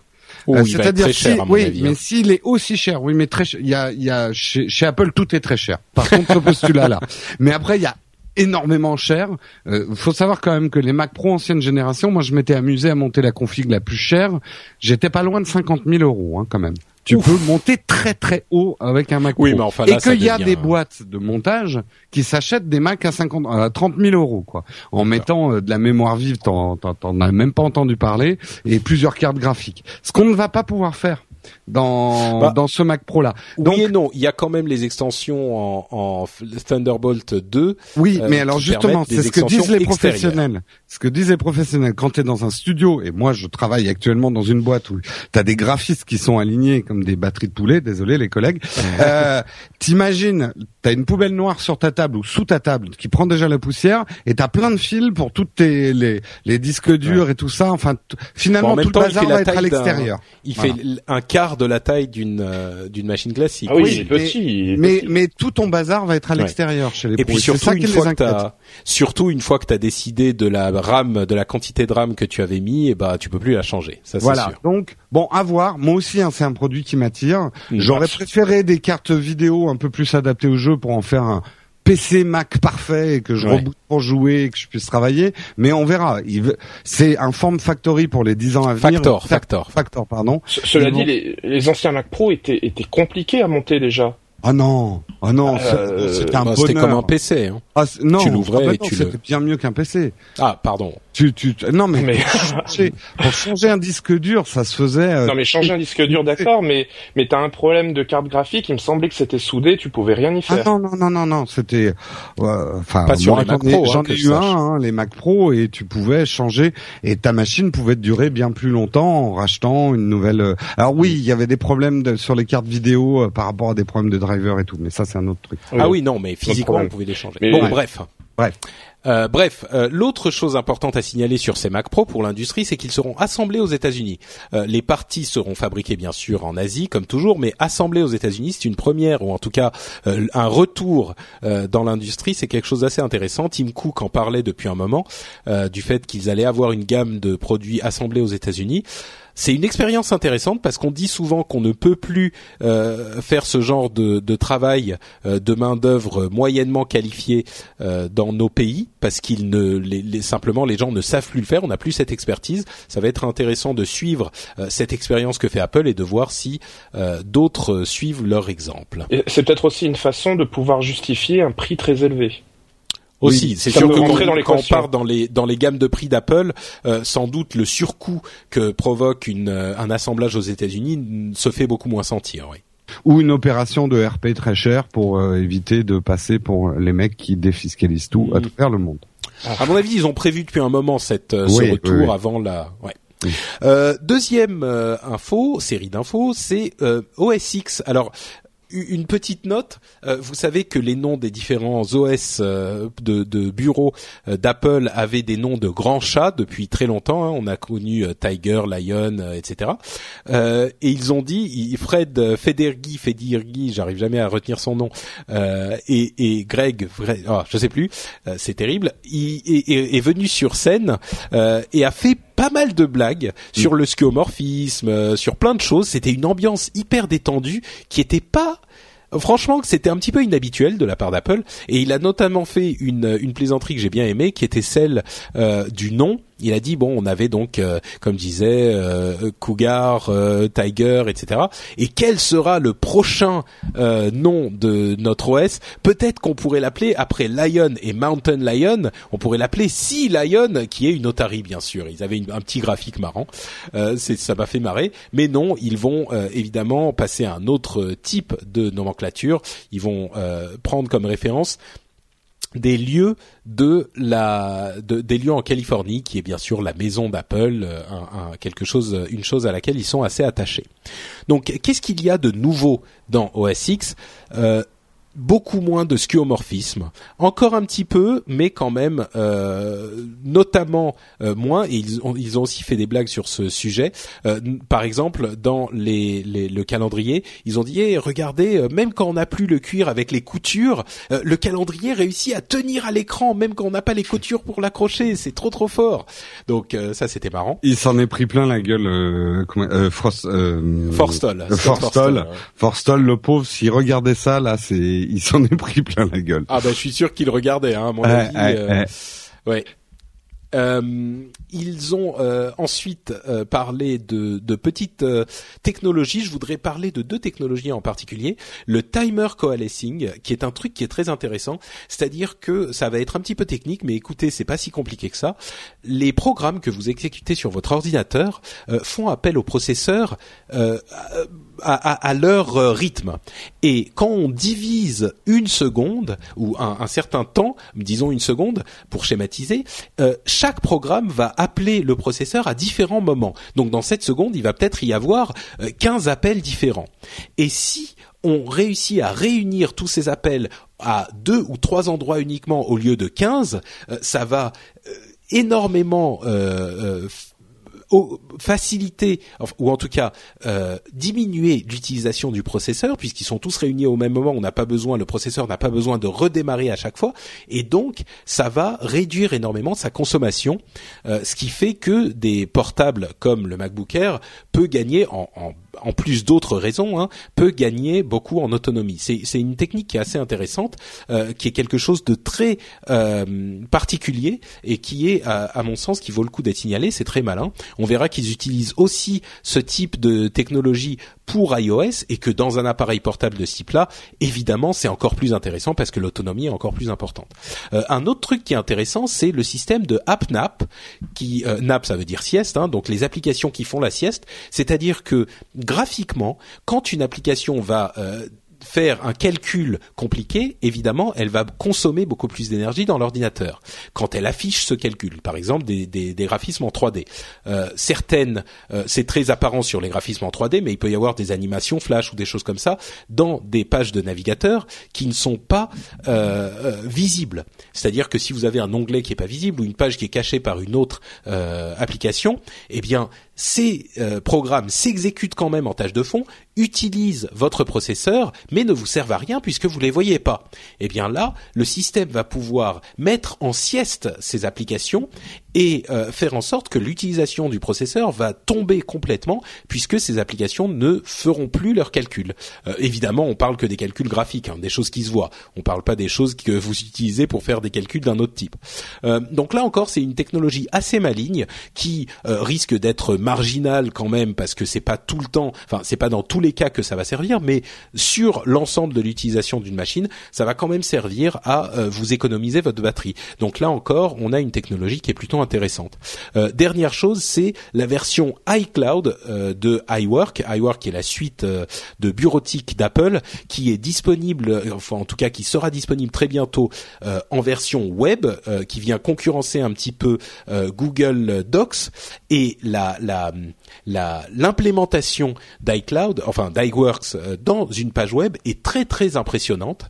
Euh, c'est-à-dire si, oui, mais hein. s'il est aussi cher, oui, mais très cher. Il y a, il y a chez, chez Apple tout est très cher. Par contre, ce postulat-là. [LAUGHS] Mais après, il y a énormément cher. Il euh, faut savoir quand même que les Mac Pro ancienne génération, moi je m'étais amusé à monter la config la plus chère. J'étais pas loin de 50 000 euros hein, quand même. Tu peux monter très très haut avec un Mac oui, Pro. Mais enfin, là, et qu'il y a des boîtes de montage qui s'achètent des Macs à 50, à 30 000 euros, quoi. En mettant euh, de la mémoire vive, t'en, t'en as même pas entendu parler, et plusieurs cartes graphiques. Ce qu'on ne va pas pouvoir faire dans bah, dans ce Mac Pro là. Donc, oui et non, il y a quand même les extensions en, en Thunderbolt 2. Oui, mais euh, alors justement, c'est ce que disent les professionnels. Ce que disent les professionnels quand tu es dans un studio et moi je travaille actuellement dans une boîte où tu as des graphistes qui sont alignés comme des batteries de poulet, désolé les collègues. [LAUGHS] euh, T'imagines, tu as une poubelle noire sur ta table ou sous ta table qui prend déjà la poussière et tu as plein de fils pour toutes tes les, les disques durs et tout ça. Enfin, finalement tout le bazar va être à l'extérieur. Il fait un quart de la taille d'une euh, d'une machine classique. Ah oui, il est petit. mais mais tout ton bazar va être à l'extérieur chez les Et puis surtout une fois que as, surtout une fois que tu as décidé de la RAM, de la quantité de RAM que tu avais mis, et eh bah tu peux plus la changer. Ça voilà. Sûr. Donc bon, à voir. Moi aussi, hein, c'est un produit qui m'attire. J'aurais préféré des cartes vidéo un peu plus adaptées au jeu pour en faire un PC Mac parfait et que je reboot pour jouer et que je puisse travailler, mais on verra. C'est un form factory pour les 10 ans à venir. Factor, factor, factor, pardon. cela dit, les, les, anciens Mac Pro étaient, étaient compliqués à monter déjà. Ah non, ah non, euh, c'était un bah, C'était comme un PC. Hein. Ah, non, tu l'ouvrais ah bah tu C'était bien mieux qu'un PC. Ah, pardon. Tu, tu, non mais, mais... Pour, changer, pour, changer, un disque dur, ça se faisait. Euh... Non mais changer un disque dur, d'accord, mais mais t'as un problème de carte graphique. Il me semblait que c'était soudé, tu pouvais rien y faire. Ah non non non non non, c'était. Enfin, pas sur les Mac Pro. J'en ai, hein, eu un, hein, les Mac Pro, et tu pouvais changer et ta machine pouvait durer bien plus longtemps en rachetant une nouvelle. Euh, alors oui, il y avait des problèmes de, sur les cartes vidéo euh, par rapport à des problèmes de driver et tout, mais ça c'est un autre truc. Ah oui non, mais physiquement on pouvait les changer. bon bref. Bref. Euh, bref, euh, l'autre chose importante à signaler sur ces Mac Pro pour l'industrie, c'est qu'ils seront assemblés aux États-Unis. Euh, les parties seront fabriquées bien sûr en Asie, comme toujours, mais assemblées aux États-Unis, c'est une première ou en tout cas euh, un retour dans l'industrie. C'est quelque chose d'assez intéressant. Tim Cook en parlait depuis un moment du fait qu'ils allaient avoir une gamme de produits assemblés aux États-Unis c'est une expérience intéressante parce qu'on dit souvent qu'on ne peut plus euh, faire ce genre de, de travail euh, de main d'œuvre moyennement qualifiée euh, dans nos pays parce qu'ils ne les, simplement les gens ne savent plus le faire. On n'a plus cette expertise. Ça va être intéressant de suivre cette expérience que fait Apple et de voir si d'autres suivent leur exemple. C'est peut-être aussi une façon de pouvoir justifier un prix très élevé. Aussi, c'est sûr que quand, on part dans les dans les gammes de prix d'Apple, euh, sans doute le surcoût que provoque une, euh, un assemblage aux États-Unis se fait beaucoup moins sentir. Oui. Ou une opération de RP très chère pour euh, éviter de passer pour les mecs qui défiscalisent tout à mm. travers le monde. À mon avis, ils ont prévu depuis un moment cette ce retour avant la. Ouais. deuxième info, série d'infos, c'est OS X. Alors une petite note, euh, vous savez que les noms des différents OS euh, de, de bureaux euh, d'Apple avaient des noms de grands chats depuis très longtemps. Hein. On a connu Tiger, Lion, etc. et ils ont dit, Fred Federghi, Federghi, j'arrive jamais à retenir son nom, et, et, Greg, oh, je sais plus, c'est terrible, il est, venu sur scène et a fait pas mal de blagues sur le skeuomorphisme, sur plein de choses. C'était une ambiance hyper détendue qui était pas franchement, c'était un petit peu inhabituel de la part d'Apple, et il a notamment fait une, une plaisanterie que j'ai bien aimée, qui était celle euh, du nom il a dit bon, on avait donc, euh, comme disait euh, Cougar, euh, Tiger, etc. Et quel sera le prochain nom de notre OS Peut-être qu'on pourrait l'appeler après Lion et Mountain Lion, on pourrait l'appeler Sea Lion, qui est une otarie bien sûr. Ils avaient un petit graphique marrant, ça m'a fait marrer. Mais non, ils vont évidemment passer à un autre type de nomenclature. Ils vont prendre comme référence des lieux de la des lieux en Californie qui est bien sûr la maison d'Apple euh, quelque chose une chose à laquelle ils sont assez attachés. Donc qu'est-ce qu'il y a de nouveau dans OS X? Euh, beaucoup moins de skeuomorphisme, encore un petit peu, mais quand même euh, notamment euh, moins. Et ils ont, ils ont aussi fait des blagues sur ce sujet. Euh, par exemple, dans les, le calendrier, ils ont dit eh, regardez, même quand on n'a plus le cuir avec les coutures, le calendrier réussit à tenir à l'écran, même quand on n'a pas les coutures pour l'accrocher. C'est trop trop fort. Donc ça, c'était marrant. Il s'en est pris plein la gueule. Frost, Forstall. Forstall. Forstall, le pauvre, s'il regardait ça là, c'est il s'en est pris plein la gueule. Ah bah je suis sûr qu'il regardait, hein, à mon avis. Euh, ouais. Euh, ils ont euh, ensuite euh, parlé de, de petites euh, technologies. Je voudrais parler de deux technologies en particulier. Le timer coalescing, qui est un truc qui est très intéressant. C'est-à-dire que ça va être un petit peu technique, mais écoutez, c'est pas si compliqué que ça. Les programmes que vous exécutez sur votre ordinateur font appel au processeur à, à, leur rythme. Et quand on divise une seconde ou un, un certain temps, disons une seconde pour schématiser, chaque programme va appeler le processeur à différents moments. Donc dans cette seconde, il va peut-être y avoir 15 euh, appels différents. Et si on réussit à réunir tous ces appels à deux ou trois endroits uniquement au lieu de 15, euh, ça va euh, énormément faciliter ou en tout cas euh, diminuer l'utilisation du processeur puisqu'ils sont tous réunis au même moment. On n'a pas besoin, le processeur n'a pas besoin de redémarrer à chaque fois et donc ça va réduire énormément sa consommation, euh, ce qui fait que des portables comme le MacBook Air peut gagner en, en en plus d'autres raisons, hein, peut gagner beaucoup en autonomie. C'est une technique qui est assez intéressante, euh, qui est quelque chose de très euh, particulier et qui est, à, mon sens, qui vaut le coup d'être signalé. C'est très malin. On verra qu'ils utilisent aussi ce type de technologie pour iOS et que dans un appareil portable de ce type-là, évidemment, c'est encore plus intéressant parce que l'autonomie est encore plus importante. Euh, un autre truc qui est intéressant, c'est le système de AppNap, qui euh, nap ça veut dire sieste, hein, donc les applications qui font la sieste, c'est-à-dire que graphiquement, quand une application va euh, faire un calcul compliqué, évidemment, elle va consommer beaucoup plus d'énergie dans l'ordinateur. Quand elle affiche ce calcul, par exemple des, graphismes en 3D, euh, certaines, euh, c'est très apparent sur les graphismes en 3D, mais il peut y avoir des animations flash ou des choses comme ça dans des pages de navigateur qui ne sont pas euh, visibles. C'est-à-dire que si vous avez un onglet qui est pas visible ou une page qui est cachée par une autre application, eh bien ces euh, programmes s'exécutent quand même en tâche de fond, utilisent votre processeur, mais ne vous servent à rien puisque vous les voyez pas. Eh bien là, le système va pouvoir mettre en sieste ces applications et euh, faire en sorte que l'utilisation du processeur va tomber complètement puisque ces applications ne feront plus leurs calculs. Euh, évidemment, on parle que des calculs graphiques, hein, des choses qui se voient. On parle pas des choses que vous utilisez pour faire des calculs d'un autre type. Euh, donc là encore, c'est une technologie assez maligne qui risque d'être marginale quand même parce que c'est pas tout le temps, enfin c'est pas dans tous les cas que ça va servir, mais sur l'ensemble de l'utilisation d'une machine, ça va quand même servir à vous économiser votre batterie. Donc là encore, on a une technologie qui est plutôt intéressante. Euh, dernière chose, c'est la version iCloud euh, de iWork, iWork est la suite euh, de bureautique d'Apple, qui est disponible, enfin en tout cas qui sera disponible très bientôt en version web, qui vient concurrencer un petit peu Google Docs et la la l'implémentation d'iCloud, enfin d'iWorks dans une page web est très très impressionnante.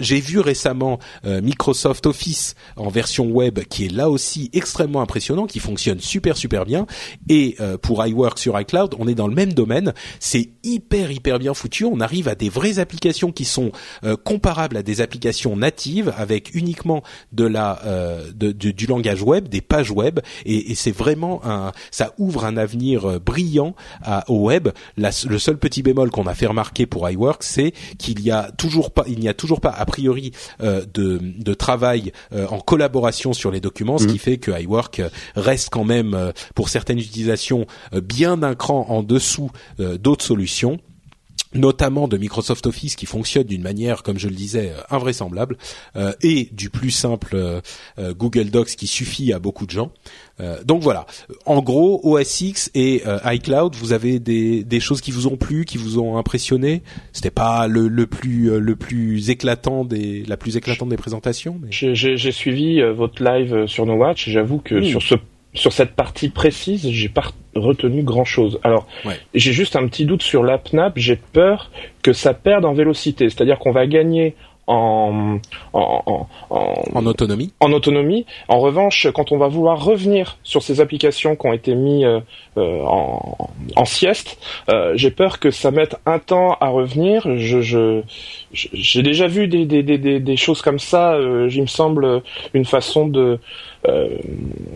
J'ai vu récemment Microsoft Office en version web qui est là aussi extrêmement impressionnant, qui fonctionne super super bien. Et euh, pour iWork sur iCloud, on est dans le même domaine. C'est hyper hyper bien foutu. On arrive à des vraies applications qui sont euh, comparables à des applications natives avec uniquement de la euh, de, du langage web, des pages web. Et, et c'est vraiment un, ça ouvre un avenir brillant à, au web. La, le seul petit bémol qu'on a fait remarquer pour iWork, c'est qu'il y a toujours pas, il n'y a toujours pas a priori de, de travail en collaboration sur les documents, ce mmh. qui fait que iWork reste quand même euh, pour certaines utilisations euh, bien d'un cran en dessous euh, d'autres solutions notamment de Microsoft Office qui fonctionne d'une manière, comme je le disais, invraisemblable, et du plus simple Google Docs qui suffit à beaucoup de gens. donc voilà, en gros, OS X et iCloud, vous avez des, des choses qui vous ont plu, qui vous ont impressionné. C'était pas le, le plus le plus éclatant des la plus éclatante des présentations. Mais... J'ai suivi votre live sur No Watch. J'avoue que sur ce sur cette partie précise, j'ai pas retenu grand chose. Alors, j'ai juste un petit doute sur l'AppNap. J'ai peur que ça perde en vélocité. C'est-à-dire qu'on va gagner en, en, en, autonomie. En autonomie. En revanche, quand on va vouloir revenir sur ces applications qui ont été mises euh, euh, en, en, sieste, euh, j'ai peur que ça mette un temps à revenir. Je, je, j'ai déjà vu des, des, des, des, choses comme ça. Euh, il me semble une façon de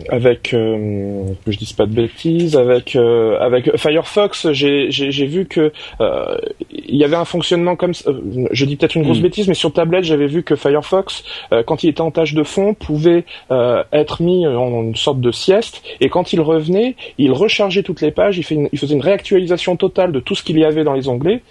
avec euh, que je dise pas de bêtises avec euh, avec Firefox j'ai vu que il y avait un fonctionnement comme je dis peut-être une grosse hmm. bêtise mais sur tablette j'avais vu que Firefox quand il était en tâche de fond pouvait être mis en une sorte de sieste et quand il revenait il rechargeait toutes les pages il, fait il faisait une réactualisation totale de tout ce qu'il y avait dans les onglets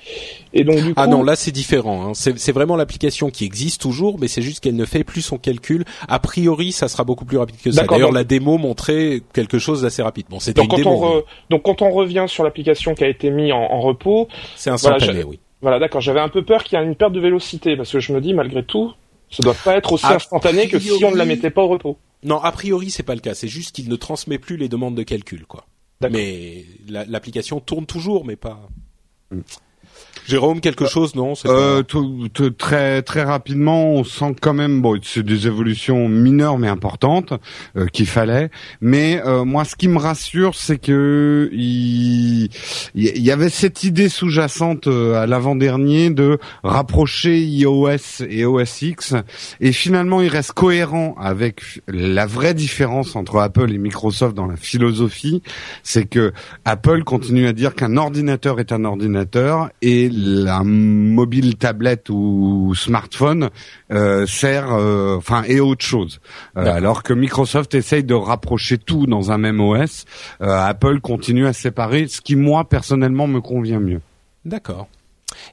et donc du ah non là c'est différent hein. c'est vraiment l'application qui existe toujours mais c'est juste qu'elle ne fait plus son calcul a priori ça sera beaucoup plus rapide que ça. D'ailleurs, la démo montrait quelque chose d'assez rapide. Bon, c'était une quand démo. On Donc, quand on revient sur l'application qui a été mise en, repos, c'est instantané, voilà, oui. Voilà, d'accord. J'avais un peu peur qu'il y ait une perte de vélocité parce que je me dis, malgré tout, ça doit pas être aussi instantané que si on ne la mettait pas au repos. Non, a priori, c'est pas le cas. C'est juste qu'il ne transmet plus les demandes de calcul, quoi. Mais l'application tourne toujours, mais pas. Mm. Jérôme, quelque chose non euh, Très très rapidement, on sent quand même bon, c'est des évolutions mineures mais importantes euh, qu'il fallait. Mais euh, moi, ce qui me rassure, c'est que il, il y avait cette idée sous-jacente euh, à l'avant-dernier de rapprocher iOS et OS X, et finalement, il reste cohérent avec la vraie différence entre Apple et Microsoft dans la philosophie, c'est que Apple continue à dire qu'un ordinateur est un ordinateur et la mobile tablette ou smartphone euh, sert, euh, enfin, et autre chose. Euh, alors que Microsoft essaye de rapprocher tout dans un même OS, Apple continue à séparer, ce qui moi personnellement me convient mieux. D'accord.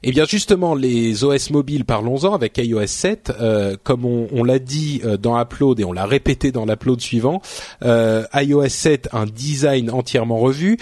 Eh bien justement, les OS mobiles, parlons-en avec iOS 7. Euh, comme on, l'a dit euh, dans Upload et on l'a répété dans l'Upload suivant, euh, iOS 7 un design entièrement revu,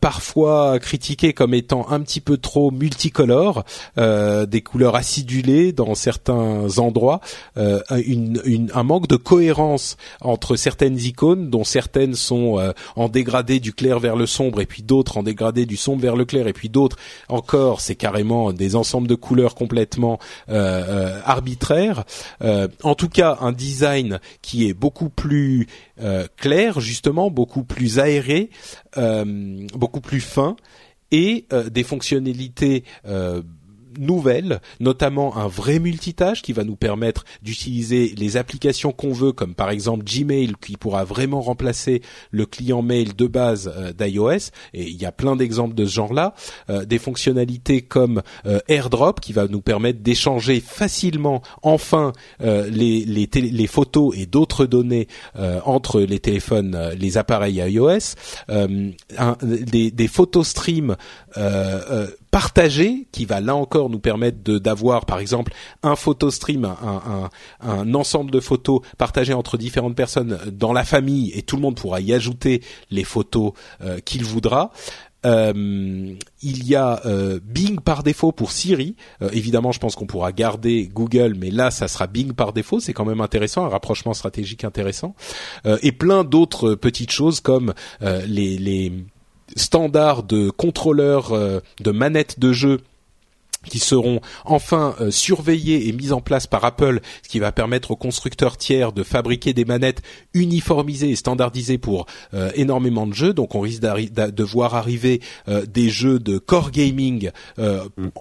parfois critiqué comme étant un petit peu trop multicolore, des couleurs acidulées dans certains endroits, un manque de cohérence entre certaines icônes, dont certaines sont en dégradé du clair vers le sombre et puis d'autres en dégradé du sombre vers le clair et puis d'autres encore c'est carrément des ensembles de couleurs complètement euh, euh, arbitraires. Euh, en tout cas, un design qui est beaucoup plus clair, justement, beaucoup plus aéré, beaucoup plus fin et des fonctionnalités nouvelles, notamment un vrai multitâche qui va nous permettre d'utiliser les applications qu'on veut, comme par exemple Gmail, qui pourra vraiment remplacer le client mail de base euh, d'iOS. Et il y a plein d'exemples de ce genre-là. Euh, des fonctionnalités comme euh, AirDrop, qui va nous permettre d'échanger facilement, enfin, les, photos et d'autres données entre les téléphones, les appareils iOS. Des, des photos stream partagé qui va là encore nous permettre d'avoir par exemple un photo stream, un, ensemble de photos partagées entre différentes personnes dans la famille et tout le monde pourra y ajouter les photos euh, qu'il voudra. Euh, il y a euh, Bing par défaut pour Siri. évidemment, je pense qu'on pourra garder Google, mais là, ça sera Bing par défaut. C'est quand même intéressant, un rapprochement stratégique intéressant. et plein d'autres petites choses comme les standards de contrôleurs euh, de manettes de jeu qui seront enfin euh, surveillés et mis en place par Apple, ce qui va permettre aux constructeurs tiers de fabriquer des manettes uniformisées et standardisées pour euh, énormément de jeux. Donc on risque de voir arriver euh, des jeux de core gaming mm.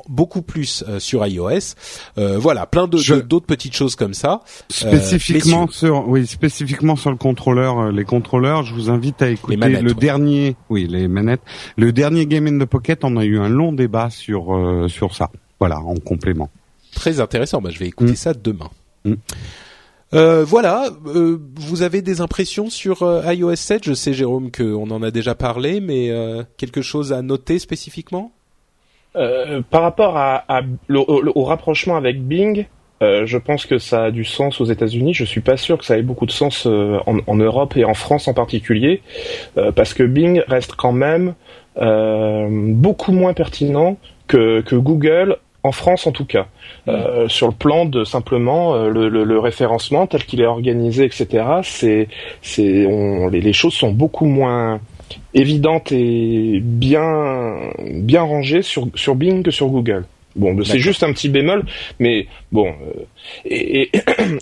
beaucoup plus sur iOS. voilà, plein de d'autres petites choses comme ça. Spécifiquement sur oui, spécifiquement sur le contrôleur, les contrôleurs, je vous invite à écouter le dernier, oui, les manettes, le dernier Game in the Pocket. On a eu un long débat sur sur ça. Voilà, en complément. Très intéressant. Bah, je vais écouter mm. ça demain. Mm. Euh, voilà, euh, vous avez des impressions sur euh, iOS 7 Je sais, Jérôme, qu'on en a déjà parlé, mais quelque chose à noter spécifiquement? Par rapport à, au, rapprochement avec Bing, je pense que ça a du sens aux États-Unis. Je suis pas sûr que ça ait beaucoup de sens en, Europe et en France en particulier, parce que Bing reste quand même beaucoup moins pertinent que, que Google en France en tout cas, euh, sur le plan de simplement euh, le, référencement tel qu'il est organisé, etc. C'est, c'est, les, les, choses sont beaucoup moins évidentes et bien, bien rangées sur, sur Bing que sur Google. Bon, c'est juste un petit bémol, mais bon. Euh, et,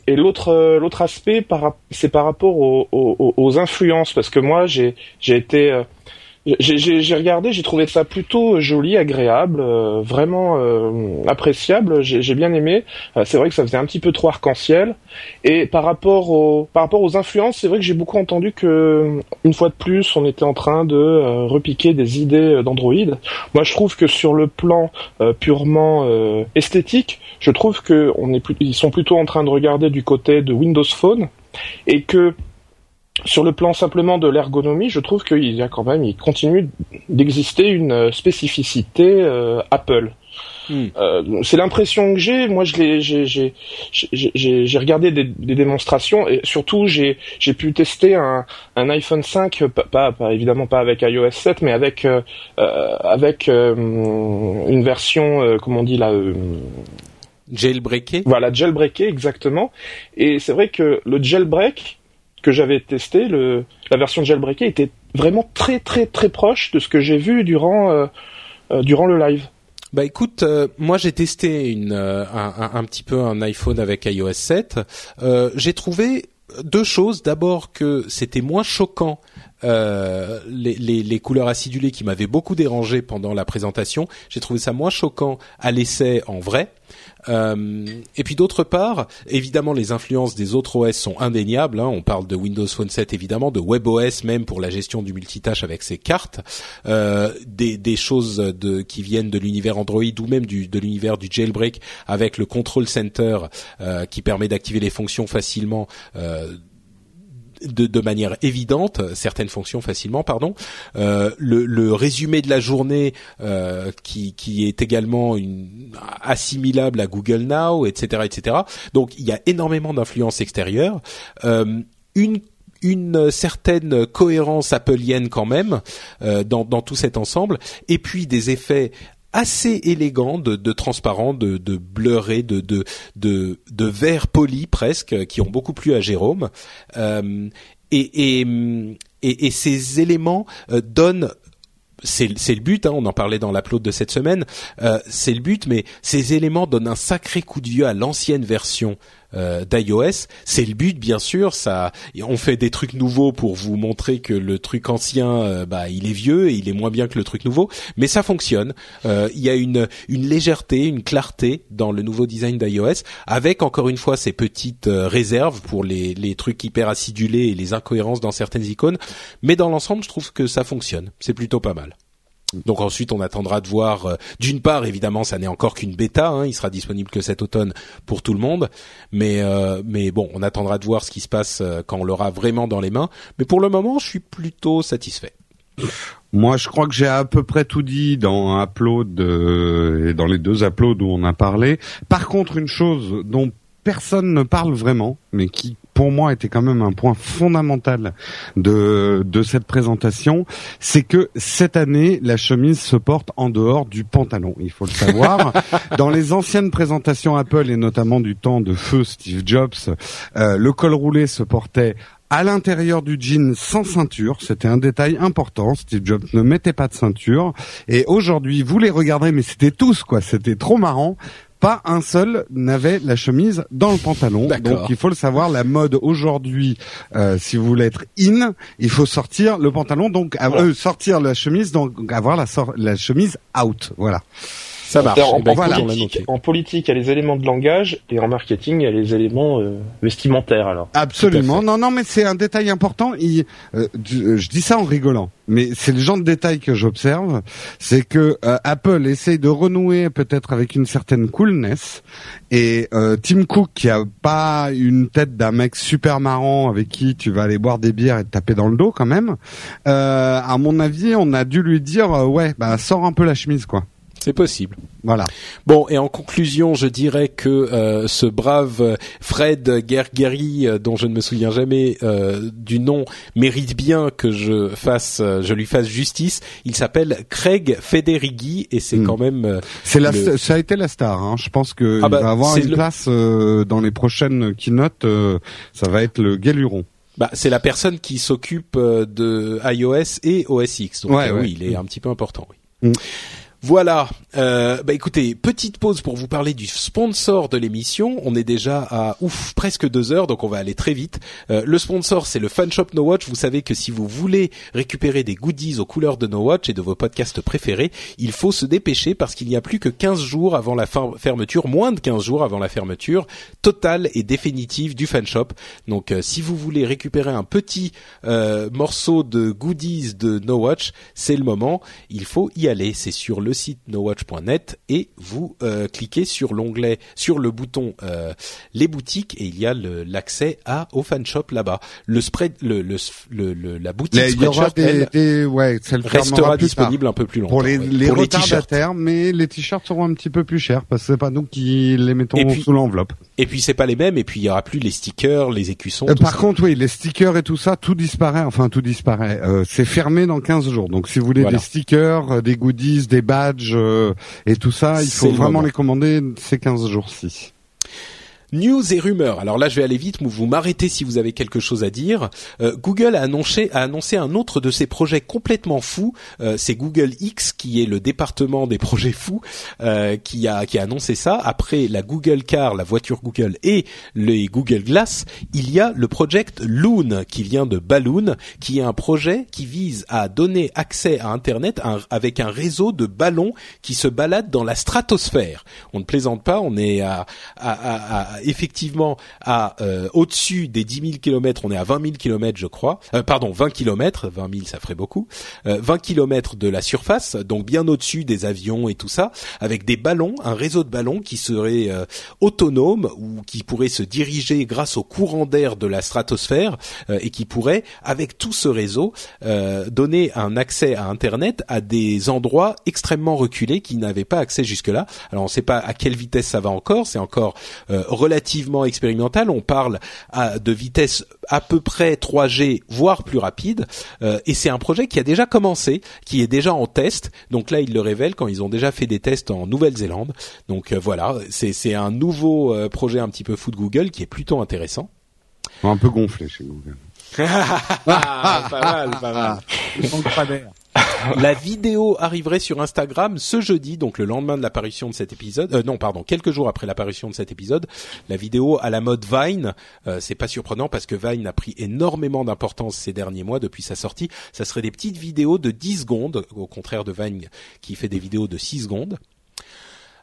et, [CLEARS THROAT] l'autre, l'autre aspect, c'est par rapport aux, aux, aux, influences, parce que moi, j'ai, j'ai été j'ai regardé, j'ai trouvé ça plutôt joli, agréable, euh, vraiment euh, appréciable. J'ai bien aimé. Euh, c'est vrai que ça faisait un petit peu trop arc-en-ciel. Et par rapport aux par rapport aux influences, c'est vrai que j'ai beaucoup entendu que une fois de plus, on était en train de repiquer des idées d'Android. Moi, je trouve que sur le plan purement esthétique, je trouve que est ils sont plutôt en train de regarder du côté de Windows Phone et que sur le plan simplement de l'ergonomie, je trouve qu'il y a quand même, il continue d'exister une euh, spécificité euh, Apple. Hmm. Euh, c'est l'impression que j'ai. Moi, je l'ai, j'ai, j'ai, j'ai, regardé des, des, démonstrations et surtout j'ai, j'ai pu tester un, un iPhone 5, pas, pas, évidemment pas avec iOS 7, mais avec euh, avec une version, comment on dit là. jailbreaké. Voilà, jailbreaké exactement. Et c'est vrai que le jailbreak, que j'avais testé, le, la version jailbreakée était vraiment très très très proche de ce que j'ai vu durant euh, euh, durant le live. Bah écoute, euh, moi j'ai testé une, un, un, petit peu un iPhone avec iOS 7. j'ai trouvé deux choses. D'abord que c'était moins choquant les, les, les, couleurs acidulées qui m'avaient beaucoup dérangé pendant la présentation. J'ai trouvé ça moins choquant à l'essai en vrai. Euh, et puis d'autre part, évidemment, les influences des autres OS sont indéniables. Hein. On parle de Windows Phone 7 évidemment, de WebOS même pour la gestion du multitâche avec ses cartes, euh, des, des, choses de, qui viennent de l'univers Android ou même du, de l'univers du jailbreak avec le Control Center euh, qui permet d'activer les fonctions facilement euh, de, de, manière évidente certaines fonctions facilement pardon euh, le, le, résumé de la journée euh, qui, qui est également une, assimilable à Google Now etc etc donc il y a énormément d'influences extérieures. Euh, une une certaine cohérence appelienne quand même euh, dans, dans tout cet ensemble. Et puis des effets assez élégant de, transparent, de, de de, vert poli presque, qui ont beaucoup plu à Jérôme. Euh, et, ces éléments euh, donnent c'est le but, hein, on en parlait dans l'upload de cette semaine, euh, c'est le but, mais ces éléments donnent un sacré coup de vieux à l'ancienne version euh, d'iOS. C'est le but, bien sûr. Ça, on fait des trucs nouveaux pour vous montrer que le truc ancien, euh, bah, il est vieux et il est moins bien que le truc nouveau, mais ça fonctionne. Euh, il y a une une légèreté, une clarté dans le nouveau design d'iOS, avec encore une fois ces petites réserves pour les les trucs hyper acidulés et les incohérences dans certaines icônes. Mais dans l'ensemble, je trouve que ça fonctionne. C'est plutôt pas mal. Donc ensuite, on attendra de voir. Euh, d'une part, évidemment, ça n'est encore qu'une bêta. Hein, il sera disponible que cet automne pour tout le monde. Mais euh, mais bon, on attendra de voir ce qui se passe euh, quand on l'aura vraiment dans les mains. Mais pour le moment, je suis plutôt satisfait. Moi, je crois que j'ai à peu près tout dit dans Upload et dans les deux Uploads où on a parlé. Par contre, une chose dont personne ne parle vraiment, mais qui pour moi était quand même un point fondamental de, de cette présentation, c'est que cette année, la chemise se porte en dehors du pantalon. Il faut le savoir. [LAUGHS] Dans les anciennes présentations Apple et notamment du temps de feu Steve Jobs, euh, le col roulé se portait à l'intérieur du jean sans ceinture. C'était un détail important. Steve Jobs ne mettait pas de ceinture. Et aujourd'hui, vous les regarderez, mais c'était tous, quoi. C'était trop marrant pas un seul n'avait la chemise dans le pantalon. Donc il faut le savoir, la mode aujourd'hui, euh, si vous voulez être in, il faut sortir le pantalon, donc euh, sortir la chemise, donc avoir la, la chemise out. Voilà. Ça marche. En, eh ben, politique, en, politique, il y a les éléments de langage et en marketing, il y a les éléments euh, vestimentaires. Alors. Absolument. Non, non, mais c'est un détail important. Il, euh, euh, je dis ça en rigolant, mais c'est le genre de détail que j'observe, c'est que Apple essaye de renouer peut-être avec une certaine coolness et Tim Cook qui a pas une tête d'un mec super marrant avec qui tu vas aller boire des bières et te taper dans le dos quand même. à mon avis, on a dû lui dire ouais, bah sors un peu la chemise quoi. C'est possible. Voilà. Bon, et en conclusion, je dirais que euh, ce brave Fred Gergeri, euh, dont je ne me souviens jamais euh, du nom, mérite bien que je fasse, je lui fasse justice. Il s'appelle Craig Federighi et c'est hmm. quand même. c'est la, ça a été la star. Hein. Je pense que ah bah, va avoir une place dans les prochaines keynotes. ça va être le Galuron. Bah, c'est la personne qui s'occupe de iOS et OS X. Donc oui, il est un petit peu important. Oui. Hmm. Voilà. Euh, bah écoutez, petite pause pour vous parler du sponsor de l'émission. On est déjà à ouf presque deux heures, donc on va aller très vite. Euh, le sponsor, c'est le Fun Shop No Watch. Vous savez que si vous voulez récupérer des goodies aux couleurs de No Watch et de vos podcasts préférés, il faut se dépêcher parce qu'il n'y a plus que 15 jours avant la fermeture, moins de 15 jours avant la fermeture totale et définitive du Fun Shop. Donc euh, si vous voulez récupérer un petit euh, morceau de goodies de No Watch, c'est le moment. Il faut y aller. C'est sur le site et vous euh, cliquez sur l'onglet, sur le bouton euh, les boutiques et il y a l'accès à au fan shop là-bas. Le spread, le, le, le, la boutique Spreadshop, elle, ouais, restera disponible un peu plus longtemps. Pour les, les retardataires, mais les t-shirts seront un petit peu plus chers parce que c'est pas nous qui les mettons sous l'enveloppe. Et puis c'est pas les mêmes et puis il y aura plus les stickers, les écussons. Euh, par contre, oui, les stickers et tout ça, tout disparaît. Enfin, tout disparaît. c'est fermé dans 15 jours. Donc si vous voulez des stickers, des goodies, des badges euh, et tout ça, il faut vraiment les commander ces 15 jours-ci. News et rumeurs. Alors là, je vais aller vite, vous m'arrêtez si vous avez quelque chose à dire. Euh, Google a annoncé, a annoncé un autre de ses projets complètement fous. Euh, c'est Google X qui est le département des projets fous euh, qui a qui a annoncé ça. Après la Google Car, la voiture Google et les Google Glass, il y a le project Loon qui vient de Balloon, qui est un projet qui vise à donner accès à Internet avec un réseau de ballons qui se baladent dans la stratosphère. On ne plaisante pas, on est à, à, à effectivement à euh, au-dessus des 10 000 kilomètres, on est à 20 000 kilomètres, je crois. Euh, pardon, 20 kilomètres, 20 000, ça ferait beaucoup. 20 euh, kilomètres de la surface, donc bien au-dessus des avions et tout ça, avec des ballons, un réseau de ballons qui serait autonome ou qui pourrait se diriger grâce au courant d'air de la stratosphère et qui pourrait, avec tout ce réseau, donner un accès à Internet à des endroits extrêmement reculés qui n'avaient pas accès jusque-là. Alors on ne sait pas à quelle vitesse ça va encore, c'est encore relativement expérimental. On parle de vitesse à peu près 3G, voire plus rapide. Euh, et c'est un projet qui a déjà commencé, qui est déjà en test. Donc là, ils le révèlent quand ils ont déjà fait des tests en Nouvelle-Zélande. Donc euh, voilà, c'est un nouveau euh, projet un petit peu fou de Google qui est plutôt intéressant. Un peu gonflé chez Google. [LAUGHS] [LAUGHS] pas mal, pas mal. [LAUGHS] la vidéo arriverait sur Instagram ce jeudi, donc le lendemain de l'apparition de cet épisode. Euh, non, pardon, quelques jours après l'apparition de cet épisode. La vidéo à la mode Vine, euh, c'est pas surprenant parce que Vine a pris énormément d'importance ces derniers mois depuis sa sortie. Ça serait des petites vidéos de 10 secondes, au contraire de Vine qui fait des vidéos de 6 secondes.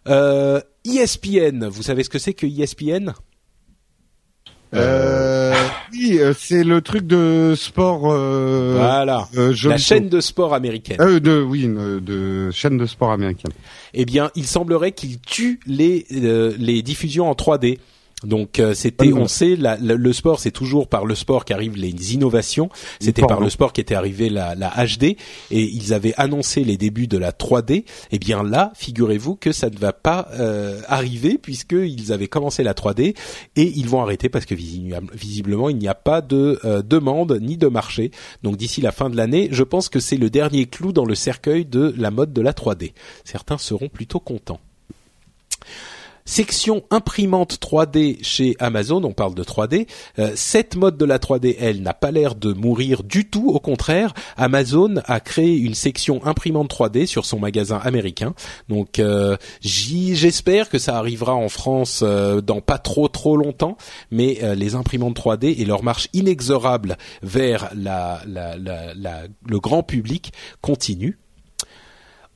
Euh, ESPN, vous savez ce que c'est que ESPN euh, oui, euh, c'est le truc de sport. Euh, voilà. Euh, la chaîne de sport américaine. Euh, de oui, de chaîne de sport américaine. Eh bien, il semblerait qu'il tue les les diffusions en 3D. Donc euh, c'était, on sait, le sport, c'est toujours par le sport qu'arrivent les innovations. C'était par le sport qu'était arrivée la, la, HD, et ils avaient annoncé les débuts de la 3D. Eh bien là, figurez-vous que ça ne va pas euh, arriver puisqu'ils avaient commencé la 3D et ils vont arrêter parce que visiblement il n'y a pas de euh, demande ni de marché. Donc d'ici la fin de l'année, je pense que c'est le dernier clou dans le cercueil de la mode de la 3D. Certains seront plutôt contents. Section imprimante 3D chez Amazon, on parle de 3D. Euh, cette mode de la 3D, elle, n'a pas l'air de mourir du tout. Au contraire, Amazon a créé une section imprimante 3D sur son magasin américain. Donc, euh, j'espère que ça arrivera en France euh, dans pas trop trop longtemps. Mais les imprimantes 3D et leur marche inexorable vers le grand public continue.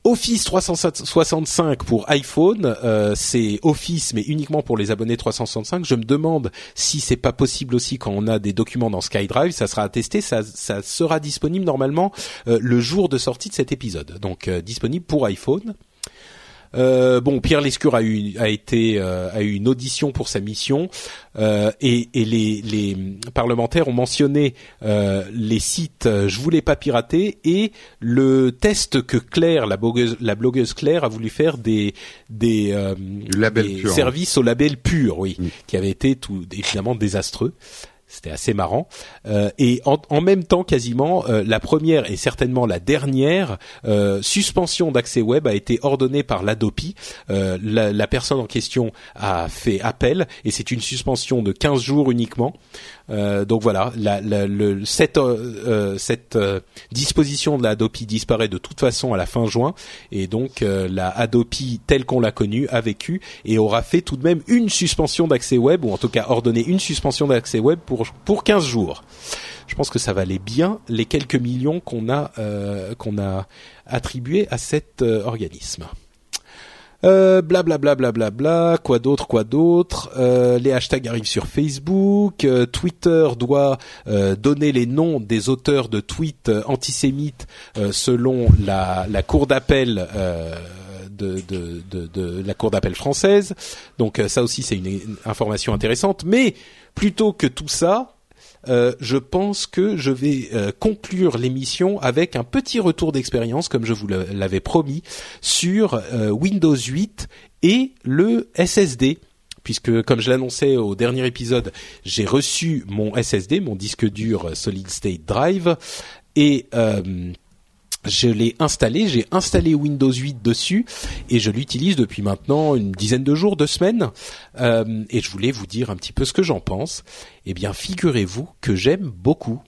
Office 365 pour iPhone, euh, c'est Office mais uniquement pour les abonnés 365. Je me demande si c'est pas possible aussi quand on a des documents dans SkyDrive, ça sera attesté, ça, ça sera disponible normalement euh, le jour de sortie de cet épisode. Donc euh, disponible pour iPhone. Euh, bon, Pierre Lescure a eu a été euh, a eu une audition pour sa mission euh, et, et les, les, parlementaires ont mentionné les sites je voulais pas pirater et le test que Claire la blogueuse la blogueuse Claire a voulu faire des des, des services au label pur oui. qui avait été tout évidemment désastreux c'était assez marrant. Euh, et en, en, même temps, quasiment, euh, la première et certainement la dernière euh, suspension d'accès web a été ordonnée par l'Adopi. Euh, la, la, personne en question a fait appel et c'est une suspension de 15 jours uniquement. Euh, donc voilà, la, la, le, cette, euh, cette disposition de la Adopi disparaît de toute façon à la fin juin et donc la Adopi telle qu'on l'a connue a vécu et aura fait tout de même une suspension d'accès web ou en tout cas ordonné une suspension d'accès web pour pour 15 jours. Je pense que ça valait bien les quelques millions qu'on a euh, qu'on a attribués à cet euh, organisme. Euh, bla bla bla bla bla. Quoi d'autre Quoi d'autre euh, Les hashtags arrivent sur Facebook. Twitter doit donner les noms des auteurs de tweets antisémites selon la, la cour d'appel. De, la cour d'appel française. Donc ça aussi c'est une information intéressante. Mais plutôt que tout ça, euh, je pense que je vais euh, conclure l'émission avec un petit retour d'expérience, comme je vous l'avais promis, sur euh, Windows 8 et le SSD. Puisque, comme je l'annonçais au dernier épisode, j'ai reçu mon SSD, mon disque dur Solid State Drive, et je l'ai installé, j'ai installé Windows 8 dessus et je l'utilise depuis maintenant une dizaine de jours, deux semaines. Euh, et je voulais vous dire un petit peu ce que j'en pense. Eh bien, figurez-vous que j'aime beaucoup.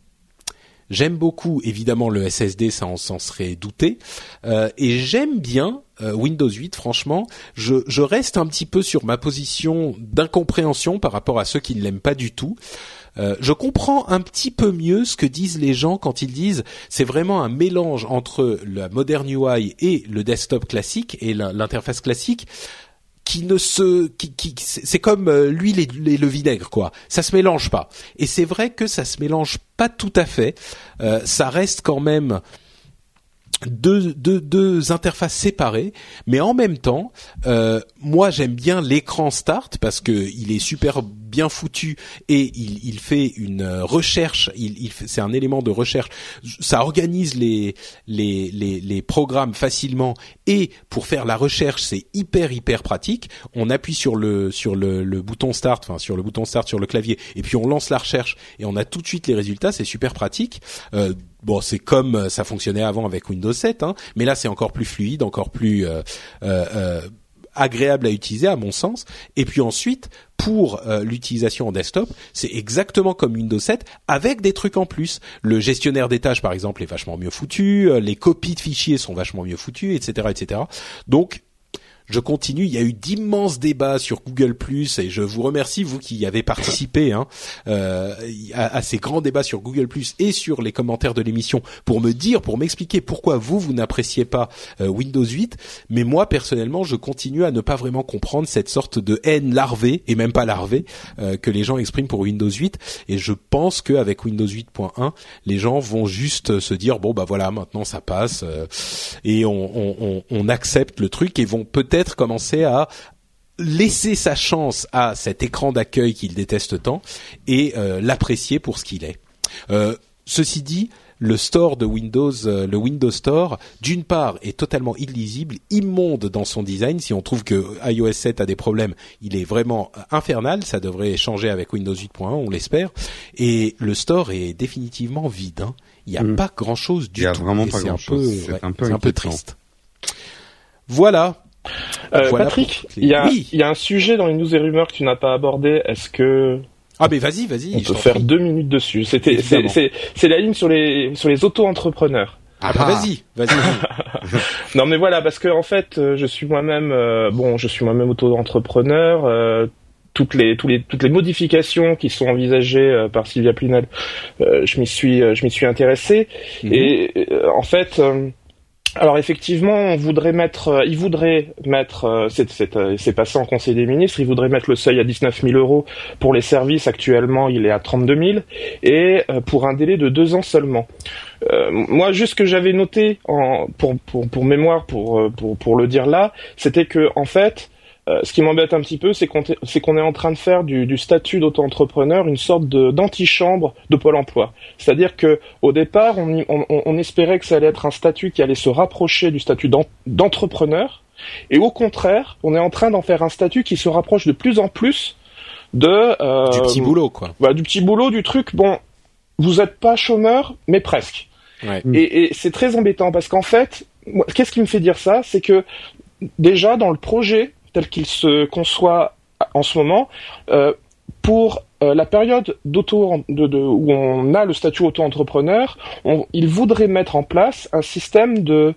J'aime beaucoup, évidemment, le SSD, ça on s'en serait douté. Euh, et j'aime bien euh, Windows 8, franchement. Je, je reste un petit peu sur ma position d'incompréhension par rapport à ceux qui ne l'aiment pas du tout. Euh, je comprends un petit peu mieux ce que disent les gens quand ils disent c'est vraiment un mélange entre la moderne UI et le desktop classique et l'interface classique qui ne se qui, qui c'est comme euh, l'huile et, le vinaigre quoi. Ça se mélange pas. Et c'est vrai que ça se mélange pas tout à fait. Euh, ça reste quand même deux, deux, deux interfaces séparées, mais en même temps, euh, moi j'aime bien l'écran Start parce que il est super bien foutu et il, il fait une recherche. Il, il c'est un élément de recherche. Ça organise les, les les les programmes facilement et pour faire la recherche c'est hyper hyper pratique. On appuie sur le sur le, le bouton Start, enfin sur le bouton Start sur le clavier et puis on lance la recherche et on a tout de suite les résultats. C'est super pratique. Euh, bon, c'est comme euh, ça fonctionnait avant avec Windows 7, hein, mais là c'est encore plus fluide, encore plus euh, euh, agréable à utiliser à mon sens. Et puis ensuite, pour euh, l'utilisation en desktop, c'est exactement comme Windows 7 avec des trucs en plus. Le gestionnaire des tâches, par exemple, est vachement mieux foutu. les copies de fichiers sont vachement mieux foutues, etc., etc. Donc je continue. Il y a eu d'immenses débats sur Google Plus et je vous remercie vous qui y avez participé hein, euh, à, ces grands débats sur Google Plus et sur les commentaires de l'émission pour me dire, pour m'expliquer pourquoi vous vous n'appréciez pas euh, Windows 8. Mais moi personnellement, je continue à ne pas vraiment comprendre cette sorte de haine larvée et même pas larvée euh, que les gens expriment pour Windows 8. Et je pense qu'avec Windows 8.1, les gens vont juste se dire bon bah voilà maintenant ça passe et on, on, on accepte le truc et vont peut-être commencer à laisser sa chance à cet écran d'accueil qu'il déteste tant et euh, l'apprécier pour ce qu'il est. Euh, ceci dit, le store de Windows, euh, le Windows Store, d'une part est totalement illisible, immonde dans son design. Si on trouve que iOS 7 a des problèmes, il est vraiment infernal. Ça devrait changer avec Windows 8.1, on l'espère. Et le store est définitivement vide. Hein. Il n'y a mm. pas grand-chose du tout. Il n'y a vraiment pas grand-chose. C'est un peu, un peu triste. Voilà euh, Patrick, il y, a, y a un sujet dans les news et rumeurs que tu n'as pas abordé. Est-ce que ah mais vas-y, vas-y. On peut faire deux minutes dessus? C'était, c'est la ligne sur les sur les auto-entrepreneurs. Ah bah vas-y, vas-y. [LAUGHS] non mais voilà, parce que en fait, euh, je suis moi-même, euh, bon, je suis moi-même auto-entrepreneur. Euh, toutes les, toutes les toutes les modifications qui sont envisagées par Sylvia Plinel, je m'y suis je m'y suis intéressé mhm. et en fait alors effectivement, on voudrait mettre, euh, il voudrait mettre, euh, euh, c'est passé en Conseil des ministres, il voudrait mettre le seuil à 19 000 euros pour les services. Actuellement, il est à 32 000 et pour un délai de deux ans seulement. moi, juste ce que j'avais noté en, pour, pour, pour mémoire, pour, pour, pour le dire là, c'était que en fait, euh, ce qui m'embête un petit peu, c'est qu'on est, en train de faire du, statut d'auto-entrepreneur une sorte d'antichambre de, Pôle Emploi. C'est-à-dire que au départ, on, espérait que ça allait être un statut qui allait se rapprocher du statut d'entrepreneur, et au contraire, on est en train d'en faire un statut qui se rapproche de plus en plus de euh, du petit boulot, quoi. Bah, du petit boulot, du truc. Bon, vous n'êtes pas chômeur, mais presque. Et, et c'est très embêtant parce qu'en fait, qu'est-ce qui me fait dire ça? C'est que déjà dans le projet tel qu'il se conçoit en ce moment, euh, pour euh, la période d'auto de, où on a le statut auto-entrepreneur, il voudrait mettre en place un système de,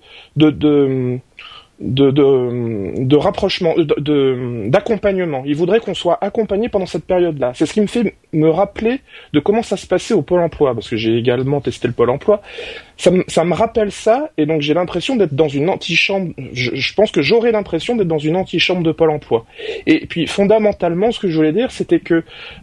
de, de, de rapprochement, d'accompagnement. Il voudrait qu'on soit accompagné pendant cette période-là. C'est ce qui me fait me rappeler de comment ça se passait au Pôle Emploi, parce que j'ai également testé le Pôle Emploi. Ça, me, ça me rappelle ça, et donc j'ai l'impression d'être dans une antichambre. Je, je pense que j'aurais l'impression d'être dans une antichambre de Pôle Emploi. Et puis fondamentalement, ce que je voulais dire, c'était que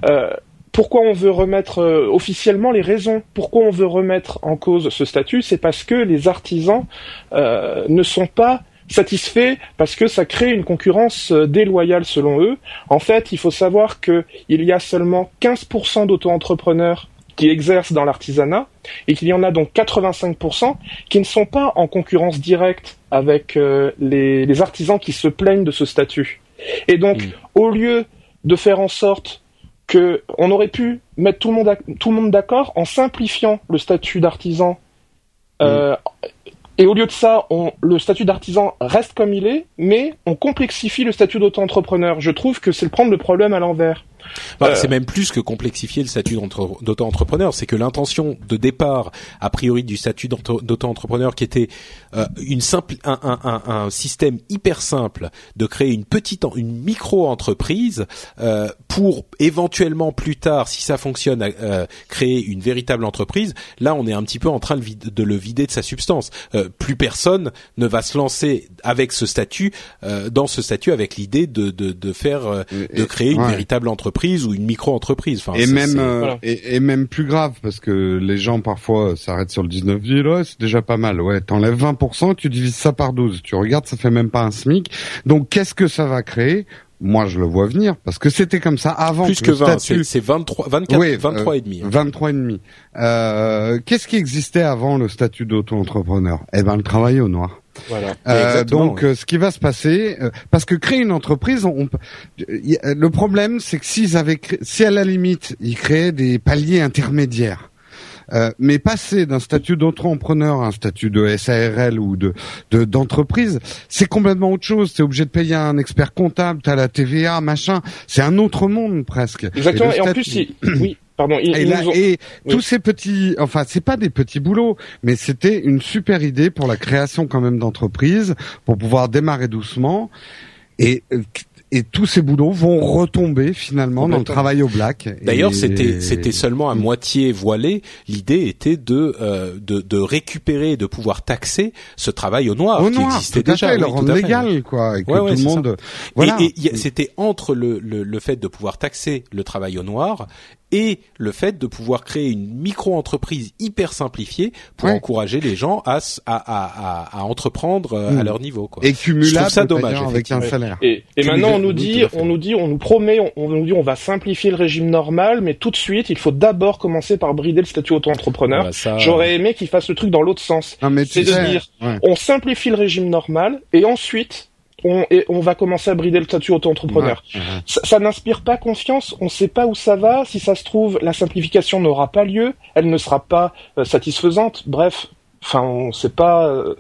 euh, pourquoi on veut remettre euh, officiellement les raisons pourquoi on veut remettre en cause ce statut, c'est parce que les artisans euh, ne sont pas satisfait parce que ça crée une concurrence euh, déloyale selon eux. En fait, il faut savoir qu'il y a seulement 15% d'auto-entrepreneurs qui exercent dans l'artisanat et qu'il y en a donc 85% qui ne sont pas en concurrence directe avec euh, les, artisans qui se plaignent de ce statut. Et donc, mm. au lieu de faire en sorte que on aurait pu mettre tout le monde, tout le monde d'accord en simplifiant le statut d'artisan euh, mm. Et au lieu de ça, le statut d'artisan reste comme il est, mais on complexifie le statut d'auto-entrepreneur. Je trouve que c'est le prendre le problème à l'envers. Bah, euh, c'est même plus que complexifier le statut d'auto-entrepreneur, c'est que l'intention de départ, a priori, du statut d'auto-entrepreneur, qui était euh, une simple, un, un, un, système hyper simple de créer une petite, une micro-entreprise euh, pour éventuellement plus tard, si ça fonctionne, euh, créer une véritable entreprise. Là, on est un petit peu en train de, le vider de sa substance. Euh, plus personne ne va se lancer avec ce statut, dans ce statut, avec l'idée de, de, de faire, de créer une véritable entreprise ou une micro-entreprise. et même euh, et, même plus grave parce que les gens parfois s'arrêtent sur le 19 ouais, c'est déjà pas mal. Ouais, t'enlèves 20%, tu divises ça par 12. Tu regardes, ça fait même pas un SMIC. Donc qu'est-ce que ça va créer? Moi je le vois venir parce que c'était comme ça avant plus que, 20 c'est 23 24 oui, 23 et demi 23 et demi. Euh, qu'est-ce qui existait avant le statut d'auto-entrepreneur? Eh ben le travail au noir. Voilà. Euh, donc, euh, ce qui va se passer, euh, parce que créer une entreprise, on, le problème, c'est que s'ils avaient, si à la limite, ils créaient des paliers intermédiaires, Euh, mais passer d'un statut d'entrepreneur à un statut de SARL ou de d'entreprise, c'est complètement autre chose. T'es obligé de payer un expert comptable, t'as la TVA, machin. C'est un autre monde presque. Exactement. Et, en plus, [CLEARS THROAT] oui. Pardon, et, tous ces petits, enfin, c'est pas des petits boulots, mais c'était une super idée pour la création quand même d'entreprises, pour pouvoir démarrer doucement. Et euh, et tous ces boulots vont retomber finalement dans le travail au black. D'ailleurs, c'était c'était seulement à moitié voilé. L'idée était de, euh, de de récupérer, de pouvoir taxer ce travail au noir, qui existait déjà, fait, le rendre légal, quoi, et que tout le monde. Voilà. Et, c'était entre le, le le fait de pouvoir taxer le travail au noir et le fait de pouvoir créer une micro-entreprise hyper simplifiée pour encourager les gens à, à, à, à entreprendre euh, à hmm. leur niveau. Quoi. Et cumulable ça dommage avec un salaire. Et, et maintenant on nous dit, on nous dit, on nous promet, on, nous dit, on va simplifier le régime normal, mais tout de suite il faut d'abord commencer par brider le statut auto-entrepreneur. Bah, J'aurais aimé qu'ils fassent le truc dans l'autre sens. C'est de dire, on simplifie le régime normal et ensuite on, et on va commencer à brider le statut auto-entrepreneur. Ça, n'inspire pas confiance, on ne sait pas où ça va, si ça se trouve, la simplification n'aura pas lieu, elle ne sera pas euh, satisfaisante, bref, Enfin, on sait pas. Euh,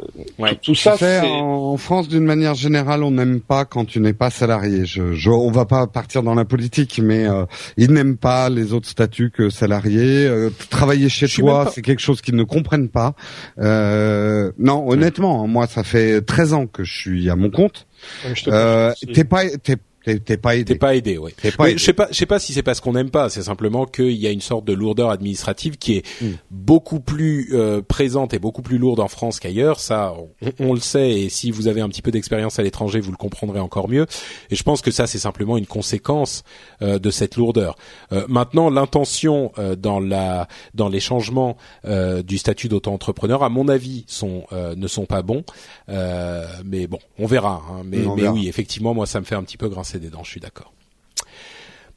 tout, ça. c'est en France, d'une manière générale, on n'aime pas quand tu n'es pas salarié. Je, je, on va pas partir dans la politique, mais euh, ils n'aiment pas les autres statuts que salariés. Euh, travailler chez toi, c'est quelque chose qu'ils ne comprennent pas. Euh, non, honnêtement, moi, ça fait 13 ans que je suis à mon compte. Euh, t'es pas, t'es T'es pas aidé. T'es pas aidé, oui. Je sais pas, je sais pas si c'est parce qu'on n'aime pas. C'est simplement qu'il y a une sorte de lourdeur administrative qui est hmm. beaucoup plus euh, présente et beaucoup plus lourde en France qu'ailleurs. Ça, on, le sait. Et si vous avez un petit peu d'expérience à l'étranger, vous le comprendrez encore mieux. Et je pense que ça, c'est simplement une conséquence euh, de cette lourdeur. Euh, maintenant, l'intention dans la dans les changements du statut d'auto-entrepreneur, à mon avis, sont ne sont pas bons. mais bon, on verra. Hein. Mais, mais oui, effectivement, moi, ça me fait un petit peu grincer des dents, je suis d'accord.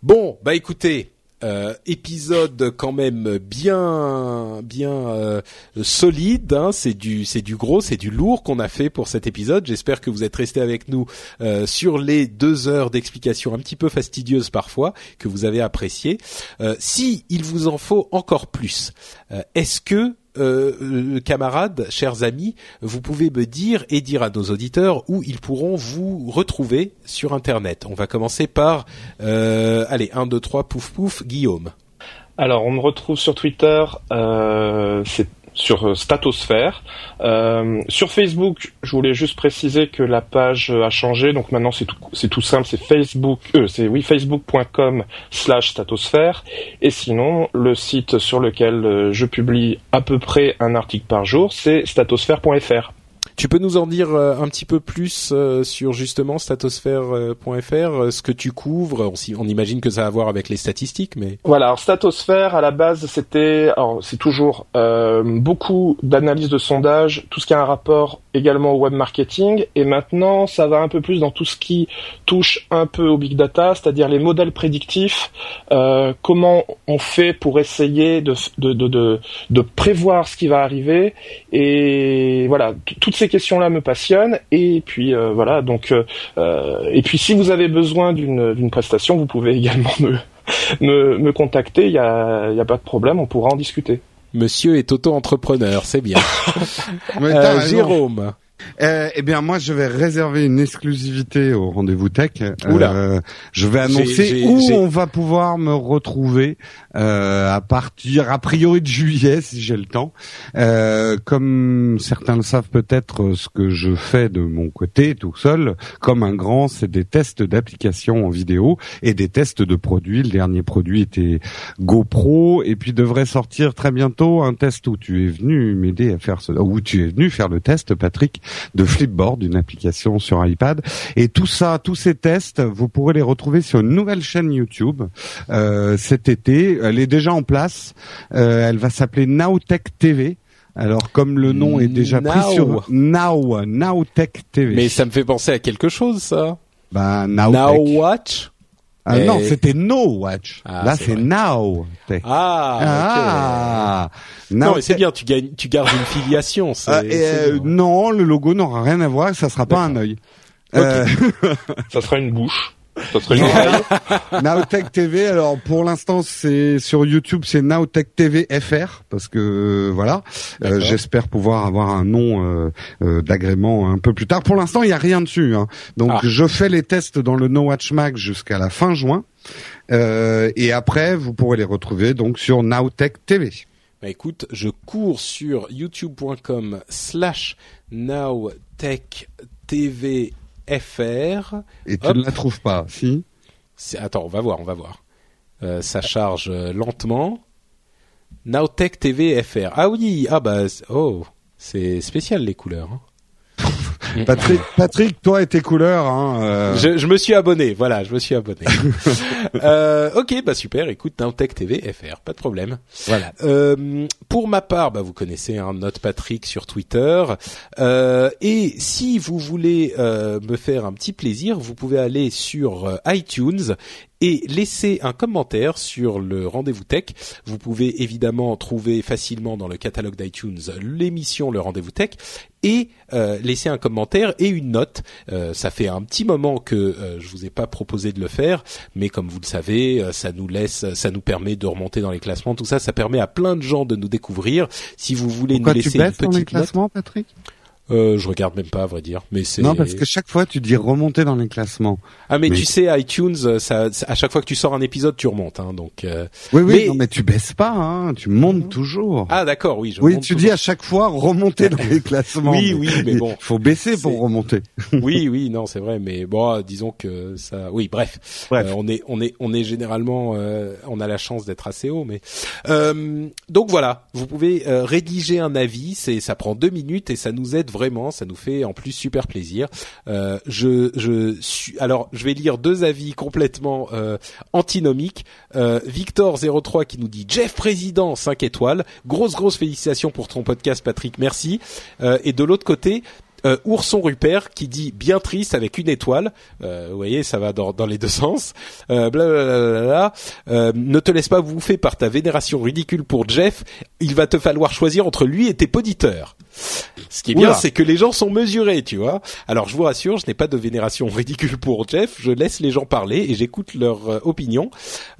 Bon, bah écoutez, euh, épisode quand même bien bien euh, solide. Hein, c'est du gros, c'est du lourd qu'on a fait pour cet épisode. J'espère que vous êtes restés avec nous euh, sur les deux heures d'explication un petit peu fastidieuses parfois que vous avez apprécié. si il vous en faut encore plus, est-ce que euh, camarades, chers amis, vous pouvez me dire et dire à nos auditeurs où ils pourront vous retrouver sur Internet. On va commencer par, euh, allez, 1, 2, 3, pouf pouf, Guillaume. Alors, on me retrouve sur Twitter, euh, c'est sur euh, Statosphère. Euh, sur Facebook, je voulais juste préciser que la page a changé, donc maintenant c'est tout, simple, c'est Facebook, euh, c'est oui facebook.com/slash Statosphère. Et sinon, le site sur lequel euh, je publie à peu près un article par jour, c'est statosphère.fr. Tu peux nous en dire euh, un petit peu plus euh, sur justement statosphère.fr, euh, ce que tu couvres? On, on, imagine que ça a à voir avec les statistiques, mais voilà. Alors Statosphère à la base c'était, c'est toujours beaucoup d'analyses de sondage, tout ce qui a un rapport également au web marketing, et maintenant ça va un peu plus dans tout ce qui touche un peu au big data, c'est-à-dire les modèles prédictifs, comment on fait pour essayer de, de, de, de, prévoir ce qui va arriver, et voilà toutes ces questions-là me passionnent et puis euh, voilà donc euh, euh, et puis si vous avez besoin d'une prestation, vous pouvez [LAUGHS] également me me, contacter. Il y a y a pas de problème, on pourra en discuter. Monsieur est auto-entrepreneur, c'est bien. [LAUGHS] Jérôme. Euh, eh bien, moi, je vais réserver une exclusivité au rendez-vous tech. Euh, je vais annoncer où on va pouvoir me retrouver euh, à partir, a priori, de juillet, si j'ai le temps. Euh, comme certains le savent peut-être, ce que je fais de mon côté, tout seul, comme un grand, c'est des tests d'applications en vidéo et des tests de produits. Le dernier produit était GoPro, et puis devrait sortir très bientôt un test où tu es venu m'aider à faire ce, où tu es venu faire le test, Patrick de Flipboard, une application sur iPad. Et tout ça, tous ces tests, vous pourrez les retrouver sur une nouvelle chaîne YouTube euh, cet été. Elle est déjà en place. Euh, elle va s'appeler Nowtech TV. Alors comme le nom est déjà pris sur Now Nowtech TV. Mais ça me fait penser à quelque chose ça. Ben Now, Now Watch. Ah non, c'était No Watch. Ah, Là, c'est Now. Ah, ah. Non, mais c'est bien. Tu, gagnes, tu gardes une filiation. Ah, euh, non, le logo n'aura rien à voir. Ça sera pas un œil. Euh... [LAUGHS] ça sera une bouche. Ça serait Nowtech TV. Alors pour l'instant, c'est sur YouTube, c'est Nowtech TV FR parce que voilà. Euh, j'espère pouvoir avoir un nom euh, euh, d'agrément un peu plus tard. Pour l'instant, il y a rien dessus. Hein. Donc ah. je fais les tests dans le No Watch Mag jusqu'à la fin juin. et après, vous pourrez les retrouver donc sur Nowtech TV. Bah écoute, je cours sur youtube.com slash nowtech TV FR. Et tu ne la trouves pas, si Attends, on va voir, on va voir. Euh, ça charge euh, lentement. Nowtech TV FR. Ah oui, ah bah oh, c'est spécial les couleurs. Hein. Patrick, Patrick, toi et tes couleurs. Hein, euh. je, je, me suis abonné, voilà, je me suis abonné. [LAUGHS] euh, ok, bah super. Écoute, Nowtech TV FR, pas de problème. Voilà. Euh, pour ma part, bah vous connaissez hein, Note Patrick sur Twitter. Euh, et si vous voulez euh, me faire un petit plaisir, vous pouvez aller sur euh, iTunes et laissez un commentaire sur le rendez-vous tech. Vous pouvez évidemment trouver facilement dans le catalogue d'iTunes l'émission Le rendez-vous tech et euh, laisser un commentaire et une note. Euh, ça fait un petit moment que euh, je vous ai pas proposé de le faire, mais comme vous le savez, euh, ça nous laisse, ça nous permet de remonter dans les classements. Tout ça, ça permet à plein de gens de nous découvrir. Si vous voulez nous laisser une petite les classements, Patrick? Euh, je regarde même pas, à vrai dire. Mais c'est non parce que chaque fois tu dis remonter dans les classements. Ah mais, tu sais iTunes, euh, ça, à chaque fois que tu sors un épisode, tu remontes, hein, donc. Euh... Oui oui, mais... Non, mais tu baisses pas, hein, tu montes toujours. Ah d'accord, oui. Je oui, tu dis à chaque fois remonter dans les classements. oui oui, mais bon. Faut baisser pour remonter. [LAUGHS] oui oui, non c'est vrai, mais bon, disons que ça. Oui bref, bref. Euh, on est on est on est généralement, euh, on a la chance d'être assez haut, mais donc voilà, vous pouvez rédiger un avis, c'est ça prend deux minutes et ça nous aide vraiment, ça nous fait en plus super plaisir. Euh, je, je suis, alors je vais lire deux avis complètement euh, antinomiques. Euh, Victor 03 qui nous dit Jeff président 5 étoiles. Grosse grosse félicitations pour ton podcast Patrick, merci. Euh, et de l'autre côté, Ourson Rupert qui dit bien triste avec une étoile. Vous voyez, ça va dans, dans les deux sens. Euh, euh, ne te laisse pas bouffer par ta vénération ridicule pour Jeff. Il va te falloir choisir entre lui et tes poditeurs. Ce qui est bien, c'est que les gens sont mesurés, tu vois. Alors je vous rassure, je n'ai pas de vénération [LAUGHS] ridicule pour Jeff. Je laisse les gens parler et j'écoute leur euh, opinion,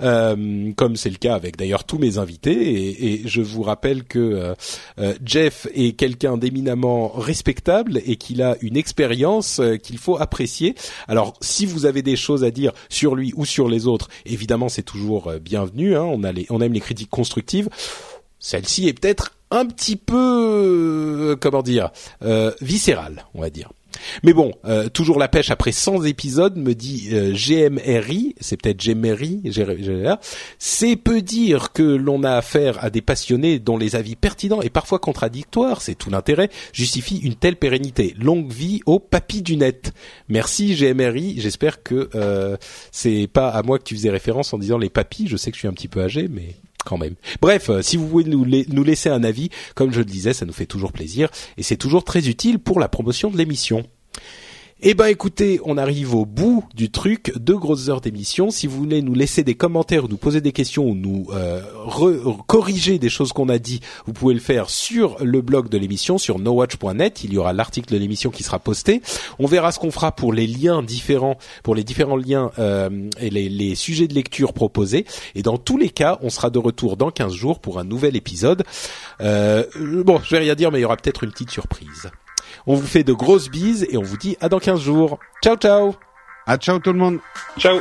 euh, comme c'est le cas avec d'ailleurs tous mes invités. Et, et je vous rappelle que euh, Jeff est quelqu'un d'éminemment respectable et qu'il a une expérience qu'il faut apprécier. Alors si vous avez des choses à dire sur lui ou sur les autres, évidemment c'est toujours bienvenu. Hein. On, a les, on aime les critiques constructives. Celle-ci est peut-être un petit peu, euh, comment dire, euh, viscéral, on va dire. Mais bon, euh, toujours la pêche après 100 épisodes, me dit GMRI, c'est peut-être GMRI, c'est peu dire que l'on a affaire à des passionnés dont les avis pertinents et parfois contradictoires, c'est tout l'intérêt, justifie une telle pérennité. Longue vie au papy du net. Merci GMRI, j'espère que c'est pas à moi que tu faisais référence en disant les papis, je sais que je suis un petit peu âgé, mais Bref, euh, si vous voulez nous, nous laisser un avis, comme je le disais, ça nous fait toujours plaisir et c'est toujours très utile pour la promotion de l'émission. Eh ben écoutez, on arrive au bout du truc, deux grosses heures d'émission. Si vous voulez nous laisser des commentaires, ou nous poser des questions ou nous euh, corriger des choses qu'on a dit, vous pouvez le faire sur le blog de l'émission, sur nowatch.net. Il y aura l'article de l'émission qui sera posté. On verra ce qu'on fera pour les liens différents, pour les différents liens euh, et les, les, sujets de lecture proposés. Et dans tous les cas, on sera de retour dans 15 jours pour un nouvel épisode. Euh, bon, je vais rien dire, mais il y aura peut-être une petite surprise. On vous fait de grosses bises et on vous dit à dans 15 jours. Ciao ciao. À ciao tout le monde. Ciao.